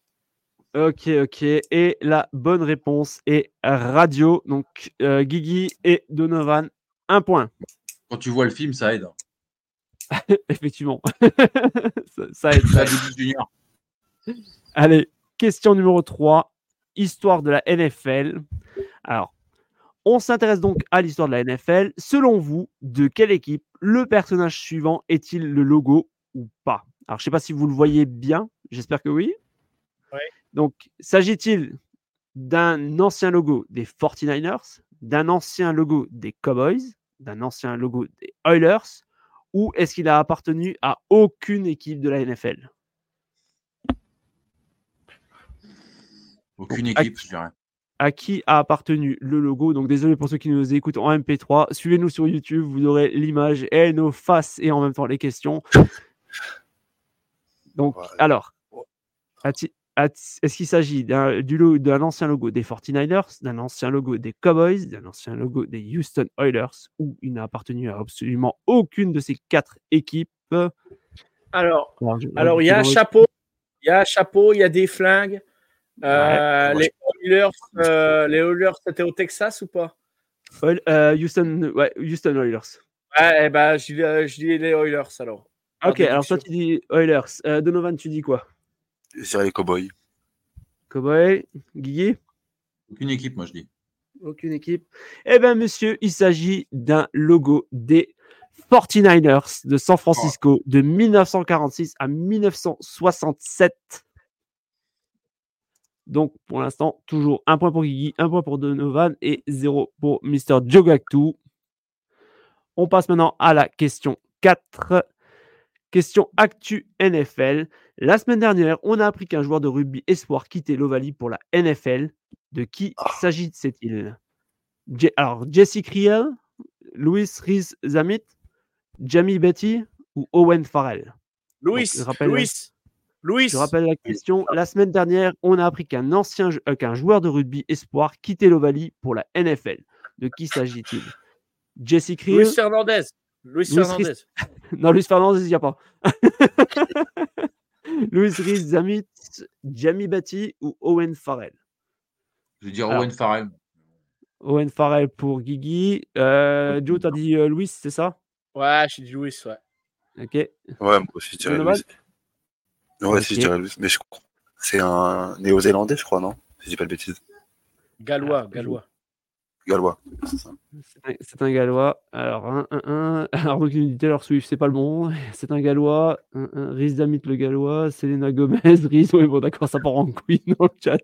Ok, ok. Et la bonne réponse est radio. Donc, euh, Guigui et Donovan, un point.
Quand tu vois le film, ça aide.
Effectivement. ça, ça aide, ça aide. Allez, question numéro 3. Histoire de la NFL. Alors, on s'intéresse donc à l'histoire de la NFL. Selon vous, de quelle équipe le personnage suivant est-il le logo ou pas? Alors, je ne sais pas si vous le voyez bien. J'espère que oui.
Ouais.
Donc, s'agit-il d'un ancien logo des 49ers, d'un ancien logo des Cowboys, d'un ancien logo des Oilers, ou est-ce qu'il a appartenu à aucune équipe de la NFL
Aucune
Donc,
équipe, je dirais.
À qui a appartenu le logo. Donc désolé pour ceux qui nous écoutent en MP3. Suivez-nous sur YouTube, vous aurez l'image et nos faces et en même temps les questions. Donc
Voilà.
alors, est-ce qu'il s'agit d'un du lo- d'un ancien logo des 49ers, d'un ancien logo des Cowboys, d'un ancien logo des Houston Oilers, ou il n'a appartenu à absolument aucune de ces quatre équipes?
Alors,
Alors, je-
alors il y a un chapeau, il y a un chapeau, il y a des flingues. Euh,
Ouais.
les Oilers, euh, les Oilers, c'était au Texas ou pas?
Oil- euh, Houston, ouais, Houston Oilers.
Ouais, eh ben, je dis, euh, je dis les Oilers alors.
Ok, alors toi tu dis Oilers. Euh, Donovan, tu dis quoi?
Dirais les cowboys.
Cowboy, Guigui?
Aucune équipe, moi, je dis.
Aucune équipe. Eh bien, monsieur, il s'agit d'un logo des 49ers de San Francisco de 1946 à 1967. Donc, pour l'instant, toujours un point pour Guigui, un point pour Donovan et zéro pour Mr. Jogactu. On passe maintenant à la question 4. Question Actu NFL. La semaine dernière, on a appris qu'un joueur de rugby espoir quittait l'Ovalie pour la NFL. De qui
Ah.
s'agit-il? Alors, Jesse Kriel, Louis Rhys Zamit, Jamie Betty ou Owen Farrell?
Louis, Louis, Louis.
Je rappelle la question. La semaine dernière, on a appris qu'un ancien euh, qu'un joueur de rugby espoir quittait l'Ovalie pour la NFL. De qui s'agit-il? Jesse Creel?
Luis Fernandez. Luis
Luis
Fernandez.
Non, Luis Fernandez, il n'y a pas. Luis Riz Zamit, Jamie Batty ou Owen Farrell?
Je vais dire
Alors.
Owen Farrell.
Owen Farrell pour Guigui. Euh, Joe, t'as dit euh, Luis, c'est ça?
Ouais, je suis du Luis, ouais.
Ok.
Ouais, moi aussi, je dirais Louis. Ouais, si je dirais Louis. Mais je crois. C'est un néo-zélandais, je crois, non Si je dis pas de bêtises.
Gallois,
Ah,
Gallois.
Gallois. c'est ça.
C'est un- un Gallois. Alors, 1, 1, 1. Alors, donc, il dit Taylor Swift, c'est pas le bon. C'est un Gallois. 1, 1. Riz Damit, le Gallois. Selena Gomez. Riz, oui, bon, d'accord, ça part en couille dans le chat.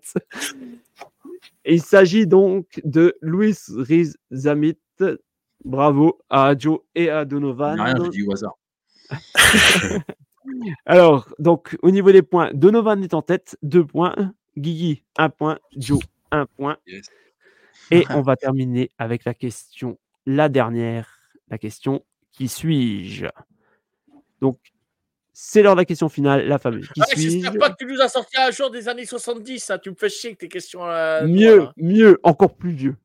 Et il s'agit donc de Luis Riz Zamit. Bravo à Joe et à Donovan.
Rien, j'ai dit au hasard.
Alors, donc, au niveau des points, Donovan est en tête, 2 points. Guigui, 1 point. Joe, 1 point.
Yes.
Et on va terminer avec la question, la dernière, la question qui suis-je? Donc, c'est l'heure de la question finale, la fameuse. Qui
Ah,
suis-je?
J'espère pas que tu nous as sorti un jour des années 70, ça. Tu me fais chier avec tes questions. euh,
Mieux,
voilà.
mieux, encore plus vieux.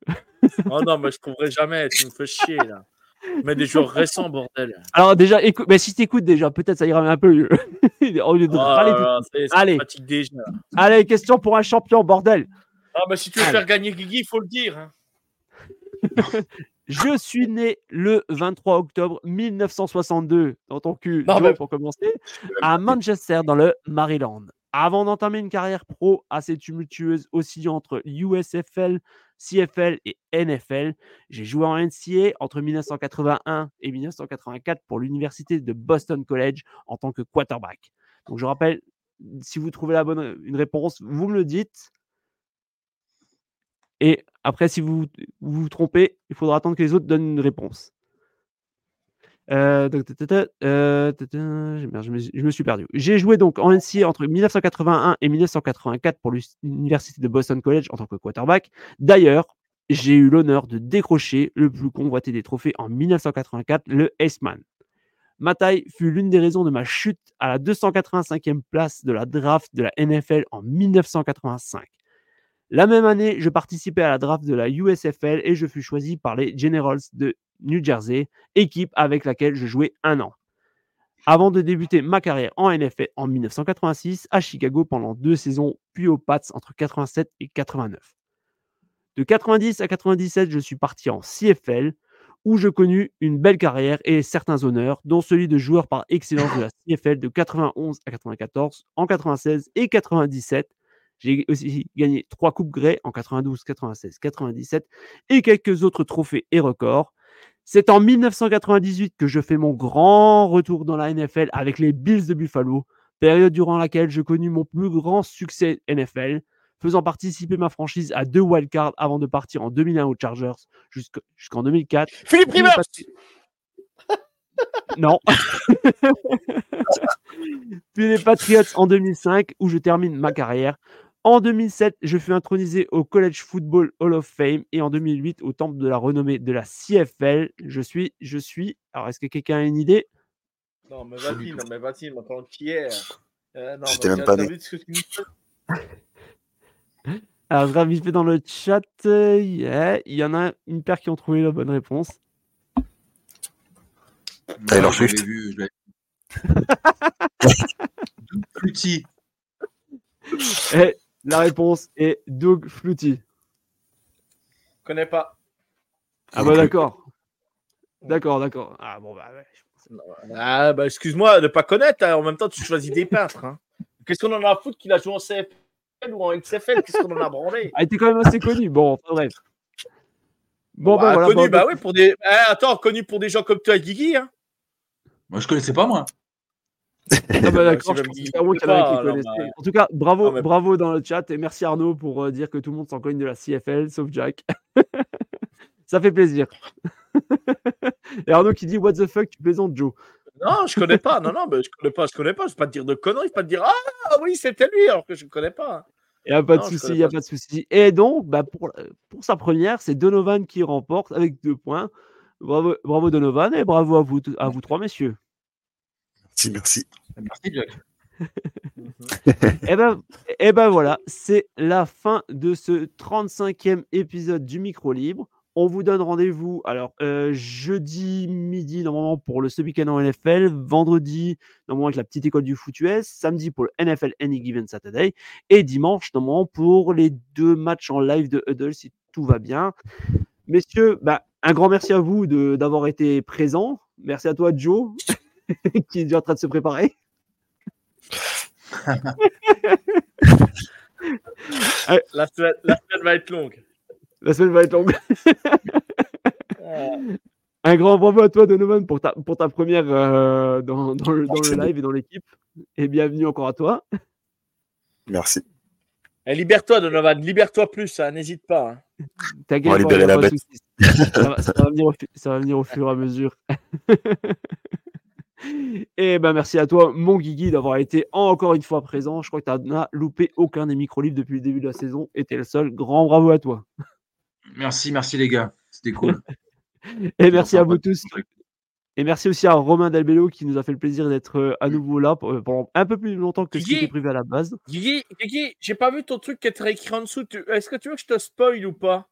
Oh non, mais je trouverai jamais. Tu me fais chier, là. Mais des joueurs récents, bordel.
Alors déjà, écoute, mais si t'écoutes déjà, peut-être ça ira un peu mieux. Au lieu de
Oh là
tout- Allez.
déjà.
Allez, question pour un champion, bordel.
Ah, mais si tu veux
Allez.
faire gagner Guigui, il faut le dire. hein.
Je suis né le 23 octobre 1962, dans ton cul,
Non,
Joe,
mais-
pour commencer, à Manchester, dans le Maryland. Avant d'entamer une carrière pro assez tumultueuse, oscillant entre USFL, CFL et NFL, j'ai joué en NCA entre 1981 et 1984 pour l'université de Boston College en tant que quarterback. Donc je rappelle, si vous trouvez la bonne une réponse, vous me le dites. Et après, si vous vous, vous trompez, il faudra attendre que les autres donnent une réponse. Je, me, suis perdu. J'ai joué donc en NCA entre 1981 et 1984 pour l'université de Boston College en tant que quarterback. D'ailleurs, j'ai eu l'honneur de décrocher le plus convoité des trophées en 1984, le Aceman. Ma taille fut l'une des raisons de ma chute à la 285e place de la draft de la NFL en 1985. La même année, je participais à la draft de la USFL et je fus choisi par les Generals de New Jersey, équipe avec laquelle je jouais un an. Avant de débuter ma carrière en NFL en 1986 à Chicago pendant deux saisons, puis aux Pats entre 87 et 89. De 90 à 97, je suis parti en CFL où je connus une belle carrière et certains honneurs, dont celui de joueur par excellence de la CFL de 91 à 94, en 96 et 97. J'ai aussi gagné trois coupes Grey en 92, 96, 97 et quelques autres trophées et records. C'est en 1998 que je fais mon grand retour dans la NFL avec les Bills de Buffalo, période durant laquelle je connus mon plus grand succès NFL, faisant participer ma franchise à deux wildcards avant de partir en 2001 aux Chargers jusqu'en jusqu'en 2004.
Philippe Rivers
Non. Puis les Patriots en 2005 où je termine ma carrière. En 2007, je fus intronisé au College Football Hall of Fame et en 2008 au temple de la renommée de la CFL. Je suis, je suis. Alors, est-ce que quelqu'un a une idée?
Non, mais vas-y, non, mais vas-y, maintenant qui est? Euh, non,
J'étais
mais
même pas né.
vu ce que tu nous fais?
Alors, je regarde vite fait dans le chat. euh, yeah, Il y en a une paire qui ont trouvé la bonne réponse.
Taylor
je l'avais
Swift.
vu, je Flutie.
Et la réponse est Doug Flutie.
Je connais pas.
Ah bah d'accord. D'accord, d'accord. Ah bon bah ouais.
Ah, bah excuse-moi de pas connaître. hein. En même temps, tu choisis des peintres. hein. Qu'est-ce qu'on en a à foutre qu'il a joué en CFL ou en XFL Qu'est-ce qu'on en a branlé?
Ah, il était quand même assez connu. Bon, enfin, bref. Bon, bah,
Bah,
voilà.
Connu,
bon,
bah oui, pour des. Eh, attends, connu pour des gens comme toi et Guigui. Hein.
Moi, je connaissais pas, moi.
Ah bah d'accord, je pense en
pas, bah.
Tout cas, bravo,
Non, mais-
bravo dans le chat et merci Arnaud pour euh, dire que tout le monde s'en cogne de la CFL, sauf Jack. Ça fait plaisir. et Arnaud qui dit What the fuck, tu plaisantes, Joe
Non, je connais pas. Non, non, mais je connais pas. Je connais pas. Je vais pas te dire de conneries. Je vais pas te dire Ah oui, c'était lui, alors que je ne connais pas.
Il n'y a pas de
Non,
souci, il n'y a
pas.
pas de souci. Et donc, bah, pour, pour sa première, c'est Donovan qui remporte avec deux points. Bravo, bravo Donovan et bravo à vous, à vous trois, messieurs.
Merci, merci.
Merci, Jack.
Et ben, et ben voilà, c'est la fin de ce 35e épisode du Micro Libre. On vous donne rendez-vous alors euh, jeudi midi normalement pour le ce week-end en NFL, vendredi normalement avec la petite école du foot US, samedi pour le NFL Any Given Saturday et dimanche normalement pour les deux matchs en live de Huddle si tout va bien. Messieurs, bah, un grand merci à vous d'avoir été présents. Merci à toi Joe qui est déjà en train de se préparer.
La semaine, la semaine va être longue.
La semaine va être longue.
Euh,
Un grand bravo à toi, Donovan, pour ta, pour ta première euh, dans, dans le, dans le live et dans l'équipe. Et bienvenue encore à toi.
Merci.
eh, libère-toi, Donovan. Libère-toi plus, hein, n'hésite pas. hein.
T'inquiète. Ça ça ça va venir au fur et à mesure. Et ben merci à toi, mon Guigui, d'avoir été encore une fois présent. Je crois que tu n'as loupé aucun des micro-livres depuis le début de la saison. Et t'es le seul. Grand bravo à toi.
Merci, merci les gars. C'était cool.
Et merci à vous tous. Et merci aussi à Romain Delbello qui nous a fait le plaisir d'être euh, à nouveau là pour- euh, pendant un peu plus longtemps que ce qui
Guigui.
était prévu à la base.
Guigui, Guigui, j'ai pas vu ton truc qui est écrit en dessous. Tu- Est-ce que tu veux que je te spoil ou pas?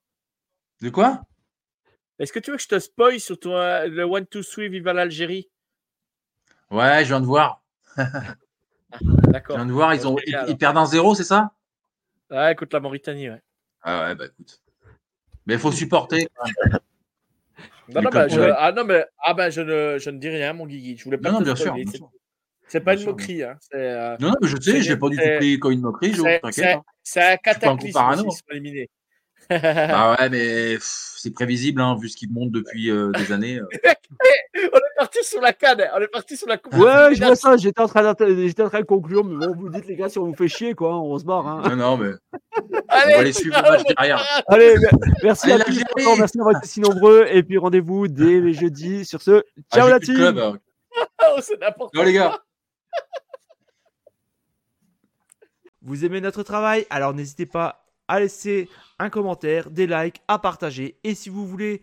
De quoi?
Est-ce que tu veux que je te spoil sur ton, le One to Three Viva l'Algérie?
Ouais, je viens de voir. Je
D'accord.
viens de voir, ils, ont, ils, perdent un zéro, c'est ça?
Ouais, écoute la Mauritanie, ouais.
Ah ouais, bah écoute. Mais il faut supporter.
Non, non, bah, je, ah non, mais ah, bah, je, ne, je ne dis rien, mon Guigui. Je voulais pas
Non, non, bien sûr.
C'est- pas
Bien
une
sûr.
moquerie. Hein. Euh,
Non, non, mais je sais, je l'ai pas du tout pris comme une moquerie,
c'est-
hein.
c'est un cataclysme s'ils sont éliminés.
Bah ouais, mais c'est prévisible, hein, vu ce qu'ils montent depuis euh, des années. euh.
On est parti sur la canne. On est parti sur la coupe.
Ouais, je vois ça. J'étais en, train j'étais en train de conclure, mais bon, vous dites, les gars, si on vous fait chier, quoi, on se barre. hein.
Non, non, mais
Allez,
on va les suivre le match derrière.
Allez, me- merci
Allez,
à tous. Merci d'avoir été si nombreux. Et puis rendez-vous dès les jeudis. Sur ce,
Ah,
ciao la team.
club, euh.
Oh, c'est n'importe
Ciao les gars.
Vous aimez notre travail? Alors n'hésitez pas à laisser un commentaire, des likes, à partager. Et si vous voulez